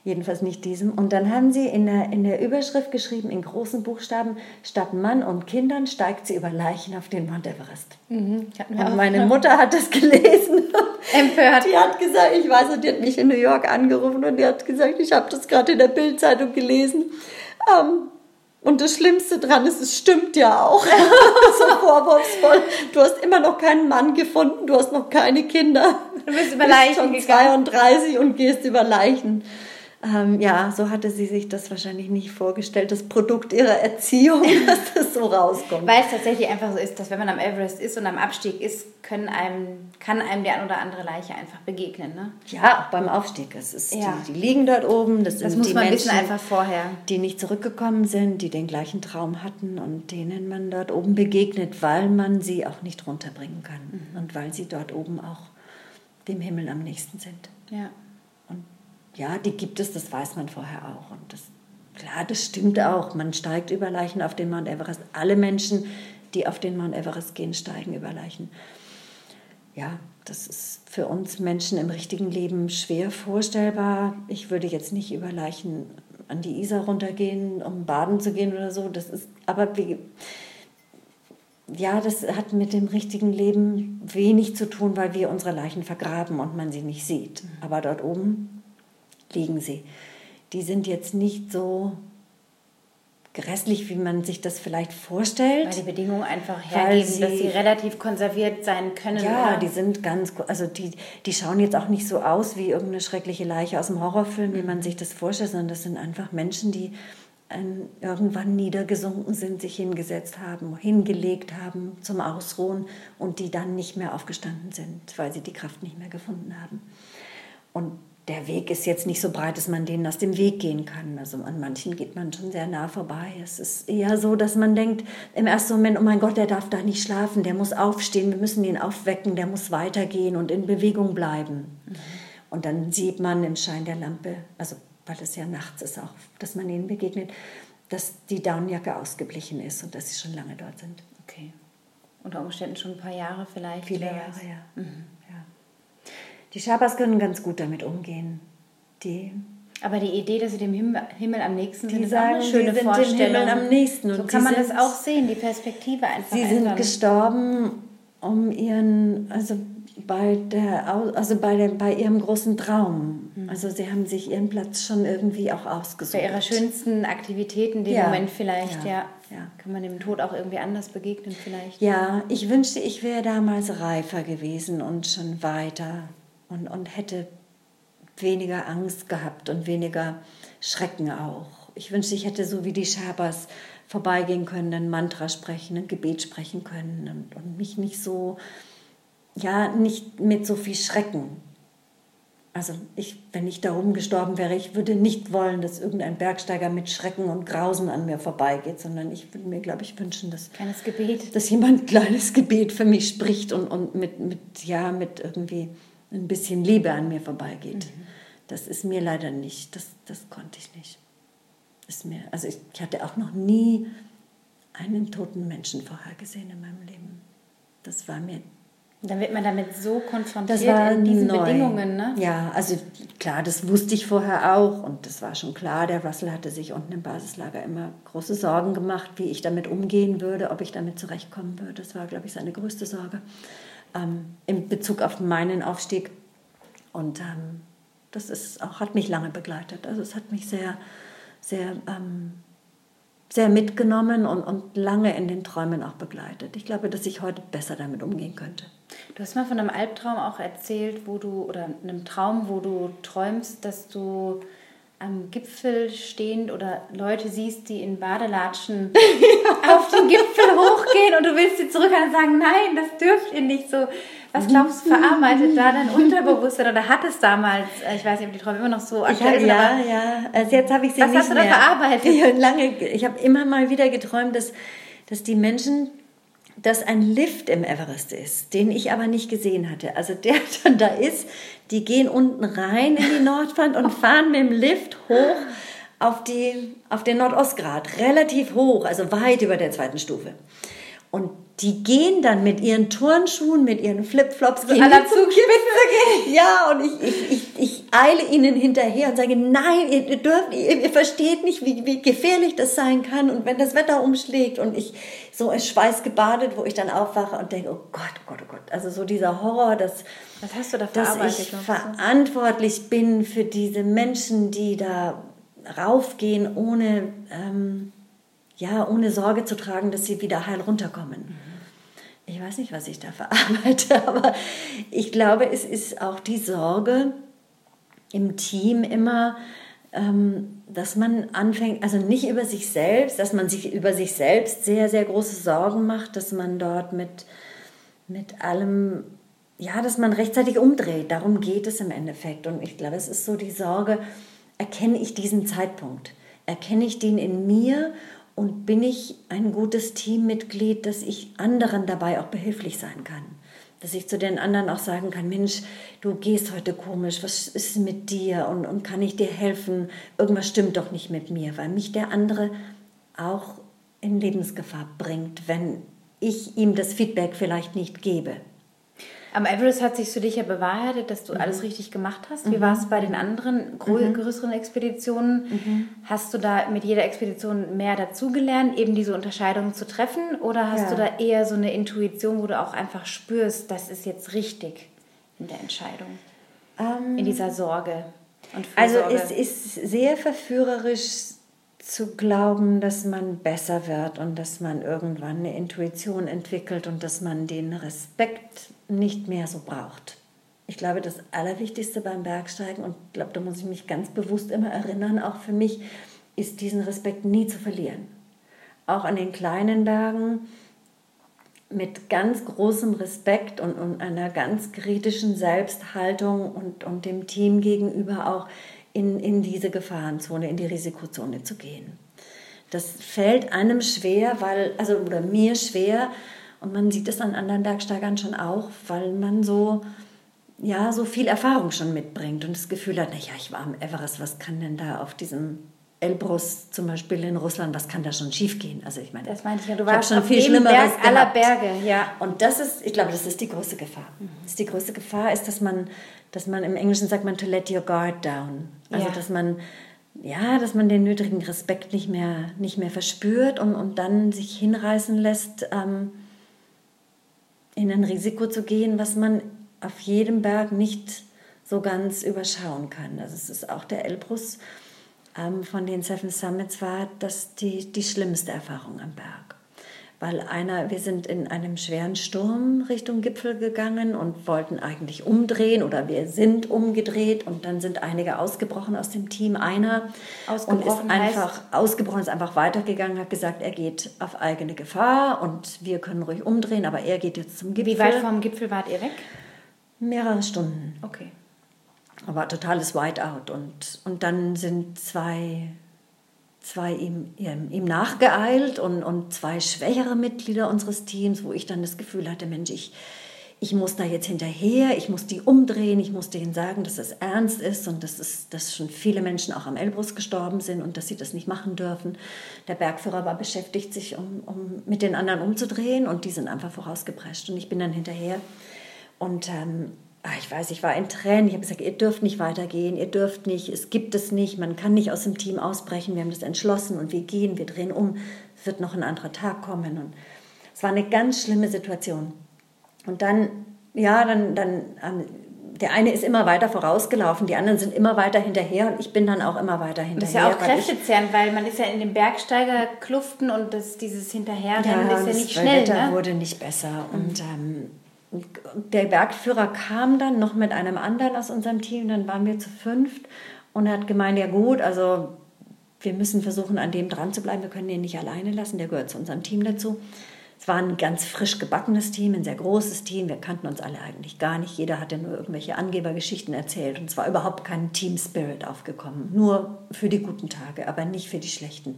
jedenfalls nicht diesem. Und dann haben sie in der, in der Überschrift geschrieben, in großen Buchstaben, statt Mann und Kindern steigt sie über Leichen auf den Mount Everest. Mhm, und meine Mutter hat das gelesen. Empört. Die hat gesagt, ich weiß, und die hat mich in New York angerufen und die hat gesagt, ich habe das gerade in der Bildzeitung gelesen. Um, und das Schlimmste dran ist, es stimmt ja auch. so vorwurfsvoll. Du hast immer noch keinen Mann gefunden, du hast noch keine Kinder. Du bist über Leichen bist schon 32 und gehst über Leichen. Ähm, ja, so hatte sie sich das wahrscheinlich nicht vorgestellt, das Produkt ihrer Erziehung, dass das so rauskommt. Weil es tatsächlich einfach so ist, dass wenn man am Everest ist und am Abstieg ist, können einem, kann einem die ein oder andere Leiche einfach begegnen. Ne? Ja, auch beim Aufstieg. Es ist ja. die, die, liegen dort oben. Das, das sind muss die man Menschen, einfach vorher. die nicht zurückgekommen sind, die den gleichen Traum hatten und denen man dort oben begegnet, weil man sie auch nicht runterbringen kann mhm. und weil sie dort oben auch dem Himmel am nächsten sind. Ja ja, die gibt es, das weiß man vorher auch. Und das, klar, das stimmt auch. Man steigt über Leichen auf den Mount Everest. Alle Menschen, die auf den Mount Everest gehen, steigen über Leichen. Ja, das ist für uns Menschen im richtigen Leben schwer vorstellbar. Ich würde jetzt nicht über Leichen an die Isar runtergehen, um baden zu gehen oder so. Das ist, aber wie, ja, das hat mit dem richtigen Leben wenig zu tun, weil wir unsere Leichen vergraben und man sie nicht sieht. Aber dort oben liegen sie. Die sind jetzt nicht so grässlich, wie man sich das vielleicht vorstellt. Weil die Bedingungen einfach hergeben, sie, dass sie relativ konserviert sein können. Ja, oder? die sind ganz, also die, die schauen jetzt auch nicht so aus wie irgendeine schreckliche Leiche aus dem Horrorfilm, wie man sich das vorstellt, sondern das sind einfach Menschen, die ähm, irgendwann niedergesunken sind, sich hingesetzt haben, hingelegt haben zum Ausruhen und die dann nicht mehr aufgestanden sind, weil sie die Kraft nicht mehr gefunden haben. Und der Weg ist jetzt nicht so breit, dass man denen aus dem Weg gehen kann. Also an manchen geht man schon sehr nah vorbei. Es ist eher so, dass man denkt im ersten Moment, oh mein Gott, der darf da nicht schlafen, der muss aufstehen, wir müssen ihn aufwecken, der muss weitergehen und in Bewegung bleiben. Mhm. Und dann sieht man im Schein der Lampe, also weil es ja nachts ist auch, dass man ihnen begegnet, dass die Daunenjacke ausgeblichen ist und dass sie schon lange dort sind. Okay. Unter Umständen schon ein paar Jahre vielleicht. Viele Jahre, ja. Mhm. Die Schabas können ganz gut damit umgehen. Die aber die Idee, dass sie dem Himmel, Himmel am nächsten sind, ist sagen, auch eine schöne sie sind Vorstellung. Dem Himmel am nächsten. Und so kann man das auch sehen, die Perspektive einfach. Sie ändern. sind gestorben, um ihren, also bei, der, also bei, dem, bei ihrem großen Traum. Mhm. Also sie haben sich ihren Platz schon irgendwie auch ausgesucht. Bei ihrer schönsten Aktivitäten, den ja. Moment vielleicht, ja. ja. ja. Kann man dem Tod auch irgendwie anders begegnen vielleicht? Ja, ich wünschte, ich wäre damals reifer gewesen und schon weiter und, und hätte weniger Angst gehabt und weniger Schrecken auch. Ich wünschte, ich hätte so wie die Schabers vorbeigehen können, ein Mantra sprechen, ein Gebet sprechen können und, und mich nicht so ja, nicht mit so viel Schrecken. Also ich, wenn ich darum gestorben wäre, ich würde nicht wollen, dass irgendein Bergsteiger mit Schrecken und Grausen an mir vorbeigeht, sondern ich würde mir, glaube ich, wünschen, dass, kleines Gebet. dass jemand ein kleines Gebet für mich spricht und, und mit, mit, ja, mit irgendwie ein bisschen Liebe an mir vorbeigeht. Mhm. Das ist mir leider nicht, das, das konnte ich nicht. Ist mir, also ich, ich hatte auch noch nie einen toten Menschen vorher gesehen in meinem Leben. Das war mir dann wird man damit so konfrontiert in diesen neu. Bedingungen, ne? Ja, also klar, das wusste ich vorher auch und das war schon klar. Der Russell hatte sich unten im Basislager immer große Sorgen gemacht, wie ich damit umgehen würde, ob ich damit zurechtkommen würde. Das war, glaube ich, seine größte Sorge ähm, in Bezug auf meinen Aufstieg. Und ähm, das ist auch, hat mich lange begleitet. Also es hat mich sehr, sehr ähm, sehr mitgenommen und, und lange in den Träumen auch begleitet. Ich glaube, dass ich heute besser damit umgehen könnte. Du hast mal von einem Albtraum auch erzählt, wo du, oder einem Traum, wo du träumst, dass du am Gipfel stehend oder Leute siehst, die in Badelatschen ja. auf den Gipfel hochgehen und du willst sie zurück und sagen, nein, das dürft ihr nicht so. Was glaubst du, verarbeitet da dein Unterbewusstsein oder hat es damals, äh, ich weiß nicht, ob die Träume immer noch so aktuell sind, Ja, ja, also jetzt habe ich sie was nicht hast du da verarbeitet? Ich, lange, ich habe immer mal wieder geträumt, dass, dass die Menschen dass ein Lift im Everest ist, den ich aber nicht gesehen hatte. Also der dann da ist, die gehen unten rein in die Nordwand und fahren mit dem Lift hoch auf, die, auf den Nordostgrad, relativ hoch, also weit über der zweiten Stufe. Und die gehen dann mit ihren Turnschuhen, mit ihren Flipflops gehen aller Zugspitze gehen. Ja, und ich, ich, ich, ich eile ihnen hinterher und sage, nein, ihr dürft, ihr, ihr versteht nicht, wie, wie gefährlich das sein kann. Und wenn das Wetter umschlägt und ich so in Schweiß gebadet, wo ich dann aufwache und denke, oh Gott, oh Gott, oh Gott. Also so dieser Horror, dass, Was hast du da dass ich verantwortlich bin für diese Menschen, die da raufgehen, ohne... Ähm, ja, ohne Sorge zu tragen, dass sie wieder heil runterkommen. Ich weiß nicht, was ich da verarbeite, aber ich glaube, es ist auch die Sorge im Team immer, ähm, dass man anfängt, also nicht über sich selbst, dass man sich über sich selbst sehr, sehr große Sorgen macht, dass man dort mit, mit allem, ja, dass man rechtzeitig umdreht. Darum geht es im Endeffekt. Und ich glaube, es ist so die Sorge, erkenne ich diesen Zeitpunkt? Erkenne ich den in mir und bin ich ein gutes Teammitglied, dass ich anderen dabei auch behilflich sein kann. Dass ich zu den anderen auch sagen kann, Mensch, du gehst heute komisch, was ist mit dir und, und kann ich dir helfen? Irgendwas stimmt doch nicht mit mir, weil mich der andere auch in Lebensgefahr bringt, wenn ich ihm das Feedback vielleicht nicht gebe. Am Everest hat sich für dich ja bewahrheitet, dass du mhm. alles richtig gemacht hast. Wie mhm. war es bei den anderen mhm. größeren Expeditionen? Mhm. Hast du da mit jeder Expedition mehr dazugelernt, eben diese Unterscheidungen zu treffen? Oder hast ja. du da eher so eine Intuition, wo du auch einfach spürst, das ist jetzt richtig in der Entscheidung? Ähm, in dieser Sorge und Also es ist sehr verführerisch zu glauben, dass man besser wird und dass man irgendwann eine Intuition entwickelt und dass man den Respekt nicht mehr so braucht. Ich glaube, das Allerwichtigste beim Bergsteigen, und ich glaube, da muss ich mich ganz bewusst immer erinnern, auch für mich, ist diesen Respekt nie zu verlieren. Auch an den kleinen Bergen mit ganz großem Respekt und, und einer ganz kritischen Selbsthaltung und, und dem Team gegenüber auch in, in diese Gefahrenzone, in die Risikozone zu gehen. Das fällt einem schwer, weil, also oder mir schwer, und man sieht es an anderen Bergsteigern schon auch, weil man so, ja, so viel Erfahrung schon mitbringt und das Gefühl hat, naja, ich war am Everest, was kann denn da auf diesem Elbrus zum Beispiel in Russland, was kann da schon schiefgehen? Also ich meine, das meinte ich ja, du warst schon viel Schlimmeres Berg aller Berge, ja. Und das ist, ich glaube, das ist die größte Gefahr. Mhm. Das ist die größte Gefahr ist, dass man, dass man im Englischen sagt man to let your guard down. Also ja. dass man ja, dass man den nötigen Respekt nicht mehr, nicht mehr verspürt und, und dann sich hinreißen lässt, ähm, in ein Risiko zu gehen, was man auf jedem Berg nicht so ganz überschauen kann. Also es ist auch der Elbrus ähm, von den Seven Summits war das die, die schlimmste Erfahrung am Berg weil einer, wir sind in einem schweren Sturm Richtung Gipfel gegangen und wollten eigentlich umdrehen oder wir sind umgedreht und dann sind einige ausgebrochen aus dem Team. Einer und ist einfach ausgebrochen, ist einfach weitergegangen, hat gesagt, er geht auf eigene Gefahr und wir können ruhig umdrehen, aber er geht jetzt zum Gipfel. Wie weit vom Gipfel wart ihr weg? Mehrere Stunden. Okay. Aber totales Whiteout und, und dann sind zwei zwei ihm, ihm, ihm nachgeeilt und, und zwei schwächere Mitglieder unseres Teams, wo ich dann das Gefühl hatte, Mensch, ich, ich muss da jetzt hinterher, ich muss die umdrehen, ich muss denen sagen, dass es ernst ist und dass, es, dass schon viele Menschen auch am Elbrus gestorben sind und dass sie das nicht machen dürfen. Der Bergführer war beschäftigt, sich um, um mit den anderen umzudrehen und die sind einfach vorausgeprescht und ich bin dann hinterher und ähm, ich weiß, ich war in Tränen. Ich habe gesagt, ihr dürft nicht weitergehen, ihr dürft nicht, es gibt es nicht, man kann nicht aus dem Team ausbrechen. Wir haben das entschlossen und wir gehen, wir drehen um. Es wird noch ein anderer Tag kommen. Und es war eine ganz schlimme Situation. Und dann, ja, dann, dann, der eine ist immer weiter vorausgelaufen, die anderen sind immer weiter hinterher und ich bin dann auch immer weiter hinterher. Das ist ja auch kräftezehrend, weil, man ist ja in den Bergsteigerkluften und das, dieses Hinterherrennen ja, ist ja nicht schnell. Das Wetter ne? wurde nicht besser und ähm, der Bergführer kam dann noch mit einem anderen aus unserem Team, dann waren wir zu fünft und er hat gemeint, ja gut, also wir müssen versuchen, an dem dran zu bleiben, wir können ihn nicht alleine lassen, der gehört zu unserem Team dazu. Es war ein ganz frisch gebackenes Team, ein sehr großes Team, wir kannten uns alle eigentlich gar nicht, jeder hatte nur irgendwelche Angebergeschichten erzählt und es war überhaupt kein Team Spirit aufgekommen, nur für die guten Tage, aber nicht für die schlechten.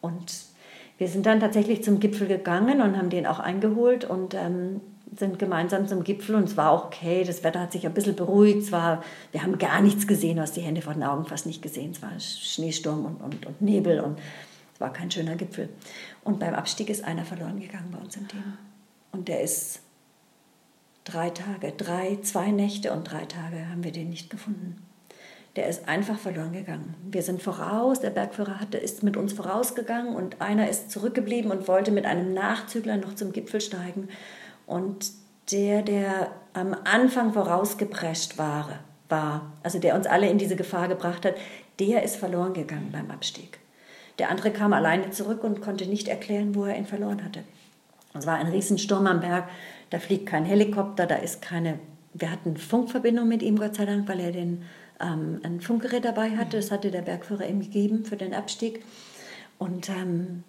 Und wir sind dann tatsächlich zum Gipfel gegangen und haben den auch eingeholt und ähm, sind gemeinsam zum Gipfel und es war auch okay. Das Wetter hat sich ein bisschen beruhigt. Es wir haben gar nichts gesehen, aus die Hände vor den Augen fast nicht gesehen. Es war Schneesturm und, und, und Nebel und es war kein schöner Gipfel. Und beim Abstieg ist einer verloren gegangen bei uns im Team. Und der ist drei Tage, drei, zwei Nächte und drei Tage haben wir den nicht gefunden. Der ist einfach verloren gegangen. Wir sind voraus, der Bergführer hatte, ist mit uns vorausgegangen und einer ist zurückgeblieben und wollte mit einem Nachzügler noch zum Gipfel steigen. Und der, der am Anfang vorausgeprescht war, war, also der uns alle in diese Gefahr gebracht hat, der ist verloren gegangen beim Abstieg. Der andere kam alleine zurück und konnte nicht erklären, wo er ihn verloren hatte. Es war ein Riesensturm am Berg, da fliegt kein Helikopter, da ist keine. Wir hatten Funkverbindung mit ihm, Gott sei Dank, weil er den, ähm, ein Funkgerät dabei hatte. Das hatte der Bergführer ihm gegeben für den Abstieg. Und ähm,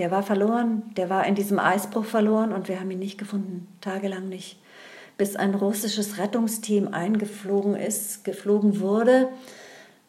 der war verloren, der war in diesem Eisbruch verloren und wir haben ihn nicht gefunden, tagelang nicht. Bis ein russisches Rettungsteam eingeflogen ist, geflogen wurde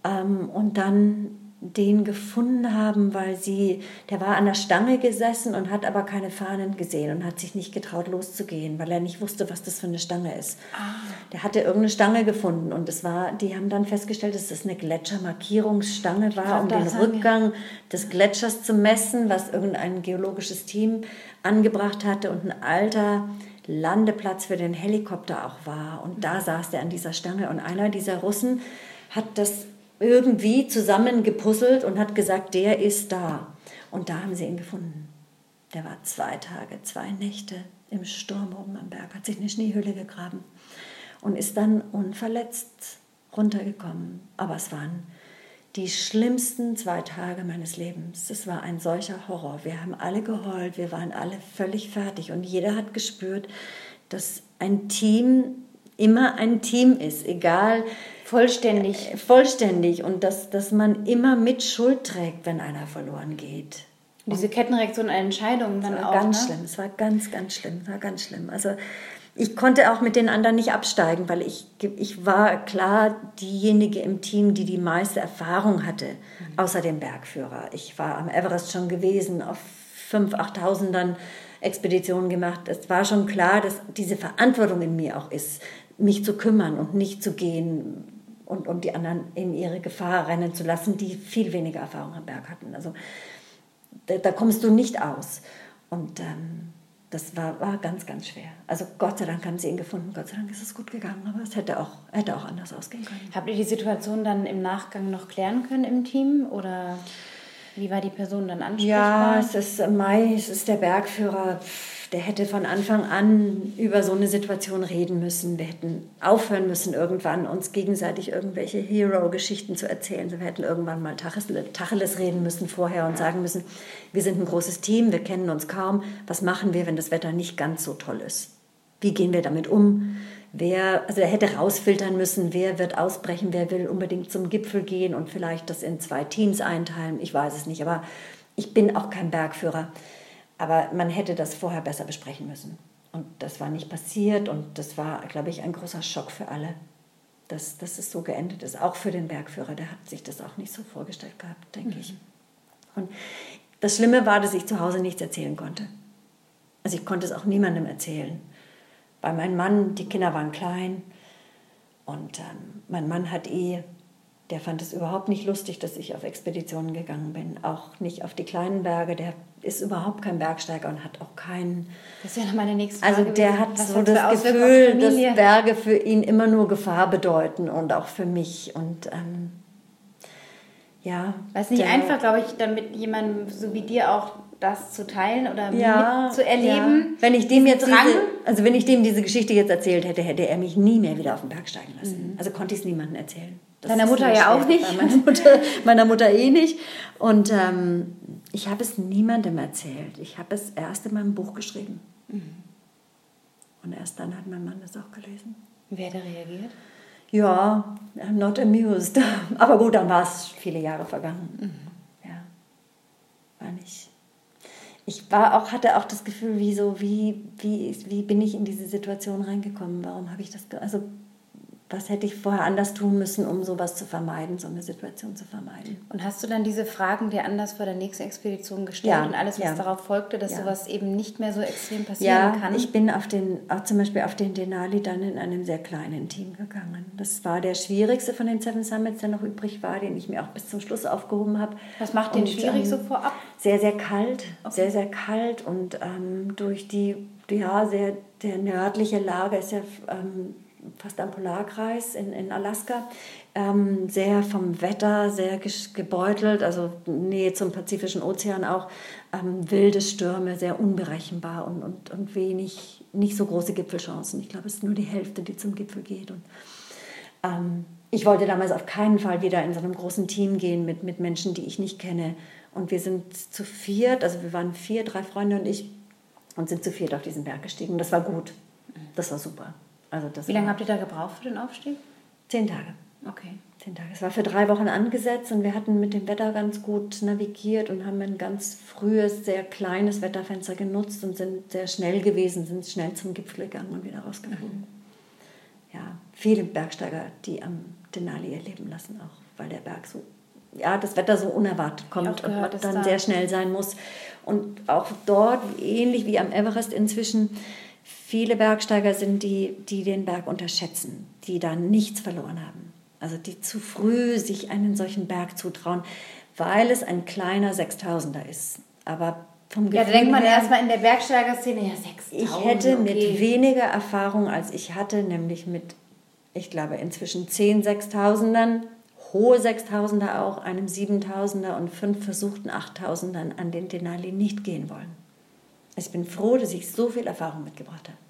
ähm, und dann den gefunden haben, weil sie, der war an der Stange gesessen und hat aber keine Fahnen gesehen und hat sich nicht getraut loszugehen, weil er nicht wusste, was das für eine Stange ist. Ah. Der hatte irgendeine Stange gefunden und es war, die haben dann festgestellt, dass das eine Gletschermarkierungsstange war, um den Rückgang des Gletschers zu messen, was irgendein geologisches Team angebracht hatte und ein alter Landeplatz für den Helikopter auch war. Und da saß der an dieser Stange und einer dieser Russen hat das irgendwie zusammengepuzzelt und hat gesagt, der ist da. Und da haben sie ihn gefunden. Der war zwei Tage, zwei Nächte im Sturm oben am Berg, hat sich eine Schneehöhle gegraben und ist dann unverletzt runtergekommen. Aber es waren die schlimmsten zwei Tage meines Lebens. Das war ein solcher Horror. Wir haben alle geheult, wir waren alle völlig fertig und jeder hat gespürt, dass ein Team immer ein Team ist, egal. Vollständig. Äh, vollständig und dass, dass man immer mit Schuld trägt, wenn einer verloren geht. Diese Kettenreaktion an Entscheidungen dann auch. Ganz ne? schlimm, es war ganz, ganz schlimm, war ganz schlimm. Also ich konnte auch mit den anderen nicht absteigen, weil ich, ich war klar diejenige im Team, die die meiste Erfahrung hatte, mhm. außer dem Bergführer. Ich war am Everest schon gewesen, auf 5.000, 8.000ern Expeditionen gemacht. Es war schon klar, dass diese Verantwortung in mir auch ist, mich zu kümmern und nicht zu gehen und, und die anderen in ihre Gefahr rennen zu lassen, die viel weniger Erfahrung am Berg hatten. Also da, da kommst du nicht aus. Und ähm, das war, war ganz, ganz schwer. Also Gott sei Dank haben sie ihn gefunden, Gott sei Dank ist es gut gegangen, aber es hätte auch, hätte auch anders ausgehen können. Habt ihr die Situation dann im Nachgang noch klären können im Team oder wie war die Person dann ansprechbar? Ja, es ist Mai, es ist der Bergführer. Der hätte von Anfang an über so eine Situation reden müssen. Wir hätten aufhören müssen, irgendwann uns gegenseitig irgendwelche Hero-Geschichten zu erzählen. Wir hätten irgendwann mal Tacheles reden müssen vorher und sagen müssen, wir sind ein großes Team, wir kennen uns kaum. Was machen wir, wenn das Wetter nicht ganz so toll ist? Wie gehen wir damit um? wer, also er hätte rausfiltern müssen, wer wird ausbrechen, wer will unbedingt zum Gipfel gehen und vielleicht das in zwei Teams einteilen. Ich weiß es nicht, aber ich bin auch kein Bergführer. Aber man hätte das vorher besser besprechen müssen. Und das war nicht passiert und das war, glaube ich, ein großer Schock für alle, dass, dass es so geendet ist. Auch für den Bergführer, der hat sich das auch nicht so vorgestellt gehabt, denke mhm. ich. Und das Schlimme war, dass ich zu Hause nichts erzählen konnte. Also ich konnte es auch niemandem erzählen. Bei meinem Mann, die Kinder waren klein und ähm, mein Mann hat eh, der fand es überhaupt nicht lustig, dass ich auf Expeditionen gegangen bin. Auch nicht auf die kleinen Berge. Der ist überhaupt kein Bergsteiger und hat auch keinen. Das ja noch meine nächste also Frage. Also der hat so das Gefühl, dass Berge für ihn immer nur Gefahr bedeuten und auch für mich. Und ähm, ja. Weil es nicht der, einfach, glaube ich, dann mit jemandem so wie dir auch das zu teilen oder ja, zu erleben. Ja. Wenn ich dem jetzt diese, also wenn ich dem diese Geschichte jetzt erzählt hätte, hätte er mich nie mehr wieder auf den Berg steigen lassen. Mhm. Also konnte ich es niemandem erzählen. Deiner Mutter ja auch nicht. Meiner Mutter, meiner Mutter eh nicht. Und ähm, ich habe es niemandem erzählt. Ich habe es erst in meinem Buch geschrieben. Mhm. Und erst dann hat mein Mann das auch gelesen. Wer hat reagiert? Ja, I'm not amused. Aber gut, dann war es viele Jahre vergangen. Mhm. Ja, war nicht ich war auch, hatte auch das Gefühl, wie so, wie, wie, wie bin ich in diese Situation reingekommen? Warum habe ich das, also was hätte ich vorher anders tun müssen, um sowas zu vermeiden, so eine Situation zu vermeiden. Und hast du dann diese Fragen dir anders vor der nächsten Expedition gestellt ja, und alles, was ja. darauf folgte, dass ja. sowas eben nicht mehr so extrem passieren ja, kann? Ja, ich bin auf den, auch zum Beispiel auf den Denali dann in einem sehr kleinen Team gegangen. Das war der schwierigste von den Seven Summits, der noch übrig war, den ich mir auch bis zum Schluss aufgehoben habe. Was macht den und, schwierig ähm, so vorab? Sehr, sehr kalt, okay. sehr, sehr kalt und ähm, durch die, ja, sehr, der nördliche Lage ist ja ähm, fast am Polarkreis in, in Alaska. Ähm, sehr vom Wetter, sehr gebeutelt, also Nähe zum Pazifischen Ozean auch. Ähm, wilde Stürme, sehr unberechenbar und, und, und wenig, nicht so große Gipfelchancen. Ich glaube, es ist nur die Hälfte, die zum Gipfel geht. Und, ähm, ich wollte damals auf keinen Fall wieder in so einem großen Team gehen mit, mit Menschen, die ich nicht kenne. Und wir sind zu viert, also wir waren vier, drei Freunde und ich, und sind zu viert auf diesen Berg gestiegen. Das war gut. Das war super. Also das Wie lange habt ihr da gebraucht für den Aufstieg? Zehn Tage. Okay. Zehn Tage. Es war für drei Wochen angesetzt und wir hatten mit dem Wetter ganz gut navigiert und haben ein ganz frühes, sehr kleines Wetterfenster genutzt und sind sehr schnell gewesen, sind schnell zum Gipfel gegangen und wieder rausgeflogen. Mhm. Ja, viele Bergsteiger, die am Denali ihr Leben lassen, auch weil der Berg so, ja, das Wetter so unerwartet kommt und dann da sehr schnell sein muss. Und auch dort, ähnlich wie am Everest inzwischen, viele Bergsteiger sind die, die den Berg unterschätzen, die da nichts verloren haben. Also die zu früh sich einen solchen Berg zutrauen, weil es ein kleiner Sechstausender ist. Aber vom Gefühl Ja, da denkt man erstmal in der Bergsteigerszene, ja, 6000. Ich hätte okay. mit weniger Erfahrung als ich hatte, nämlich mit, ich glaube, inzwischen 10 Sechstausendern, hohe Sechstausender auch, einem Siebentausender und fünf versuchten Achttausendern an den Denali nicht gehen wollen. Ich bin froh, dass ich so viel Erfahrung mitgebracht habe.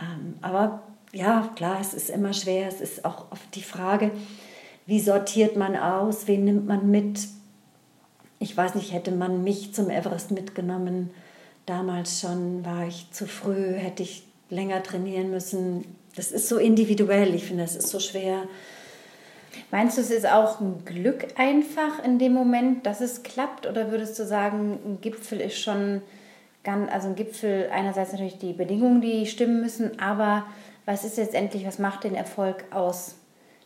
Ähm, aber ja, klar, es ist immer schwer. Es ist auch oft die Frage, wie sortiert man aus, wen nimmt man mit. Ich weiß nicht, hätte man mich zum Everest mitgenommen, damals schon war ich zu früh, hätte ich länger trainieren müssen. Das ist so individuell, ich finde, es ist so schwer. Meinst du, es ist auch ein Glück einfach in dem Moment, dass es klappt? Oder würdest du sagen, ein Gipfel ist schon ganz, also ein Gipfel einerseits natürlich die Bedingungen, die stimmen müssen, aber was ist letztendlich, was macht den Erfolg aus?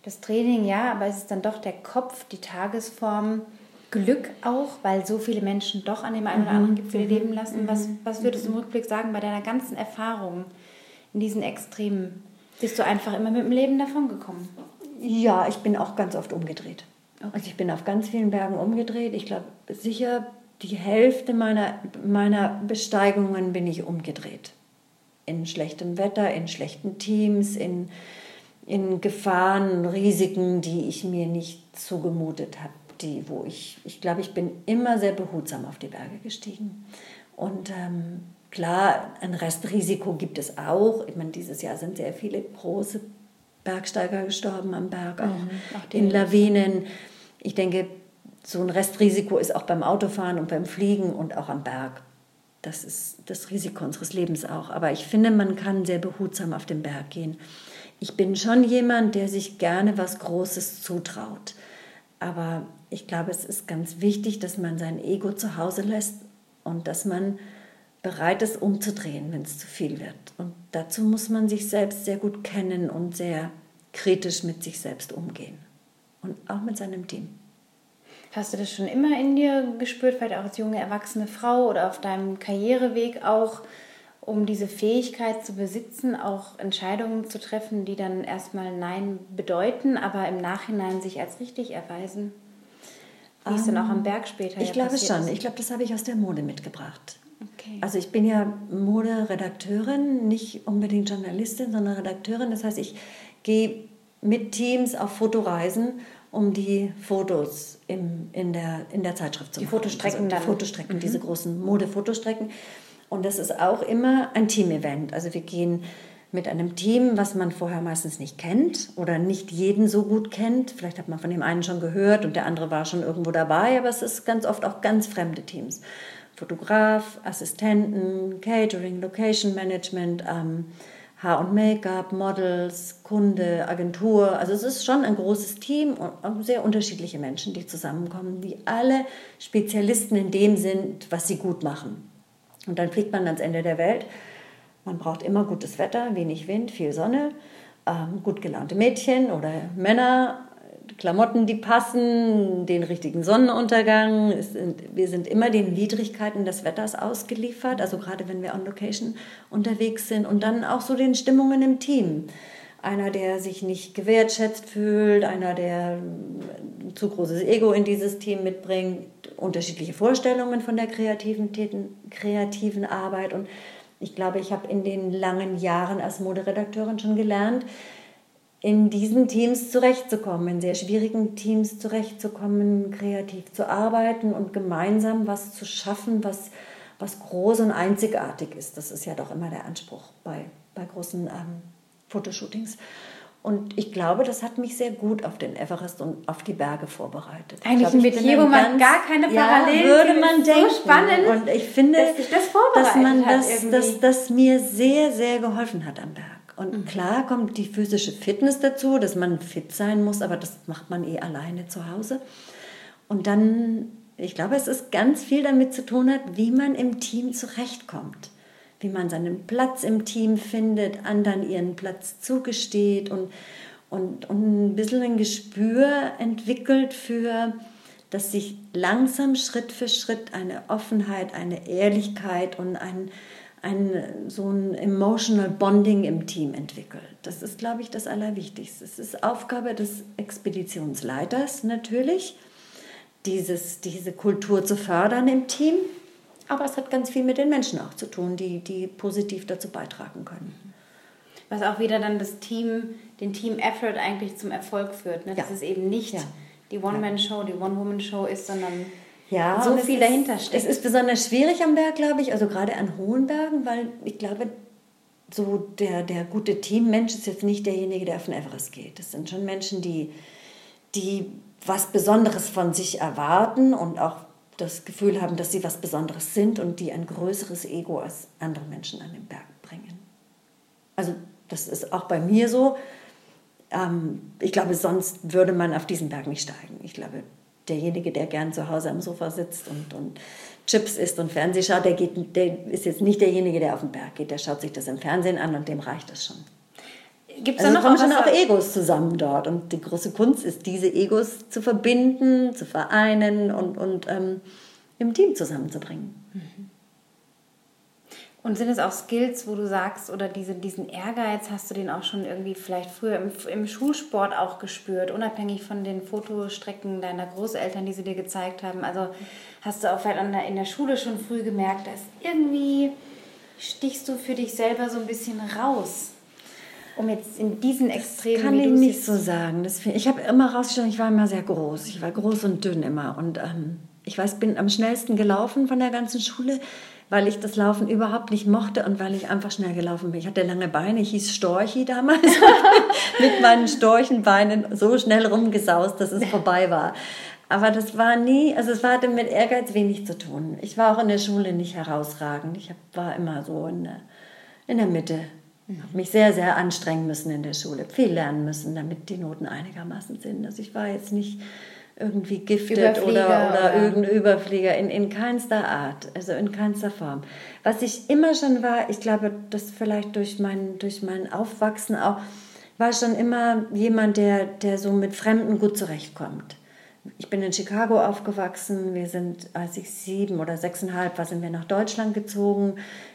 Das Training, ja, aber es ist dann doch der Kopf, die Tagesform, Glück auch, weil so viele Menschen doch an dem einen oder anderen mhm. Gipfel mhm. leben lassen. Was, mhm. was würdest du im Rückblick sagen bei deiner ganzen Erfahrung in diesen Extremen? Bist du einfach immer mit dem Leben davon gekommen? Ja, ich bin auch ganz oft umgedreht. Okay. Also ich bin auf ganz vielen Bergen umgedreht. Ich glaube, sicher die Hälfte meiner, meiner Besteigungen bin ich umgedreht. In schlechtem Wetter, in schlechten Teams, in, in Gefahren, Risiken, die ich mir nicht zugemutet habe. Die, wo ich, ich glaube, ich bin immer sehr behutsam auf die Berge gestiegen. Und ähm, klar, ein Restrisiko gibt es auch. Ich meine, dieses Jahr sind sehr viele große Bergsteiger gestorben am Berg, auch mhm, in Lawinen. Ich denke, so ein Restrisiko ist auch beim Autofahren und beim Fliegen und auch am Berg. Das ist das Risiko unseres Lebens auch. Aber ich finde, man kann sehr behutsam auf den Berg gehen. Ich bin schon jemand, der sich gerne was Großes zutraut. Aber ich glaube, es ist ganz wichtig, dass man sein Ego zu Hause lässt und dass man bereit ist, umzudrehen, wenn es zu viel wird. Und dazu muss man sich selbst sehr gut kennen und sehr kritisch mit sich selbst umgehen. Und auch mit seinem Team. Hast du das schon immer in dir gespürt, vielleicht auch als junge erwachsene Frau oder auf deinem Karriereweg auch, um diese Fähigkeit zu besitzen, auch Entscheidungen zu treffen, die dann erstmal Nein bedeuten, aber im Nachhinein sich als richtig erweisen? Wie es dann auch am ähm, Berg später Ich ja glaube schon. Ist. Ich glaube, das habe ich aus der Mode mitgebracht. Okay. Also ich bin ja Moderedakteurin, nicht unbedingt Journalistin, sondern Redakteurin. Das heißt, ich gehe mit Teams auf Fotoreisen um die Fotos im, in, der, in der Zeitschrift zu die machen. Fotostrecken also die Fotostrecken, mhm. diese großen Modefotostrecken. Und das ist auch immer ein Team-Event. Also wir gehen mit einem Team, was man vorher meistens nicht kennt oder nicht jeden so gut kennt. Vielleicht hat man von dem einen schon gehört und der andere war schon irgendwo dabei, aber es ist ganz oft auch ganz fremde Teams. Fotograf, Assistenten, Catering, Location Management, ähm, Haar- und Make-up, Models, Kunde, Agentur. Also es ist schon ein großes Team und sehr unterschiedliche Menschen, die zusammenkommen, die alle Spezialisten in dem sind, was sie gut machen. Und dann fliegt man ans Ende der Welt. Man braucht immer gutes Wetter, wenig Wind, viel Sonne, ähm, gut gelaunte Mädchen oder Männer, Klamotten, die passen, den richtigen Sonnenuntergang. wir sind immer den Widrigkeiten des Wetters ausgeliefert, also gerade wenn wir on Location unterwegs sind und dann auch so den Stimmungen im Team. Einer, der sich nicht gewertschätzt fühlt, einer, der ein zu großes Ego in dieses Team mitbringt, unterschiedliche Vorstellungen von der kreativen, kreativen Arbeit. Und ich glaube, ich habe in den langen Jahren als Moderedakteurin schon gelernt, in diesen Teams zurechtzukommen, in sehr schwierigen Teams zurechtzukommen, kreativ zu arbeiten und gemeinsam was zu schaffen, was, was groß und einzigartig ist. Das ist ja doch immer der Anspruch bei, bei großen ähm, Fotoshootings. Und ich glaube, das hat mich sehr gut auf den Everest und auf die Berge vorbereitet. Eigentlich ein Metier, wo man gar keine Parallelen ja, würde man denken. So spannend. Und ich finde, dass, das dass man das, das, das mir sehr, sehr geholfen hat am Berg. Und mhm. klar kommt die physische Fitness dazu, dass man fit sein muss, aber das macht man eh alleine zu Hause. Und dann, ich glaube, es ist ganz viel damit zu tun hat, wie man im Team zurechtkommt, wie man seinen Platz im Team findet, anderen ihren Platz zugesteht und, und, und ein bisschen ein Gespür entwickelt für, dass sich langsam Schritt für Schritt eine Offenheit, eine Ehrlichkeit und ein, ein, so ein emotional Bonding im Team entwickelt. Das ist, glaube ich, das Allerwichtigste. Es ist Aufgabe des Expeditionsleiters natürlich, dieses, diese Kultur zu fördern im Team. Aber es hat ganz viel mit den Menschen auch zu tun, die, die positiv dazu beitragen können. Was auch wieder dann das Team, den Team-Effort eigentlich zum Erfolg führt. Ne? Dass ja. es eben nicht ja. die One-Man-Show, die One-Woman-Show ist, sondern ja, so viel dahinter steckt. Es ist besonders schwierig am Berg, glaube ich, also gerade an hohen Bergen, weil ich glaube, so der, der gute Teammensch ist jetzt nicht derjenige, der auf den Everest geht. Das sind schon Menschen, die, die was Besonderes von sich erwarten und auch das Gefühl haben, dass sie was Besonderes sind und die ein größeres Ego als andere Menschen an den Berg bringen. Also das ist auch bei mir so. Ähm, ich glaube, sonst würde man auf diesen Berg nicht steigen. Ich glaube, derjenige, der gern zu Hause am Sofa sitzt und, und Chips isst und Fernseh schaut, der, geht, der ist jetzt nicht derjenige, der auf den Berg geht. Der schaut sich das im Fernsehen an und dem reicht das schon. Gibt es also noch kommen schon auch Egos zusammen dort. Und die große Kunst ist, diese Egos zu verbinden, zu vereinen und, und ähm, im Team zusammenzubringen. Mhm. Und sind es auch Skills, wo du sagst, oder diese, diesen Ehrgeiz, hast du den auch schon irgendwie vielleicht früher im, im Schulsport auch gespürt, unabhängig von den Fotostrecken deiner Großeltern, die sie dir gezeigt haben? Also hast du auch vielleicht in der Schule schon früh gemerkt, dass irgendwie stichst du für dich selber so ein bisschen raus? Um jetzt in diesen Extremen. Das kann ich nicht so sagen. Das, ich habe immer rausgestellt, ich war immer sehr groß. Ich war groß und dünn immer. Und ähm, ich weiß, bin am schnellsten gelaufen von der ganzen Schule weil ich das Laufen überhaupt nicht mochte und weil ich einfach schnell gelaufen bin. Ich hatte lange Beine, ich hieß Storchi damals, mit meinen Storchenbeinen so schnell rumgesaust, dass es vorbei war. Aber das war nie, also es hatte mit Ehrgeiz wenig zu tun. Ich war auch in der Schule nicht herausragend. Ich war immer so in der, in der Mitte. Ich habe mich sehr, sehr anstrengen müssen in der Schule, viel lernen müssen, damit die Noten einigermaßen sind. Also ich war jetzt nicht irgendwie giftet oder, oder, oder irgendein Überflieger, in, in keinster Art, also in keinster Form. Was ich immer schon war, ich glaube, das vielleicht durch mein, durch mein Aufwachsen auch, war schon immer jemand, der, der so mit Fremden gut zurechtkommt. Ich bin in Chicago aufgewachsen. Wir sind, als ich sieben oder sechseinhalb war, sind wir nach Deutschland gezogen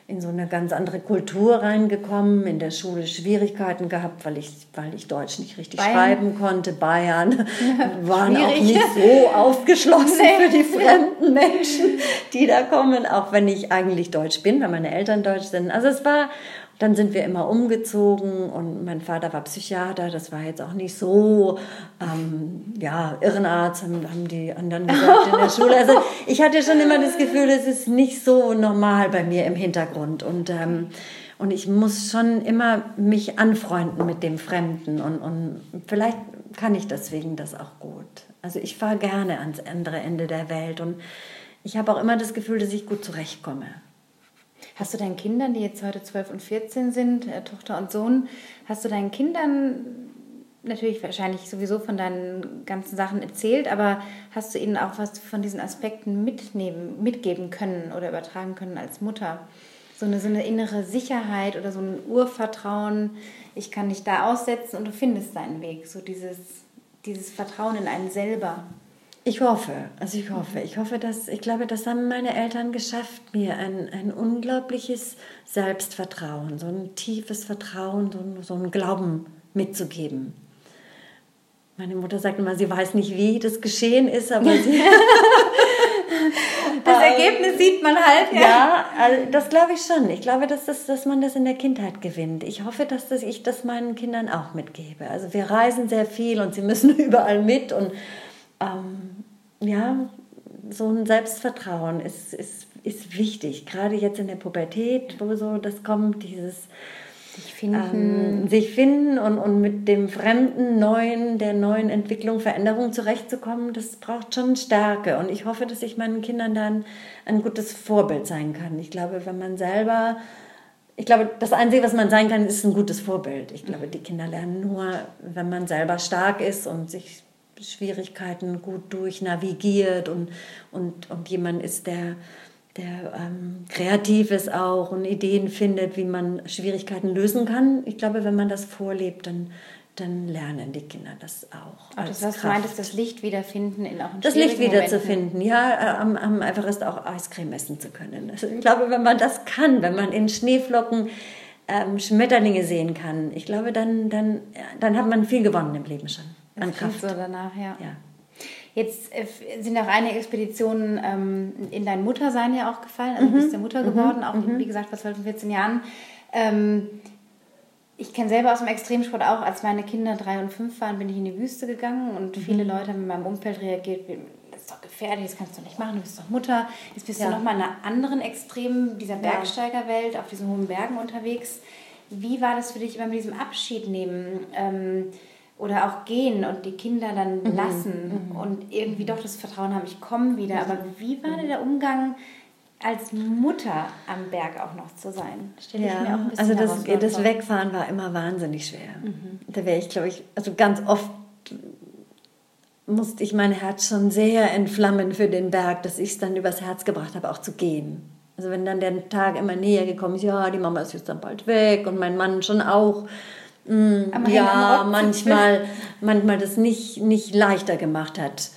in so eine ganz andere Kultur reingekommen, in der Schule Schwierigkeiten gehabt, weil ich, weil ich Deutsch nicht richtig Bayern. schreiben konnte. Bayern waren Schwierig. auch nicht so aufgeschlossen für die fremden Menschen, die da kommen, auch wenn ich eigentlich Deutsch bin, weil meine Eltern Deutsch sind. Also es war, dann sind wir immer umgezogen und mein Vater war Psychiater, das war jetzt auch nicht so, ähm, ja, Irrenarzt, haben, haben die anderen gesagt in der Schule. Also ich hatte schon immer das Gefühl, es ist nicht so normal bei mir im Hintergrund und ähm, und ich muss schon immer mich anfreunden mit dem Fremden und, und vielleicht kann ich deswegen das auch gut. Also ich fahre gerne ans andere Ende der Welt und ich habe auch immer das Gefühl, dass ich gut zurechtkomme. Hast du deinen Kindern, die jetzt heute 12 und 14 sind, äh, Tochter und Sohn, hast du deinen Kindern natürlich wahrscheinlich sowieso von deinen ganzen Sachen erzählt, aber hast du ihnen auch was von diesen Aspekten mitnehmen, mitgeben können oder übertragen können als Mutter? So eine, so eine innere Sicherheit oder so ein Urvertrauen, ich kann dich da aussetzen und du findest deinen Weg. So dieses, dieses Vertrauen in einen selber. Ich hoffe, also ich hoffe, ich hoffe, dass, ich glaube, das haben meine Eltern geschafft, mir ein, ein unglaubliches Selbstvertrauen, so ein tiefes Vertrauen, so ein, so ein Glauben mitzugeben. Meine Mutter sagt immer, sie weiß nicht, wie das geschehen ist, aber sie. das Ergebnis sieht man halt. Ja, ja also das glaube ich schon. Ich glaube, dass, das, dass man das in der Kindheit gewinnt. Ich hoffe, dass das, ich das meinen Kindern auch mitgebe. Also wir reisen sehr viel und sie müssen überall mit und ähm, ja, so ein Selbstvertrauen ist, ist, ist wichtig, gerade jetzt in der Pubertät, wo so das kommt, dieses sich finden, ähm, sich finden und, und mit dem fremden, neuen, der neuen Entwicklung, Veränderung zurechtzukommen, das braucht schon Stärke. Und ich hoffe, dass ich meinen Kindern dann ein gutes Vorbild sein kann. Ich glaube, wenn man selber ich glaube, das Einzige, was man sein kann, ist ein gutes Vorbild. Ich glaube, die Kinder lernen nur, wenn man selber stark ist und sich Schwierigkeiten gut durchnavigiert und, und, und jemand ist, der, der ähm, kreativ ist auch und Ideen findet, wie man Schwierigkeiten lösen kann. Ich glaube, wenn man das vorlebt, dann, dann lernen die Kinder das auch. Auch das, was du meintest, das Licht wiederfinden in auch in Das Licht wiederzufinden, ja, äh, am, am einfachsten auch Eiscreme essen zu können. Also ich glaube, wenn man das kann, wenn man in Schneeflocken ähm, Schmetterlinge sehen kann, ich glaube, dann, dann, dann hat man viel gewonnen im Leben schon an Kraft. so danach, ja. ja. Jetzt äh, sind auch einige Expeditionen ähm, in dein Muttersein ja auch gefallen. Also mhm. du bist ja Mutter mhm. geworden, auch mhm. wie gesagt vor 12, 14 Jahren. Ähm, ich kenne selber aus dem Extremsport auch, als meine Kinder drei und fünf waren, bin ich in die Wüste gegangen und mhm. viele Leute haben in meinem Umfeld reagiert, das ist doch gefährlich, das kannst du nicht machen, du bist doch Mutter. Jetzt bist ja. du nochmal in einer anderen Extrem dieser Bergsteigerwelt, auf diesen hohen Bergen unterwegs. Wie war das für dich immer mit diesem Abschied nehmen? Ähm, oder auch gehen und die Kinder dann Mhm. lassen und irgendwie doch das Vertrauen haben, ich komme wieder. Aber wie war denn der Umgang als Mutter am Berg auch noch zu sein? Stelle ich mir auch ein Ja, bisschen also das, das. Wegfahren war immer wahnsinnig schwer. Mhm. Da wäre ich, glaube ich, also ganz oft musste ich mein Herz schon sehr entflammen für den Berg, dass ich es dann übers Herz gebracht habe, auch zu gehen. Also wenn dann der Tag immer näher gekommen ist, ja, die Mama ist jetzt dann bald weg und mein Mann schon auch. Mm, Am Hängen am ja, manchmal, manchmal das nicht, nicht leichter gemacht hat.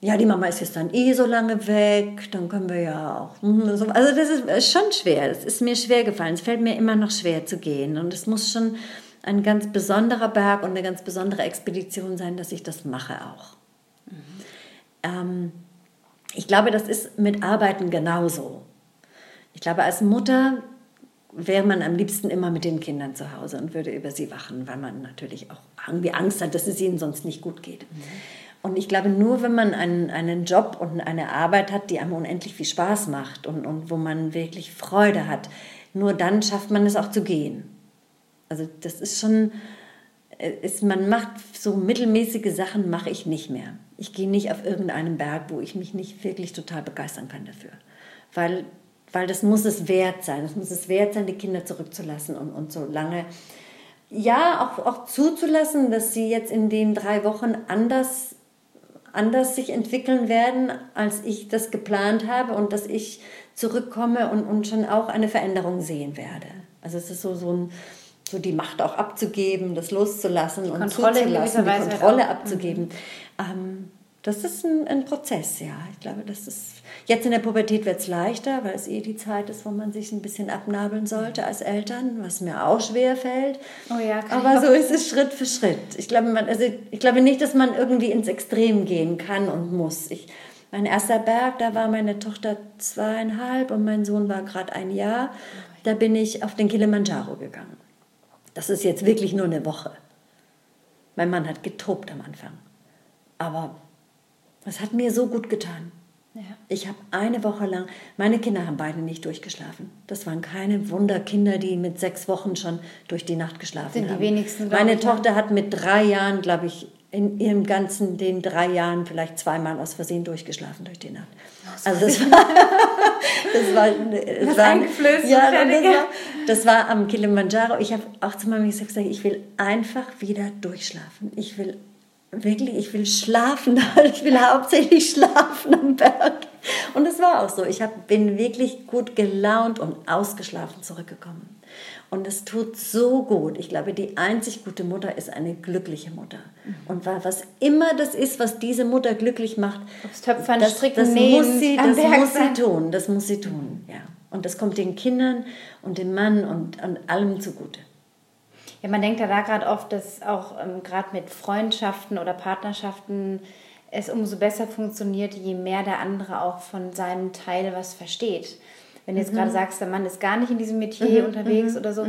Ja, die Mama ist jetzt dann eh so lange weg, dann können wir ja auch. mm, so. Also das ist ist schon schwer, es ist mir schwer gefallen. Es fällt mir immer noch schwer zu gehen und es muss schon ein ganz besonderer Berg und eine ganz besondere Expedition sein, dass ich das mache auch. Ähm, ich glaube, das ist mit Arbeiten genauso. Ich glaube, als Mutter wäre man am liebsten immer mit den Kindern zu Hause und würde über sie wachen, weil man natürlich auch irgendwie Angst hat, dass es ihnen sonst nicht gut geht. Und ich glaube, nur wenn man einen, einen Job und eine Arbeit hat, die einem unendlich viel Spaß macht und, und wo man wirklich Freude hat, nur dann schafft man es auch zu gehen. Also das ist schon, äh, ist, man macht so mittelmäßige Sachen, mache ich nicht mehr. Ich gehe nicht auf irgendeinen Berg, wo ich mich nicht wirklich total begeistern kann dafür. Weil, weil das muss es wert sein. Es muss es wert sein, die Kinder zurückzulassen und, und so lange. Ja, auch, auch zuzulassen, dass sie jetzt in den drei Wochen anders, anders sich entwickeln werden, als ich das geplant habe und dass ich zurückkomme und, und schon auch eine Veränderung sehen werde. Also es ist so, so ein, so die Macht auch abzugeben, das loszulassen und Kontrolle zuzulassen, die Kontrolle abzugeben. Ähm, das ist ein, ein Prozess, ja. Ich glaube, das ist jetzt in der Pubertät wird es leichter, weil es eh die Zeit ist, wo man sich ein bisschen abnabeln sollte als Eltern, was mir auch schwer fällt. Oh ja, aber so ist es Schritt für Schritt. Ich glaube, man, also ich glaube nicht, dass man irgendwie ins Extrem gehen kann und muss. Ich, mein erster Berg, da war meine Tochter zweieinhalb und mein Sohn war gerade ein Jahr. Da bin ich auf den Kilimanjaro gegangen. Das ist jetzt wirklich nur eine Woche. Mein Mann hat getobt am Anfang. Aber es hat mir so gut getan. Ja. Ich habe eine Woche lang, meine Kinder haben beide nicht durchgeschlafen. Das waren keine Wunderkinder, die mit sechs Wochen schon durch die Nacht geschlafen Sind die haben. wenigsten, glaub Meine ich, ne? Tochter hat mit drei Jahren, glaube ich, in ihrem ganzen, den drei Jahren vielleicht zweimal aus Versehen durchgeschlafen durch die Nacht. Also das war, das war, das Hast war eingeflößt ja, das war, das war am Kilimanjaro. Ich habe auch zu meinem gesagt, ich will einfach wieder durchschlafen. Ich will wirklich, ich will schlafen. Ich will hauptsächlich schlafen am Berg. Und es war auch so. Ich hab, bin wirklich gut gelaunt und ausgeschlafen zurückgekommen. Und es tut so gut. Ich glaube, die einzig gute Mutter ist eine glückliche Mutter. Und wa- was immer das ist, was diese Mutter glücklich macht, Ob's Töpfern, das, Stricken, das Nähen, muss sie, das muss sie tun. Das muss sie tun, ja. Und das kommt den Kindern und dem Mann und, und allem zugute. Ja, man denkt ja da gerade oft, dass auch ähm, gerade mit Freundschaften oder Partnerschaften es umso besser funktioniert, je mehr der andere auch von seinem Teil was versteht. Wenn du jetzt gerade sagst, der Mann ist gar nicht in diesem Metier unterwegs oder so,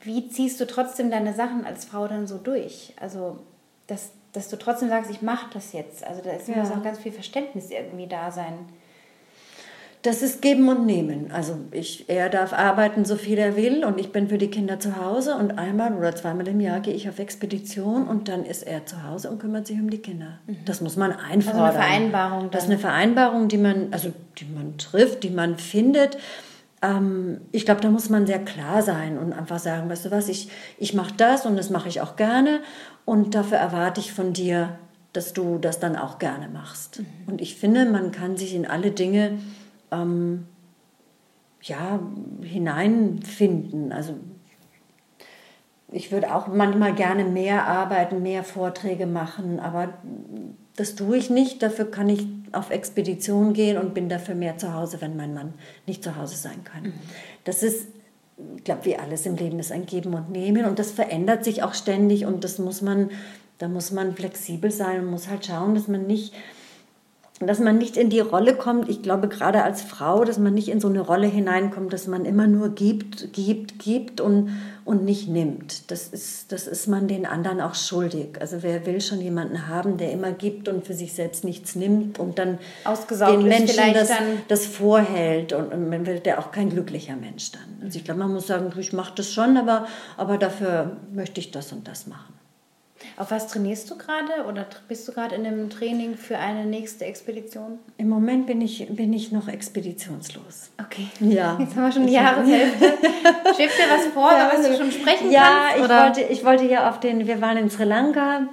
wie ziehst du trotzdem deine Sachen als Frau dann so durch? Also, dass, dass du trotzdem sagst, ich mache das jetzt. Also da ist Ja. muss auch ganz viel Verständnis irgendwie da sein. Das ist Geben und Nehmen. Also ich, er darf arbeiten, so viel er will und ich bin für die Kinder zu Hause und einmal oder zweimal im Jahr gehe ich auf Expedition und dann ist er zu Hause und kümmert sich um die Kinder. Das muss man einfordern. Also eine Vereinbarung Das ist dann. eine Vereinbarung, die man, also die man trifft, die man findet. Ähm, ich glaube, da muss man sehr klar sein und einfach sagen, weißt du was, ich, ich mache das und das mache ich auch gerne und dafür erwarte ich von dir, dass du das dann auch gerne machst. Und ich finde, man kann sich in alle Dinge ähm, ja, hineinfinden. Also ich würde auch manchmal gerne mehr arbeiten, mehr Vorträge machen, aber das tue ich nicht. Dafür kann ich auf Expedition gehen und bin dafür mehr zu Hause, wenn mein Mann nicht zu Hause sein kann. Das ist, ich glaube, wie alles im Leben ist ein Geben und Nehmen und das verändert sich auch ständig und das muss man, da muss man flexibel sein und muss halt schauen, dass man nicht dass man nicht in die Rolle kommt, ich glaube gerade als Frau, dass man nicht in so eine Rolle hineinkommt, dass man immer nur gibt, gibt, gibt und, und nicht nimmt. Das ist, das ist man den anderen auch schuldig. Also wer will schon jemanden haben, der immer gibt und für sich selbst nichts nimmt und dann den Menschen das, das vorhält und, und man wird ja auch kein glücklicher Mensch dann. Also ich glaube, man muss sagen, ich mache das schon, aber, aber dafür möchte ich das und das machen. Auf was trainierst du gerade oder bist du gerade in einem Training für eine nächste Expedition? Im Moment bin ich, bin ich noch expeditionslos. Okay. Ja. Jetzt haben wir schon die Jahreshälfte. Schwebt dir was vor, ja, was du schon sprechen ja, kannst? Ja, ich wollte, ich wollte ja auf den, wir waren in Sri Lanka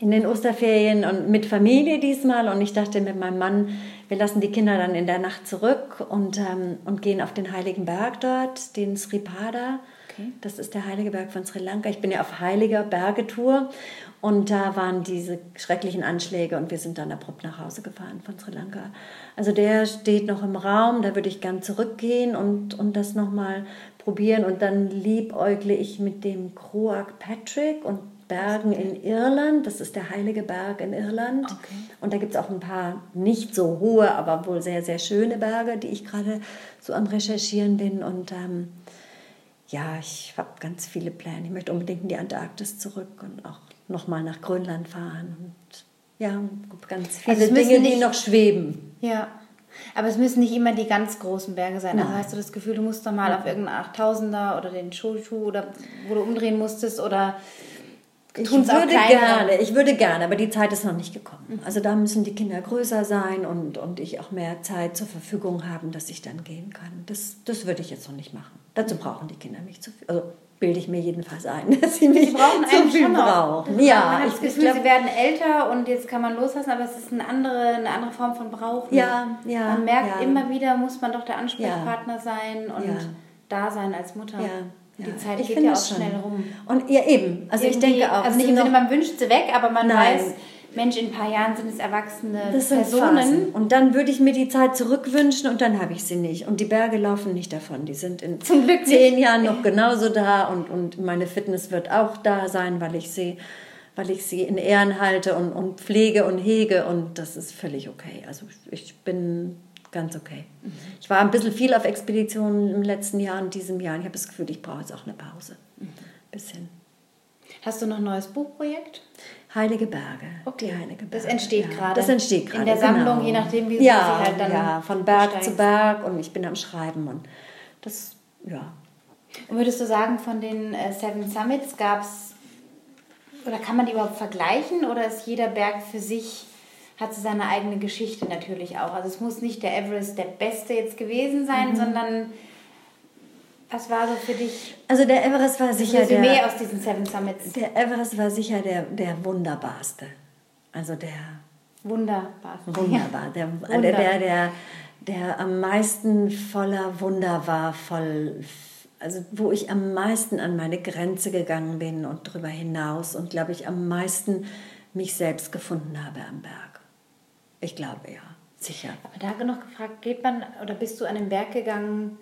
in den Osterferien und mit Familie diesmal und ich dachte mit meinem Mann, wir lassen die Kinder dann in der Nacht zurück und, ähm, und gehen auf den Heiligen Berg dort, den Sripada. Okay. Das ist der Heilige Berg von Sri Lanka. Ich bin ja auf heiliger Bergetour und da waren diese schrecklichen Anschläge und wir sind dann abrupt nach Hause gefahren von Sri Lanka. Also der steht noch im Raum, da würde ich gern zurückgehen und, und das nochmal probieren. Und dann liebäugle ich mit dem Croag Patrick und Bergen in Irland. Das ist der Heilige Berg in Irland. Okay. Und da gibt es auch ein paar nicht so hohe, aber wohl sehr, sehr schöne Berge, die ich gerade so am Recherchieren bin. Und ähm, ja, ich habe ganz viele Pläne. Ich möchte unbedingt in die Antarktis zurück und auch nochmal nach Grönland fahren. Und ja, ganz viele also Dinge, nicht, die noch schweben. Ja, aber es müssen nicht immer die ganz großen Berge sein. Also hast du das Gefühl, du musst doch mal auf irgendeinen 8000er oder den Shoshu oder wo du umdrehen musstest oder ich würde gerne, ich würde gerne, aber die Zeit ist noch nicht gekommen. Mhm. Also da müssen die Kinder größer sein und, und ich auch mehr Zeit zur Verfügung haben, dass ich dann gehen kann. Das, das würde ich jetzt noch nicht machen. Dazu brauchen die Kinder mich zu viel. Also bilde ich mir jedenfalls ein, dass sie mich sie brauchen zu viel brauchen. Ja, man hat das Gefühl, glaub, sie werden älter und jetzt kann man loslassen, aber es ist eine andere, eine andere Form von Brauchen. Ja, ja. Man merkt ja. immer wieder, muss man doch der Ansprechpartner ja. sein und ja. da sein als Mutter. Ja. Die Zeit geht ja auch schnell rum. Und ja, eben. Also Irgendwie, ich denke auch. Also nicht im Sinne, man wünscht sie weg, aber man Nein. weiß, Mensch, in ein paar Jahren sind es erwachsene das sind Personen. Phasen. Und dann würde ich mir die Zeit zurückwünschen und dann habe ich sie nicht. Und die Berge laufen nicht davon. Die sind in Zum Glück zehn nicht. Jahren noch genauso da und, und meine Fitness wird auch da sein, weil ich sie, weil ich sie in Ehren halte und, und pflege und hege und das ist völlig okay. Also ich bin ganz okay. Ich war ein bisschen viel auf Expeditionen im letzten Jahr und diesem Jahr. Und ich habe das Gefühl, ich brauche jetzt auch eine Pause. Mhm. Bisschen. Hast du noch ein neues Buchprojekt? Heilige Berge. Okay. Die Heilige Berge. Das entsteht ja. gerade. Das entsteht gerade. In der Sammlung, genau. je nachdem, wie ja, sie halt dann. Ja, von Berg besteigst. zu Berg und ich bin am Schreiben und das, ja. Und würdest du sagen, von den äh, Seven Summits gab es, oder kann man die überhaupt vergleichen oder ist jeder Berg für sich hat sie seine eigene Geschichte natürlich auch. Also es muss nicht der Everest der beste jetzt gewesen sein, mhm. sondern was war so für dich? Also der Everest war sicher der mehr aus diesen Seven Summits. Der Everest war sicher der, der wunderbarste. Also der wunderbarste. Wunderbar. Der, Wunder. der, der, der, der am meisten voller Wunder war, voll also wo ich am meisten an meine Grenze gegangen bin und darüber hinaus und glaube ich am meisten mich selbst gefunden habe am Berg. Ich glaube ja, sicher. Aber da noch gefragt, geht man oder bist du an den Berg gegangen,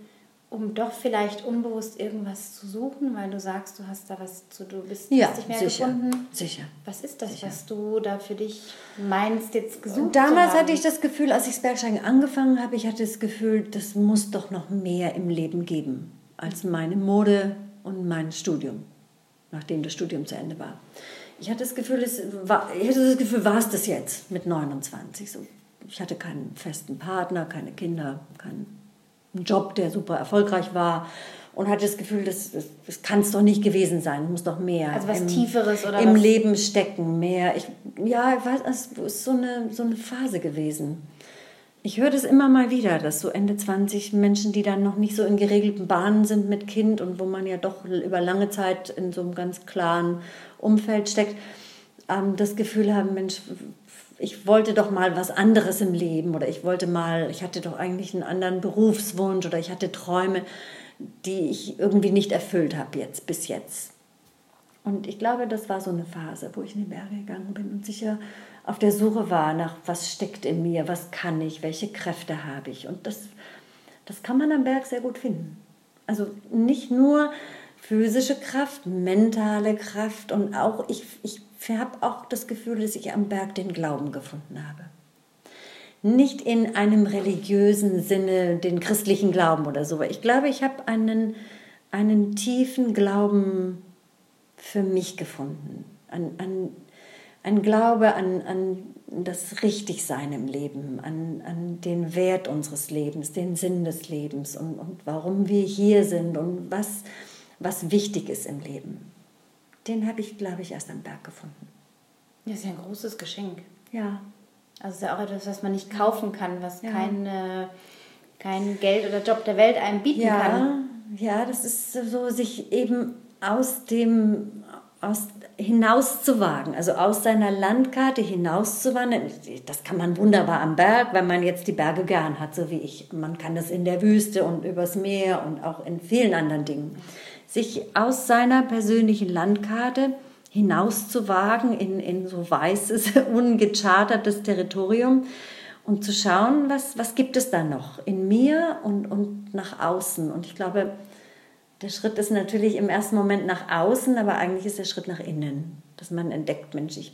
um doch vielleicht unbewusst irgendwas zu suchen, weil du sagst, du hast da was zu, du bist ja, nicht mehr sicher, gefunden. Sicher. Was ist das, sicher. was du da für dich meinst, jetzt gesucht Und Damals hatte ich das Gefühl, als ich das Bergsteigen angefangen habe, ich hatte das Gefühl, das muss doch noch mehr im Leben geben als meine Mode und mein Studium, nachdem das Studium zu Ende war. Ich hatte das Gefühl, es war, ich hatte das Gefühl, war es das jetzt mit 29? So, ich hatte keinen festen Partner, keine Kinder, keinen Job, der super erfolgreich war und hatte das Gefühl, das, das, das kann es doch nicht gewesen sein, es muss doch mehr also was im, Tieferes oder im was? Leben stecken, mehr. Ich, ja, ich weiß, es ist so eine, so eine Phase gewesen. Ich höre das immer mal wieder, dass so Ende 20 Menschen, die dann noch nicht so in geregelten Bahnen sind mit Kind und wo man ja doch über lange Zeit in so einem ganz klaren Umfeld steckt, ähm, das Gefühl haben, Mensch, ich wollte doch mal was anderes im Leben oder ich wollte mal, ich hatte doch eigentlich einen anderen Berufswunsch oder ich hatte Träume, die ich irgendwie nicht erfüllt habe jetzt bis jetzt. Und ich glaube, das war so eine Phase, wo ich in die Berge gegangen bin und sicher auf der Suche war nach, was steckt in mir, was kann ich, welche Kräfte habe ich. Und das, das kann man am Berg sehr gut finden. Also nicht nur physische Kraft, mentale Kraft und auch, ich, ich habe auch das Gefühl, dass ich am Berg den Glauben gefunden habe. Nicht in einem religiösen Sinne, den christlichen Glauben oder so. Ich glaube, ich habe einen, einen tiefen Glauben für mich gefunden. An, an ein Glaube an, an das Richtigsein im Leben, an, an den Wert unseres Lebens, den Sinn des Lebens und, und warum wir hier sind und was, was wichtig ist im Leben. den habe ich, glaube ich, erst am Berg gefunden. Das ist ja ein großes Geschenk. Ja. Also ist ja auch etwas, was man nicht kaufen kann, was ja. kein, äh, kein Geld oder Job der Welt einem bieten ja, kann. Ja, das ist so, sich eben aus dem aus, hinauszuwagen, also aus seiner Landkarte hinauszuwandern. Das kann man wunderbar am Berg, wenn man jetzt die Berge gern hat, so wie ich. Man kann das in der Wüste und übers Meer und auch in vielen anderen Dingen. Sich aus seiner persönlichen Landkarte hinauszuwagen in, in so weißes, ungechartertes Territorium und zu schauen, was, was gibt es da noch in mir und, und nach außen. Und ich glaube, der Schritt ist natürlich im ersten Moment nach außen, aber eigentlich ist der Schritt nach innen, dass man entdeckt, Mensch, ich,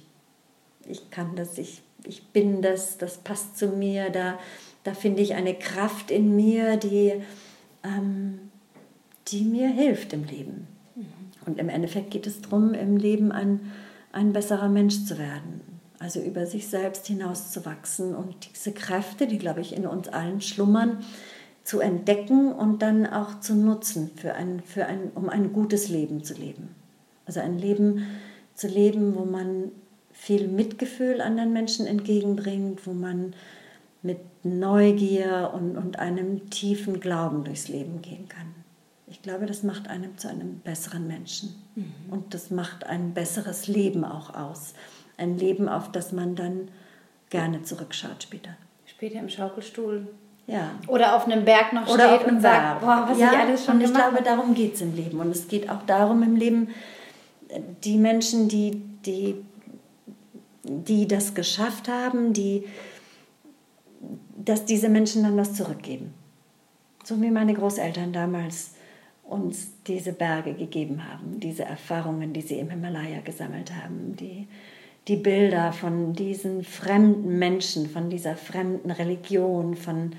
ich kann das, ich, ich bin das, das passt zu mir, da, da finde ich eine Kraft in mir, die, ähm, die mir hilft im Leben. Mhm. Und im Endeffekt geht es darum, im Leben ein, ein besserer Mensch zu werden. Also über sich selbst hinauszuwachsen und diese Kräfte, die, glaube ich, in uns allen schlummern, zu entdecken und dann auch zu nutzen, für ein, für ein, um ein gutes Leben zu leben. Also ein Leben zu leben, wo man viel Mitgefühl anderen Menschen entgegenbringt, wo man mit Neugier und, und einem tiefen Glauben durchs Leben gehen kann. Ich glaube, das macht einem zu einem besseren Menschen. Mhm. Und das macht ein besseres Leben auch aus. Ein Leben, auf das man dann gerne zurückschaut später. Später im Schaukelstuhl ja. Oder auf einem Berg noch Oder steht und sagt, boah, was ja, ich alles schon Und ich glaube, darum geht es im Leben. Und es geht auch darum im Leben, die Menschen, die, die, die das geschafft haben, die, dass diese Menschen dann was zurückgeben. So wie meine Großeltern damals uns diese Berge gegeben haben, diese Erfahrungen, die sie im Himalaya gesammelt haben, die, die Bilder von diesen fremden Menschen, von dieser fremden Religion, von,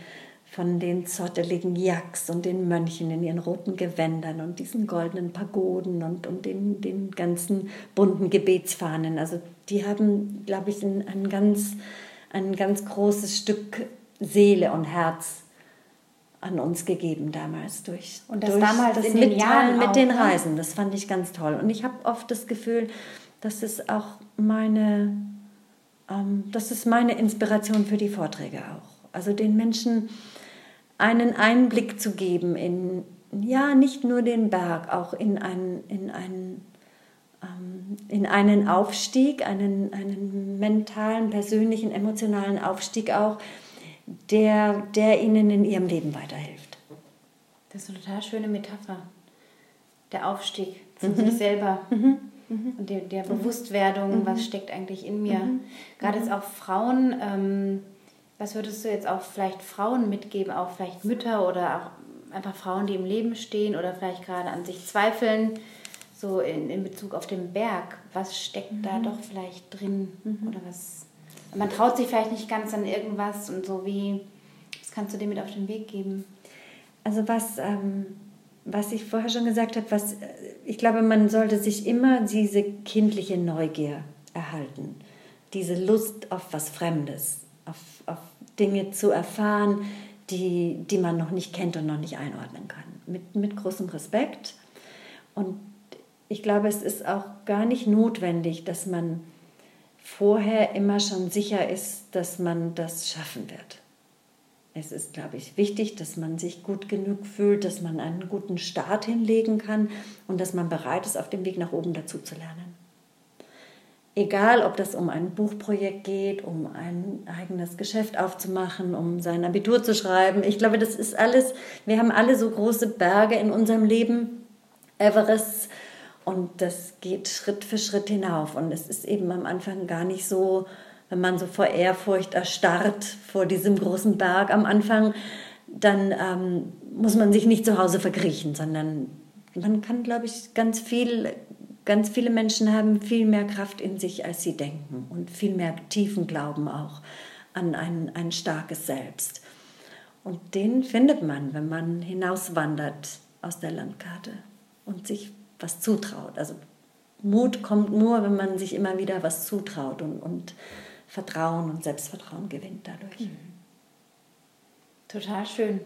von den zotteligen Yaks und den Mönchen in ihren roten Gewändern und diesen goldenen Pagoden und, und den, den ganzen bunten Gebetsfahnen. Also die haben, glaube ich, ein, ein, ganz, ein ganz großes Stück Seele und Herz an uns gegeben damals durch, und das durch damals das in den Jahren mit den ne? Reisen. Das fand ich ganz toll. Und ich habe oft das Gefühl, das ist auch meine, ähm, das ist meine Inspiration für die Vorträge auch. Also den Menschen einen Einblick zu geben in, ja, nicht nur den Berg, auch in einen, in einen, ähm, in einen Aufstieg, einen, einen mentalen, persönlichen, emotionalen Aufstieg auch, der, der ihnen in ihrem Leben weiterhilft. Das ist eine total schöne Metapher. Der Aufstieg zu mhm. sich selber. Mhm mhm. und der, der Bewusstwerdung, mhm. was steckt eigentlich in mir. Mhm. Gerade jetzt auch Frauen, ähm, was würdest du jetzt auch vielleicht Frauen mitgeben, auch vielleicht Mütter oder auch einfach Frauen, die im Leben stehen oder vielleicht gerade an sich zweifeln, so in, in Bezug auf den Berg, was steckt da mhm. doch vielleicht drin mhm. oder was, man traut sich vielleicht nicht ganz an irgendwas und so wie, was kannst du dir mit auf den Weg geben? Also was... Ähm was ich vorher schon gesagt habe, was, ich glaube, man sollte sich immer diese kindliche Neugier erhalten, diese Lust auf was Fremdes, auf, auf Dinge zu erfahren, die, die man noch nicht kennt und noch nicht einordnen kann. Mit, mit großem Respekt. Und ich glaube, es ist auch gar nicht notwendig, dass man vorher immer schon sicher ist, dass man das schaffen wird. Es ist, glaube ich, wichtig, dass man sich gut genug fühlt, dass man einen guten Start hinlegen kann und dass man bereit ist, auf dem Weg nach oben dazu zu lernen. Egal, ob das um ein Buchprojekt geht, um ein eigenes Geschäft aufzumachen, um sein Abitur zu schreiben. Ich glaube, das ist alles, wir haben alle so große Berge in unserem Leben, Everest, und das geht Schritt für Schritt hinauf. Und es ist eben am Anfang gar nicht so, wenn man so vor Ehrfurcht erstarrt vor diesem großen Berg am Anfang, dann ähm, muss man sich nicht zu Hause verkriechen, sondern man kann, glaube ich, ganz viel, ganz viele Menschen haben viel mehr Kraft in sich, als sie denken und viel mehr tiefen Glauben auch an ein, ein starkes Selbst. Und den findet man, wenn man hinauswandert aus der Landkarte und sich was zutraut. Also Mut kommt nur, wenn man sich immer wieder was zutraut und, und Vertrauen und Selbstvertrauen gewinnt dadurch. Mhm. Total schön.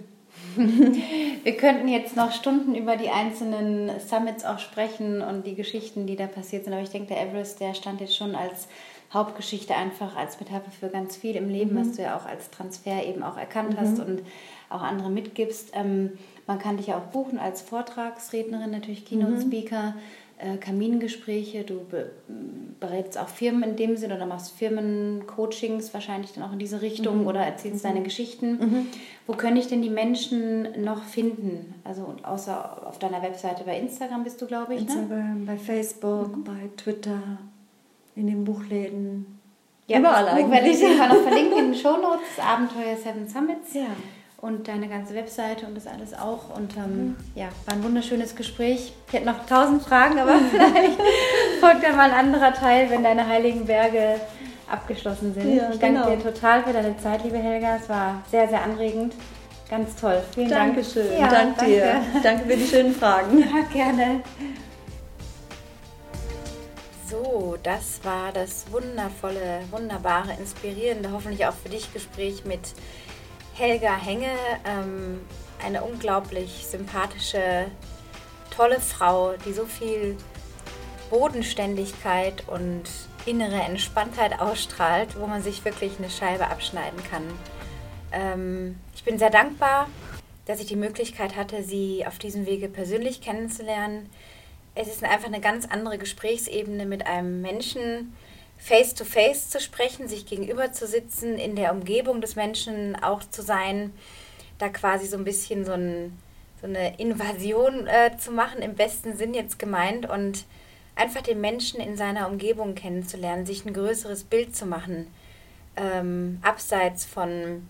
Wir könnten jetzt noch Stunden über die einzelnen Summits auch sprechen und die Geschichten, die da passiert sind. Aber ich denke, der Everest, der stand jetzt schon als Hauptgeschichte einfach als Metapher für ganz viel im Leben, mhm. was du ja auch als Transfer eben auch erkannt mhm. hast und auch andere mitgibst. Ähm, man kann dich ja auch buchen als Vortragsrednerin, natürlich Keynote-Speaker. Mhm äh, Kamingespräche, du be berätst auch Firmen in dem Sinne oder machst Firmencoachings wahrscheinlich dann auch in diese Richtung mhm. oder erzählst mhm. deine Geschichten. Mhm. Wo können ich denn die Menschen noch finden? Also außer auf deiner Webseite bei Instagram bist du, glaube ich. Ne? Instagram, ne? bei Facebook, mhm. bei Twitter, in den Buchläden. Ja, Überall Buch werde ich noch verlinken in den Show Notes, Abenteuer Seven Summits. Ja und deine ganze Webseite und das alles auch. Und ähm, mhm. ja, war ein wunderschönes Gespräch. Ich hätte noch tausend Fragen, aber vielleicht folgt dann mal ein anderer Teil, wenn deine heiligen Berge abgeschlossen sind. Ja, ich danke genau. dir total für deine Zeit, liebe Helga. Es war sehr, sehr anregend. Ganz toll. Vielen Dankeschön. Dank. Ja, danke dir. Danke für die schönen Fragen. Ja, gerne. So, das war das wundervolle, wunderbare, inspirierende, hoffentlich auch für dich Gespräch mit Helga Henge, ähm, eine unglaublich sympathische, tolle Frau, die so viel Bodenständigkeit und innere Entspanntheit ausstrahlt, wo man sich wirklich eine Scheibe abschneiden kann. Ähm, ich bin sehr dankbar, dass ich die Möglichkeit hatte, sie auf diesem Wege persönlich kennenzulernen. Es ist einfach eine ganz andere Gesprächsebene mit einem Menschen, face-to-face zu sprechen, sich gegenüber zu sitzen, in der Umgebung des Menschen auch zu sein, da quasi so ein bisschen so, ein, so eine Invasion äh, zu machen, im besten Sinn jetzt gemeint, und einfach den Menschen in seiner Umgebung kennenzulernen, sich ein größeres Bild zu machen, ähm, abseits von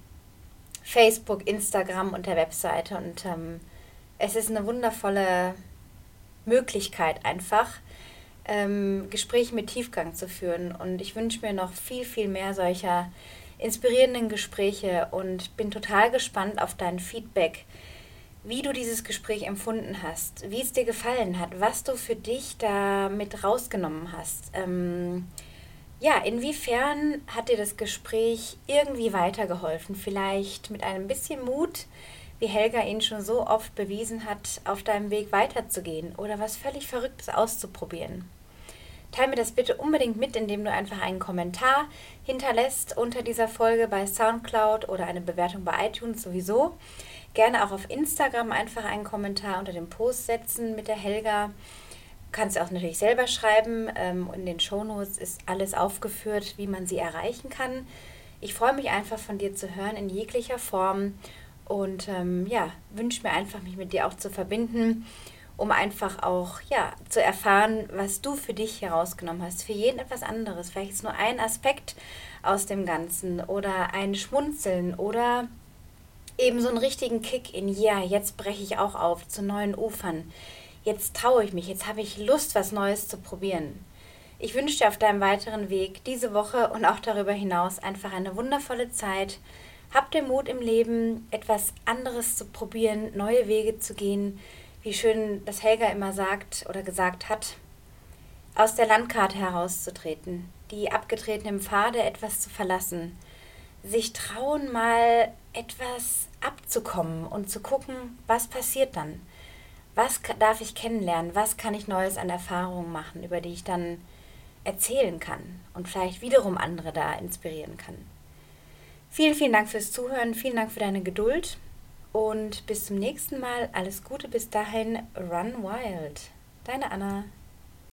Facebook, Instagram und der Webseite. Und ähm, es ist eine wundervolle Möglichkeit einfach, ähm, Gespräche mit Tiefgang zu führen. Und ich wünsche mir noch viel, viel mehr solcher inspirierenden Gespräche und bin total gespannt auf dein Feedback, wie du dieses Gespräch empfunden hast, wie es dir gefallen hat, was du für dich da mit rausgenommen hast. Ähm, ja, inwiefern hat dir das Gespräch irgendwie weitergeholfen? Vielleicht mit einem bisschen Mut, wie Helga ihn schon so oft bewiesen hat, auf deinem Weg weiterzugehen oder was völlig Verrücktes auszuprobieren. Teil mir das bitte unbedingt mit, indem du einfach einen Kommentar hinterlässt unter dieser Folge bei SoundCloud oder eine Bewertung bei iTunes sowieso. Gerne auch auf Instagram einfach einen Kommentar unter dem Post setzen mit der Helga. Du kannst auch natürlich selber schreiben. Ähm, in den Shownotes ist alles aufgeführt, wie man sie erreichen kann. Ich freue mich einfach von dir zu hören in jeglicher Form und ähm, ja, wünsche mir einfach, mich mit dir auch zu verbinden um einfach auch ja, zu erfahren, was du für dich herausgenommen hast. Für jeden etwas anderes. Vielleicht ist nur ein Aspekt aus dem Ganzen oder ein Schmunzeln oder eben so einen richtigen Kick in, ja, jetzt breche ich auch auf zu neuen Ufern. Jetzt traue ich mich, jetzt habe ich Lust, was Neues zu probieren. Ich wünsche dir auf deinem weiteren Weg diese Woche und auch darüber hinaus einfach eine wundervolle Zeit. Hab den Mut im Leben, etwas anderes zu probieren, neue Wege zu gehen wie schön das Helga immer sagt oder gesagt hat, aus der Landkarte herauszutreten, die abgetretenen Pfade etwas zu verlassen, sich trauen, mal etwas abzukommen und zu gucken, was passiert dann. Was darf ich kennenlernen? Was kann ich Neues an Erfahrungen machen, über die ich dann erzählen kann und vielleicht wiederum andere da inspirieren kann? Vielen, vielen Dank fürs Zuhören, vielen Dank für deine Geduld und bis zum nächsten Mal. Alles Gute bis dahin. Run Wild. Deine Anna.